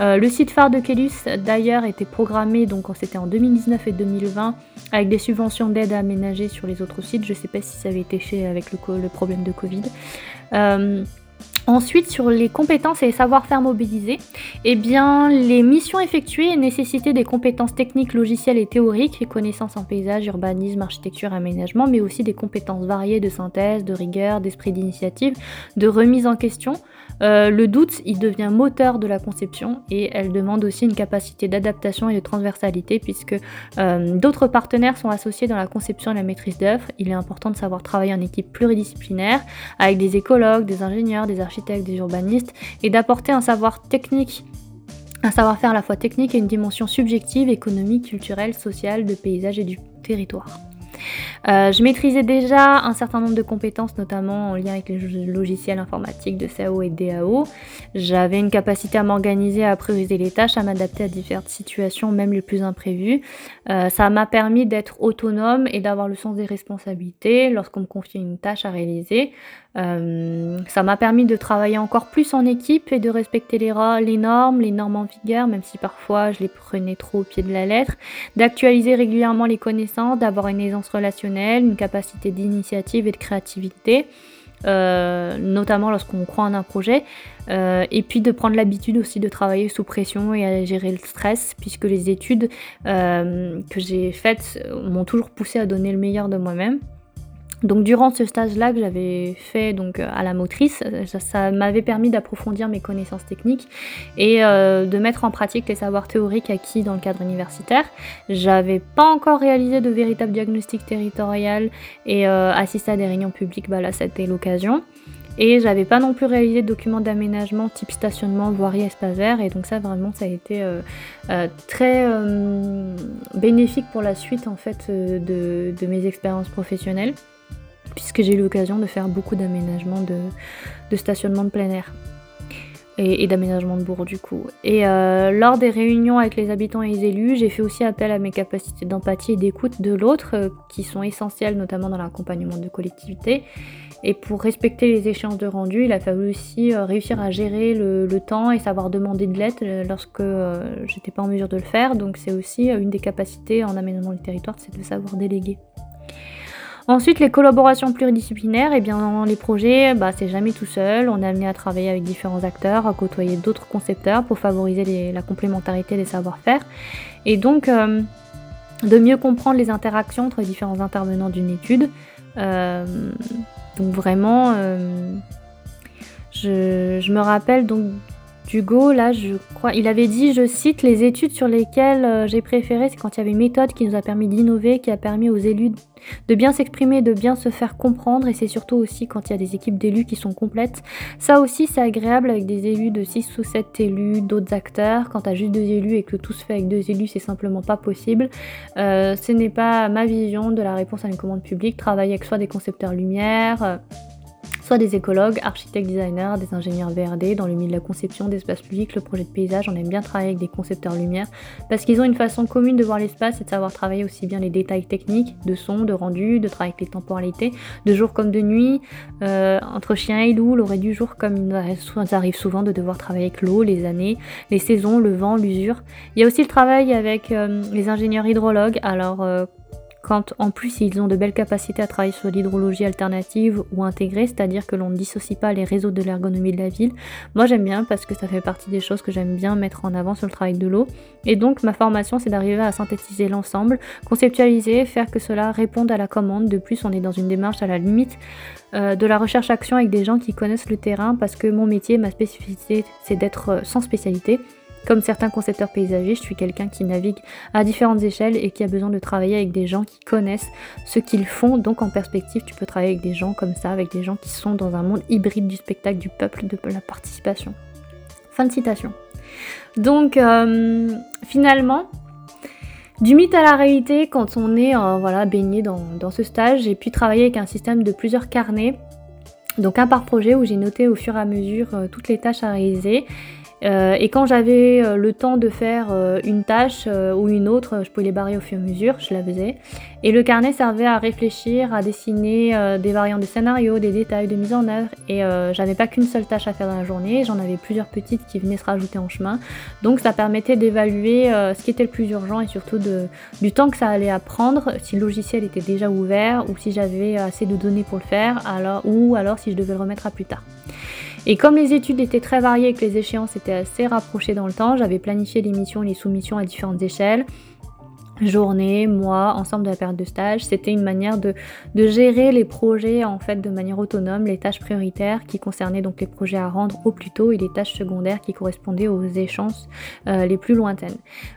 Euh, le site phare de Kelus d'ailleurs était programmé, donc c'était en 2019 et 2020, avec des subventions d'aide à aménager sur les autres sites. Je ne sais pas si ça avait été fait avec le, le problème de Covid. Euh, Ensuite, sur les compétences et savoir-faire mobilisés, eh les missions effectuées nécessitaient des compétences techniques, logicielles et théoriques, et connaissances en paysage, urbanisme, architecture, aménagement, mais aussi des compétences variées de synthèse, de rigueur, d'esprit d'initiative, de remise en question, euh, le doute, il devient moteur de la conception et elle demande aussi une capacité d'adaptation et de transversalité puisque euh, d'autres partenaires sont associés dans la conception et la maîtrise d'œuvre. Il est important de savoir travailler en équipe pluridisciplinaire avec des écologues, des ingénieurs, des architectes, des urbanistes et d'apporter un savoir technique un savoir-faire à la fois technique et une dimension subjective, économique, culturelle, sociale, de paysage et du territoire. Euh, je maîtrisais déjà un certain nombre de compétences, notamment en lien avec les logiciels informatiques de CAO et DAO. J'avais une capacité à m'organiser, à prioriser les tâches, à m'adapter à différentes situations, même les plus imprévues. Euh, ça m'a permis d'être autonome et d'avoir le sens des responsabilités lorsqu'on me confiait une tâche à réaliser. Euh, ça m'a permis de travailler encore plus en équipe et de respecter les, normes, les normes en vigueur, même si parfois je les prenais trop au pied de la lettre, d'actualiser régulièrement les connaissances, d'avoir une aisance relationnelle, une capacité d'initiative et de créativité. Euh, notamment lorsqu'on croit en un projet, euh, et puis de prendre l'habitude aussi de travailler sous pression et à gérer le stress, puisque les études que j'ai faites m'ont toujours poussé à donner le meilleur de moi-même. Donc durant ce stage-là que j'avais fait donc à la motrice, ça, m'avait permis d'approfondir mes connaissances techniques et euh, de mettre en pratique les savoirs théoriques acquis dans le cadre universitaire. J'avais pas encore réalisé de véritable diagnostic territorial et euh, assisté à des réunions publiques, bah là c'était l'occasion. Et j'avais pas non plus réalisé de documents d'aménagement type stationnement, voirie, espace vert. Et donc ça vraiment ça a été euh, très bénéfique pour la suite en fait de mes expériences professionnelles puisque j'ai eu l'occasion de faire beaucoup d'aménagements de, stationnement de plein air et, d'aménagement de bourg du coup. Et euh, lors des réunions avec les habitants et les élus, j'ai fait aussi appel à mes capacités d'empathie et d'écoute de l'autre, euh, qui sont essentielles notamment dans l'accompagnement de collectivités. Et pour respecter les échéances de rendu, il a fallu aussi euh, réussir à gérer le, temps et savoir demander de l'aide lorsque j'étais pas en mesure de le faire. Donc c'est aussi une des capacités en aménagement du territoire, c'est de savoir déléguer. Ensuite, les collaborations pluridisciplinaires, et eh bien dans les projets, bah, c'est jamais tout seul. On est amené à travailler avec différents acteurs, à côtoyer d'autres concepteurs pour favoriser la complémentarité des savoir-faire. Et donc, euh, de mieux comprendre les interactions entre les différents intervenants d'une étude. Euh, donc vraiment, euh, je, me rappelle donc d'Hugo, là, je crois, il avait dit, je cite, les études sur lesquelles euh, j'ai préféré, c'est quand il y avait une méthode qui nous a permis d'innover, qui a permis aux élus de bien s'exprimer, de bien se faire comprendre, et c'est surtout aussi quand il y a des équipes d'élus qui sont complètes. Ça aussi, c'est agréable avec des élus de 6 ou 7 élus, d'autres acteurs. Quand tu as juste deux élus et que tout se fait avec deux élus, c'est simplement pas possible. Euh, ce n'est pas ma vision de la réponse à une commande publique. Travailler avec soit des concepteurs lumière, euh, soit des écologues, architectes, designers, des ingénieurs VRD dans le milieu de la conception d'espace public, le projet de paysage. On aime bien travailler avec des concepteurs lumière parce qu'ils ont une façon commune de voir l'espace et de savoir travailler aussi bien les détails techniques de son, de rendu, de travailler avec les temporalités, de jour comme de nuit, euh, entre chien et loup, l'aurait du jour comme il arrive souvent de devoir travailler avec l'eau, les années, les saisons, le vent, l'usure. Il y a aussi le travail avec euh, les ingénieurs hydrologues. Alors euh, quand en plus ils ont de belles capacités à travailler sur l'hydrologie alternative ou intégrée, c'est-à-dire que l'on ne dissocie pas les réseaux de l'ergonomie de la ville. Moi j'aime bien parce que ça fait partie des choses que j'aime bien mettre en avant sur le travail de l'eau. Et donc ma formation c'est d'arriver à synthétiser l'ensemble, conceptualiser, faire que cela réponde à la commande. De plus on est dans une démarche à la limite euh, de la recherche-action avec des gens qui connaissent le terrain parce que mon métier, ma spécificité c'est d'être euh, sans spécialité. Comme certains concepteurs paysagistes, je suis quelqu'un qui navigue à différentes échelles et qui a besoin de travailler avec des gens qui connaissent ce qu'ils font. Donc en perspective, tu peux travailler avec des gens comme ça, avec des gens qui sont dans un monde hybride du spectacle, du peuple, de la participation. Fin de citation. Donc euh, finalement, du mythe à la réalité, quand on est euh, voilà, baigné dans, dans ce stage, j'ai pu travailler avec un système de plusieurs carnets donc un par projet où j'ai noté au fur et à mesure euh, toutes les tâches à réaliser euh, et quand j'avais euh, le temps de faire euh, une tâche ou une autre, je pouvais les barrer au fur et à mesure, je la faisais. Et le carnet servait à réfléchir, à dessiner des variantes de scénario, des détails de mise en œuvre. Et j'avais pas qu'une seule tâche à faire dans la journée, j'en avais plusieurs petites qui venaient se rajouter en chemin. Donc ça permettait d'évaluer ce qui était le plus urgent et surtout du temps que ça allait à prendre, si le logiciel était déjà ouvert ou si j'avais assez de données pour le faire, ou alors si je devais le remettre à plus tard. Et comme les études étaient très variées et que les échéances étaient assez rapprochées dans le temps, j'avais planifié les missions et les soumissions à différentes échelles journée, mois, ensemble de la période de stage. C'était une manière de, gérer les projets en fait de manière autonome, les tâches prioritaires qui concernaient donc les projets à rendre au plus tôt et les tâches secondaires qui correspondaient aux échéances euh, les plus lointaines.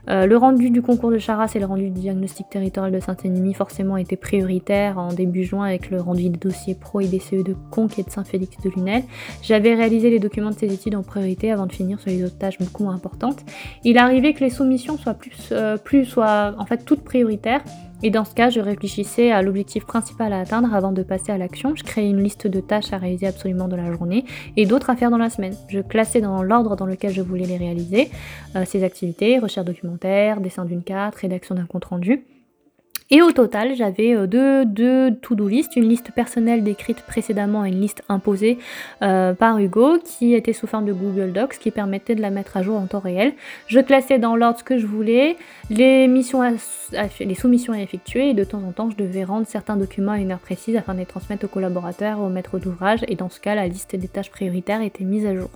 Euh, le rendu du concours de Charas et le rendu du diagnostic territorial de Saint-Ennemi forcément étaient prioritaires en début juin avec le rendu des dossiers pro et des CE de Conques et de Saint-Félix de Lunel. J'avais réalisé les documents de ces études en priorité avant de finir sur les autres tâches beaucoup moins importantes. Il arrivait que les soumissions soient plus, euh, plus soient en toutes prioritaires. Et dans ce cas, je réfléchissais à l'objectif principal à atteindre avant de passer à l'action. Je créais une liste de tâches à réaliser absolument dans la journée et d'autres à faire dans la semaine. Je classais dans l'ordre dans lequel je voulais les réaliser euh, ces activités, recherche documentaire, dessin d'une carte, rédaction d'un compte rendu. Et au total, j'avais euh, deux, deux to-do list, une liste personnelle décrite précédemment et une liste imposée euh, par Hugo qui était sous forme de Google Docs qui permettait de la mettre à jour en temps réel. Je classais dans l'ordre ce que je voulais, les, les soumissions à effectuer et de temps en temps je devais rendre certains documents à une heure précise afin de les transmettre aux collaborateurs, aux maîtres d'ouvrage et dans ce cas la liste des tâches prioritaires était mise à jour.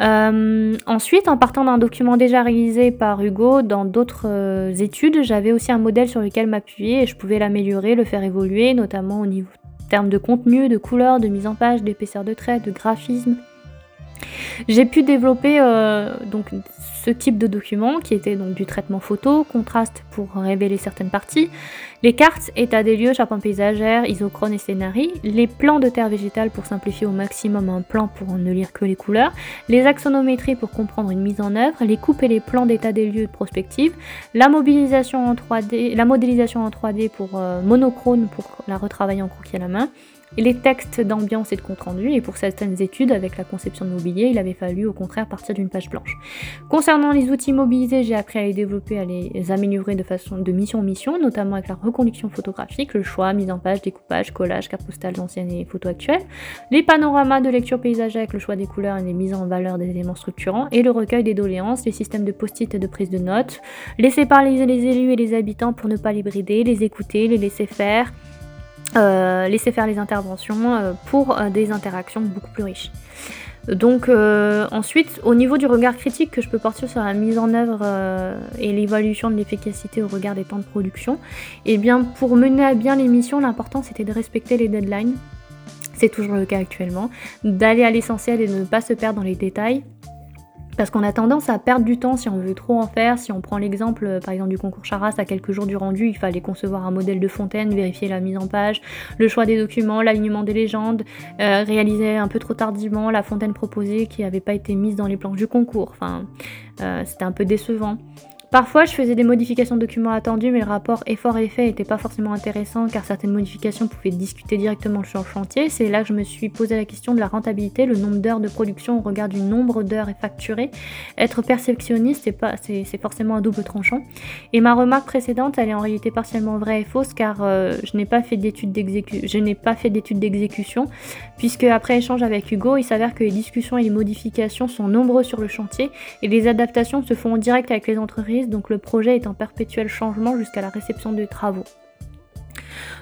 Euh, ensuite, en partant d'un document déjà réalisé par Hugo dans d'autres euh, études, j'avais aussi un modèle sur lequel m'appuyer et je pouvais l'améliorer, le faire évoluer, notamment au niveau termes de contenu, de couleur, de mise en page, d'épaisseur de trait, de graphisme. J'ai pu développer euh, donc ce type de document qui était donc du traitement photo, contraste pour révéler certaines parties, les cartes, état des lieux, charpente paysagère, isochrone et scénarii, les plans de terre végétale pour simplifier au maximum un plan pour ne lire que les couleurs, les axonométries pour comprendre une mise en œuvre, les coupes et les plans d'état des lieux de prospective, la mobilisation en 3D, la modélisation en 3D pour euh, monochrome pour la retravailler en croquis à la main, les textes d'ambiance et de compte rendu, et pour certaines études avec la conception de mobilier, il avait fallu au contraire partir d'une page blanche. Concernant les outils mobilisés, j'ai appris à les développer, à les améliorer de façon de mission en mission, notamment avec la reconduction photographique, le choix, mise en page, découpage, collage, carte postale anciennes et photos actuelles, les panoramas de lecture paysagère avec le choix des couleurs et les mises en valeur des éléments structurants, et le recueil des doléances, les systèmes de post-it et de prise de notes, laisser parler les élus et les habitants pour ne pas les brider, les écouter, les laisser faire, euh, laisser faire les interventions euh, pour euh, des interactions beaucoup plus riches. Donc ensuite, au niveau du regard critique que je peux porter sur la mise en œuvre et l'évaluation de l'efficacité au regard des temps de production, eh bien pour mener à bien les missions, l'important c'était de respecter les deadlines. C'est toujours le cas actuellement, d'aller à l'essentiel et de ne pas se perdre dans les détails Parce qu'on a tendance à perdre du temps si on veut trop en faire. Si on prend l'exemple, euh, par exemple, du concours Charas, à quelques jours du rendu, il fallait concevoir un modèle de fontaine, vérifier la mise en page, le choix des documents, l'alignement des légendes, euh, réaliser un peu trop tardivement la fontaine proposée qui n'avait pas été mise dans les planches du concours. Enfin, euh, c'était un peu décevant. Parfois, je faisais des modifications de documents attendus, mais le rapport effort-effet n'était pas forcément intéressant car certaines modifications pouvaient discuter directement sur le chantier. C'est là que je me suis posé la question de la rentabilité, le nombre d'heures de production au regard du nombre d'heures facturées. Être perceptionniste, c'est forcément un double tranchant. Et ma remarque précédente, elle est en réalité partiellement vraie et fausse car euh, je n'ai pas fait d'études d'exécution, puisque après échange avec Hugo, il s'avère que les discussions et les modifications sont nombreuses sur le chantier et les adaptations se font en direct avec les entreprises donc le projet est en perpétuel changement jusqu'à la réception des travaux.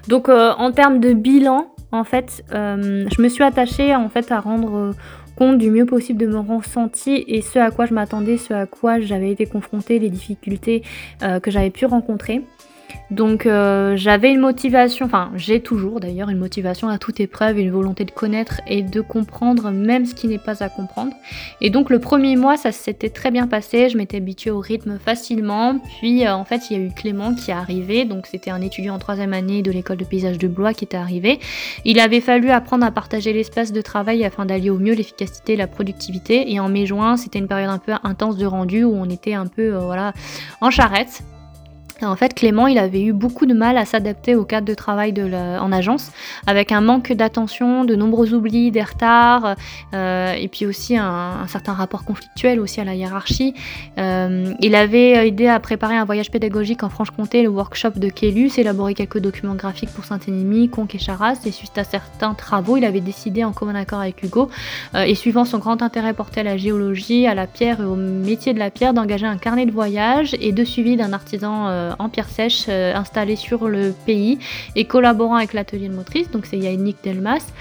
Donc euh, en termes de bilan, en fait, euh, je me suis attachée en fait à rendre euh, compte du mieux possible de mon ressenti et ce à quoi je m'attendais, ce à quoi j'avais été confrontée, les difficultés que j'avais pu rencontrer. Donc euh, j'avais une motivation, enfin j'ai toujours d'ailleurs une motivation à toute épreuve, une volonté de connaître et de comprendre même ce qui n'est pas à comprendre. Et donc le premier mois ça s'était très bien passé, je m'étais habituée au rythme facilement. Puis euh, en fait il y a eu Clément qui est arrivé, donc c'était un étudiant en troisième année de l'école de paysage de Blois qui était arrivé. Il avait fallu apprendre à partager l'espace de travail afin d'allier au mieux l'efficacité et la productivité. Et en mai-juin c'était une période un peu intense de rendu où on était un peu euh, voilà en charrette en fait, Clément, il avait eu beaucoup de mal à s'adapter au cadre de travail en agence, avec un manque d'attention, de nombreux oublis, des retards, euh, et puis aussi un, certain rapport conflictuel aussi à la hiérarchie. Euh, il avait aidé à préparer un voyage pédagogique en Franche-Comté, le workshop de Kélus, élaboré quelques documents graphiques pour Saint-Énemy, Conques et Charas, et suite à certains travaux, il avait décidé en commun accord avec Hugo, euh, et suivant son grand intérêt porté à la géologie, à la pierre et au métier de la pierre, d'engager un carnet de voyage et de suivi d'un artisan en pierre sèche euh, installé sur le pays et collaborant avec l'atelier de motrice, donc c'est Yannick Delmas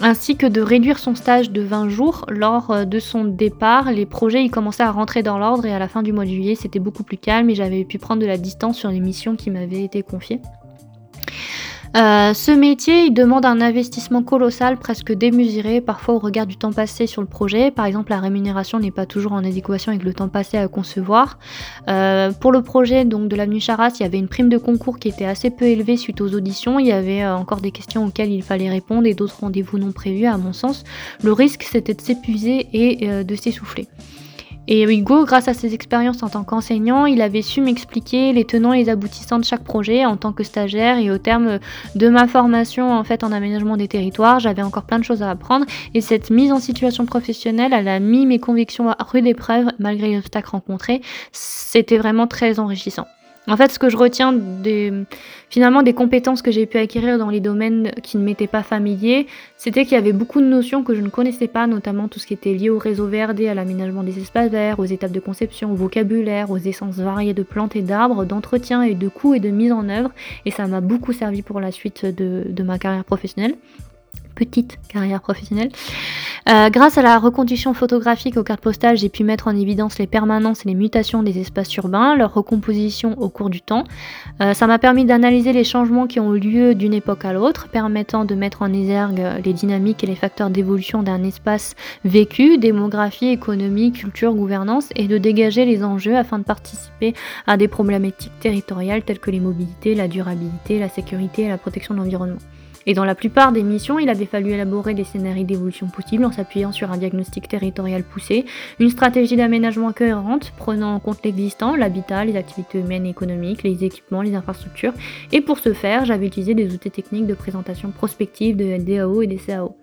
ainsi que de réduire son stage de 20 jours lors euh, de son départ. Les projets commençaient à rentrer dans l'ordre et à la fin du mois de juillet c'était beaucoup plus calme et j'avais pu prendre de la distance sur les missions qui m'avaient été confiées. Euh, ce métier, il demande un investissement colossal, presque démesuré, parfois au regard du temps passé sur le projet. Par exemple, la rémunération n'est pas toujours en adéquation avec le temps passé à concevoir. Euh, pour le projet donc de l'avenue Charas, il y avait une prime de concours qui était assez peu élevée suite aux auditions. Il y avait euh, encore des questions auxquelles il fallait répondre et d'autres rendez-vous non prévus, à mon sens. Le risque, c'était de s'épuiser et de s'essouffler. Et Hugo, grâce à ses expériences en tant qu'enseignant, il avait su m'expliquer les tenants et les aboutissants de chaque projet en tant que stagiaire et au terme de ma formation en fait en aménagement des territoires, j'avais encore plein de choses à apprendre et cette mise en situation professionnelle, elle a mis mes convictions à rude épreuve malgré les obstacles rencontrés. C'était vraiment très enrichissant. En fait, ce que je retiens des, finalement des compétences que j'ai pu acquérir dans les domaines qui ne m'étaient pas familiers, c'était qu'il y avait beaucoup de notions que je ne connaissais pas, notamment tout ce qui était lié au réseau VRD, à l'aménagement des espaces verts, aux étapes de conception, au vocabulaire, aux essences variées de plantes et d'arbres, d'entretien et de coûts et de mise en œuvre. Et ça m'a beaucoup servi pour la suite de ma carrière professionnelle petite carrière professionnelle. Euh, grâce à la reconduction photographique aux cartes postales, j'ai pu mettre en évidence les permanences et les mutations des espaces urbains, leur recomposition au cours du temps. Euh, ça m'a permis d'analyser les changements qui ont eu lieu d'une époque à l'autre, permettant de mettre en exergue les dynamiques et les facteurs d'évolution d'un espace vécu, démographie, économie, culture, gouvernance, et de dégager les enjeux afin de participer à des problématiques territoriales telles que les mobilités, la durabilité, la sécurité et la protection de l'environnement. Et dans la plupart des missions, il avait fallu élaborer des scénarios d'évolution possibles en s'appuyant sur un diagnostic territorial poussé, une stratégie d'aménagement cohérente prenant en compte l'existant, l'habitat, les activités humaines et économiques, les équipements, les infrastructures. Et pour ce faire, j'avais utilisé des outils techniques de présentation prospective de DAO et des CAO.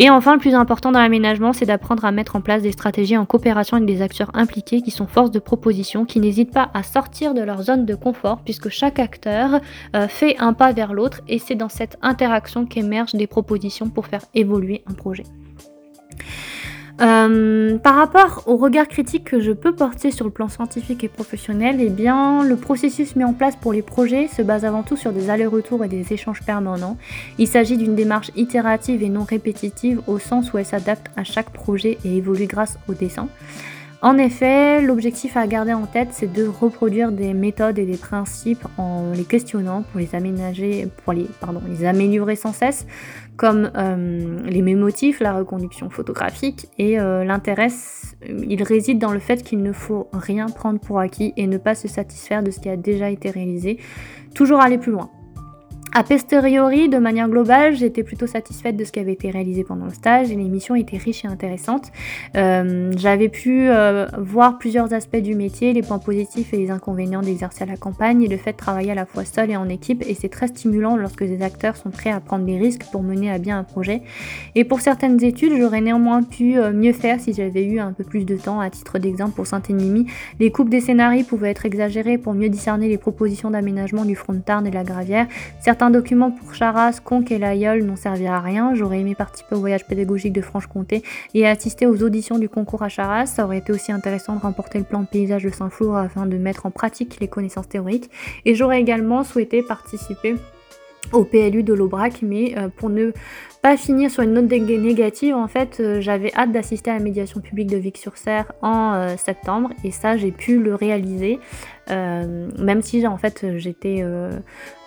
Et enfin, le plus important dans l'aménagement, c'est d'apprendre à mettre en place des stratégies en coopération avec des acteurs impliqués qui sont force de proposition, qui n'hésitent pas à sortir de leur zone de confort, puisque chaque acteur euh, fait un pas vers l'autre, et c'est dans cette interaction qu'émergent des propositions pour faire évoluer un projet. Euh, par rapport au regard critique que je peux porter sur le plan scientifique et professionnel, eh bien, le processus mis en place pour les projets se base avant tout sur des allers-retours et des échanges permanents. Il s'agit d'une démarche itérative et non répétitive au sens où elle s'adapte à chaque projet et évolue grâce au dessin. En effet, l'objectif à garder en tête, c'est de reproduire des méthodes et des principes en les questionnant pour les aménager, pour les, pardon, les améliorer sans cesse, comme euh, les mémotifs, la reconduction photographique. Et euh, l'intérêt, il réside dans le fait qu'il ne faut rien prendre pour acquis et ne pas se satisfaire de ce qui a déjà été réalisé, toujours aller plus loin. A posteriori, de manière globale, j'étais plutôt satisfaite de ce qui avait été réalisé pendant le stage et l'émission était riche et intéressante. Euh, j'avais pu euh, voir plusieurs aspects du métier, les points positifs et les inconvénients d'exercer à la campagne et le fait de travailler à la fois seul et en équipe et c'est très stimulant lorsque des acteurs sont prêts à prendre des risques pour mener à bien un projet. Et pour certaines études, j'aurais néanmoins pu euh, mieux faire si j'avais eu un peu plus de temps. À titre d'exemple, pour Saint-Émilion, les coupes des scénarios pouvaient être exagérées pour mieux discerner les propositions d'aménagement du front de Tarn et de la Gravière. Documents pour Charas, Conques et l'Aïeul n'ont servi à rien. J'aurais aimé participer au voyage pédagogique de Franche-Comté et assister aux auditions du concours à Charas. Ça aurait été aussi intéressant de remporter le plan de paysage de Saint-Flour afin de mettre en pratique les connaissances théoriques. Et j'aurais également souhaité participer au PLU de l'Aubrac, mais euh, pour ne pas finir sur une note négative, en fait, euh, j'avais hâte d'assister à la médiation publique de Vic-sur-Serre en euh, septembre, et ça, j'ai pu le réaliser, même si en fait j'étais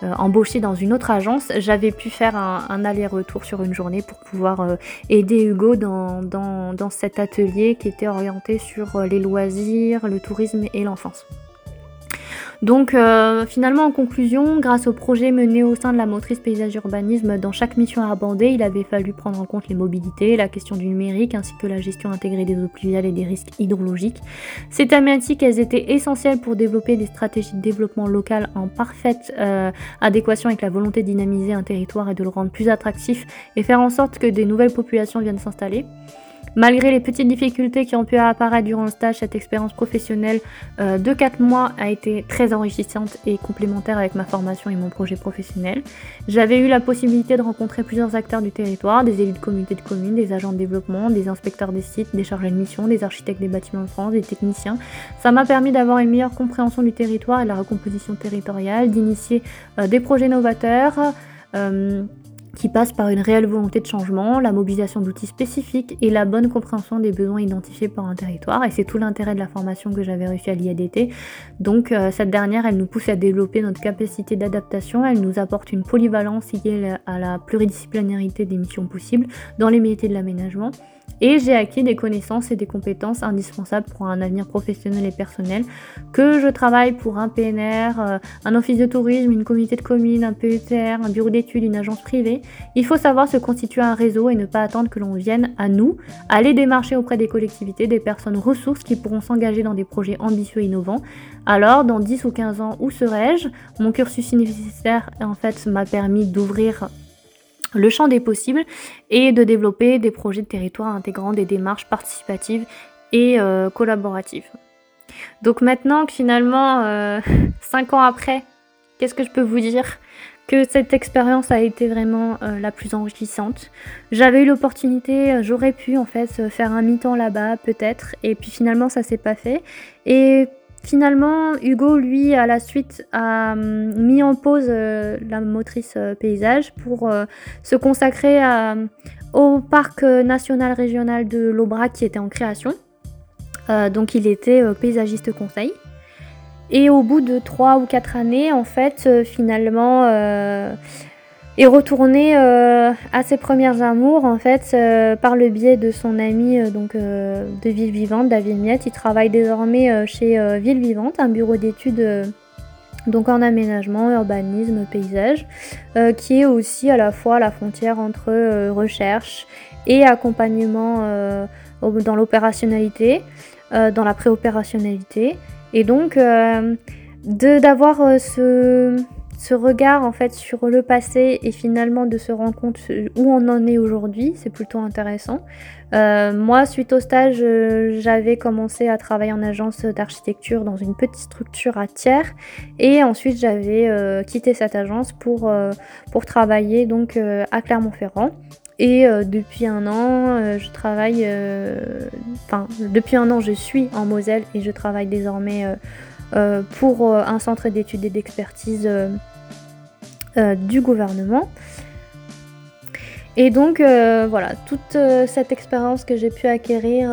embauchée dans une autre agence, j'avais pu faire un, aller-retour sur une journée pour pouvoir aider Hugo dans cet atelier qui était orienté sur les loisirs, le tourisme et l'enfance. Donc euh, finalement en conclusion, grâce au projet mené au sein de la motrice paysage urbanisme dans chaque mission à aborder, il avait fallu prendre en compte les mobilités, la question du numérique ainsi que la gestion intégrée des eaux pluviales et des risques hydrologiques. Ces thématiques, elles étaient essentielles pour développer des stratégies de développement local en parfaite euh, adéquation avec la volonté de dynamiser un territoire et de le rendre plus attractif et faire en sorte que des nouvelles populations viennent s'installer. Malgré les petites difficultés qui ont pu apparaître durant le stage, cette expérience professionnelle euh, de 4 mois a été très enrichissante et complémentaire avec ma formation et mon projet professionnel. J'avais eu la possibilité de rencontrer plusieurs acteurs du territoire, des élus de communautés de communes, des agents de développement, des inspecteurs des sites, des chargés de mission, des architectes des bâtiments de France, des techniciens. Ça m'a permis d'avoir une meilleure compréhension du territoire et de la recomposition territoriale, d'initier euh, des projets novateurs. Euh, qui passe par une réelle volonté de changement, la mobilisation d'outils spécifiques et la bonne compréhension des besoins identifiés par un territoire. Et c'est tout l'intérêt de la formation que j'avais réussi à l'IADT. Donc euh, cette dernière, elle nous pousse à développer notre capacité d'adaptation, elle nous apporte une polyvalence liée à la pluridisciplinarité des missions possibles dans les métiers de l'aménagement et j'ai acquis des connaissances et des compétences indispensables pour un avenir professionnel et personnel. Que je travaille pour un PNR, euh, un office de tourisme, une communauté de communes, un PETR, un bureau d'études, une agence privée, il faut savoir se constituer un réseau et ne pas attendre que l'on vienne à nous, aller démarcher auprès des collectivités, des personnes ressources qui pourront s'engager dans des projets ambitieux et innovants. Alors, dans 10 ou 15 ans, où serai-je? Mon cursus universitaire, en fait, m'a permis d'ouvrir le champ des possibles et de développer des projets de territoire intégrant des démarches participatives et euh, collaboratives. Donc maintenant que finalement, euh, cinq ans après, qu'est-ce que je peux vous dire? Que cette expérience a été vraiment euh, la plus enrichissante. J'avais eu l'opportunité, j'aurais pu en fait faire un mi-temps là-bas peut-être, et puis finalement ça s'est pas fait. Et Finalement, Hugo, lui, à la suite, a hum, mis en pause euh, la motrice euh, paysage pour euh, se consacrer au parc national régional de l'Aubrac qui était en création. donc il était paysagiste conseil. Et au bout de 3 ou 4 années, en fait, finalement, est retourné euh, à ses premières amours en fait euh, par le biais de son ami euh, donc de Ville Vivante, David Miette. Il travaille désormais chez Ville Vivante, un bureau d'études donc en aménagement, urbanisme, paysage, qui est aussi à la fois la frontière entre recherche et accompagnement dans l'opérationnalité, dans la préopérationnalité. Et donc d'avoir ce ce regard en fait sur le passé et finalement de se rendre compte où on en est aujourd'hui, c'est plutôt intéressant. Euh, moi, suite au stage, euh, j'avais commencé à travailler en agence d'architecture dans une petite structure à tiers et ensuite j'avais euh, quitté cette agence pour, pour travailler donc à Clermont-Ferrand. Et depuis un an, je travaille, enfin depuis un an, je suis en Moselle et je travaille désormais pour un centre d'études et d'expertise euh, du gouvernement. Et donc voilà, toute cette expérience que j'ai pu acquérir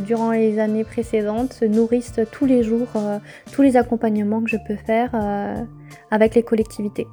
durant les années précédentes se nourrissent tous les jours tous les accompagnements que je peux faire avec les collectivités.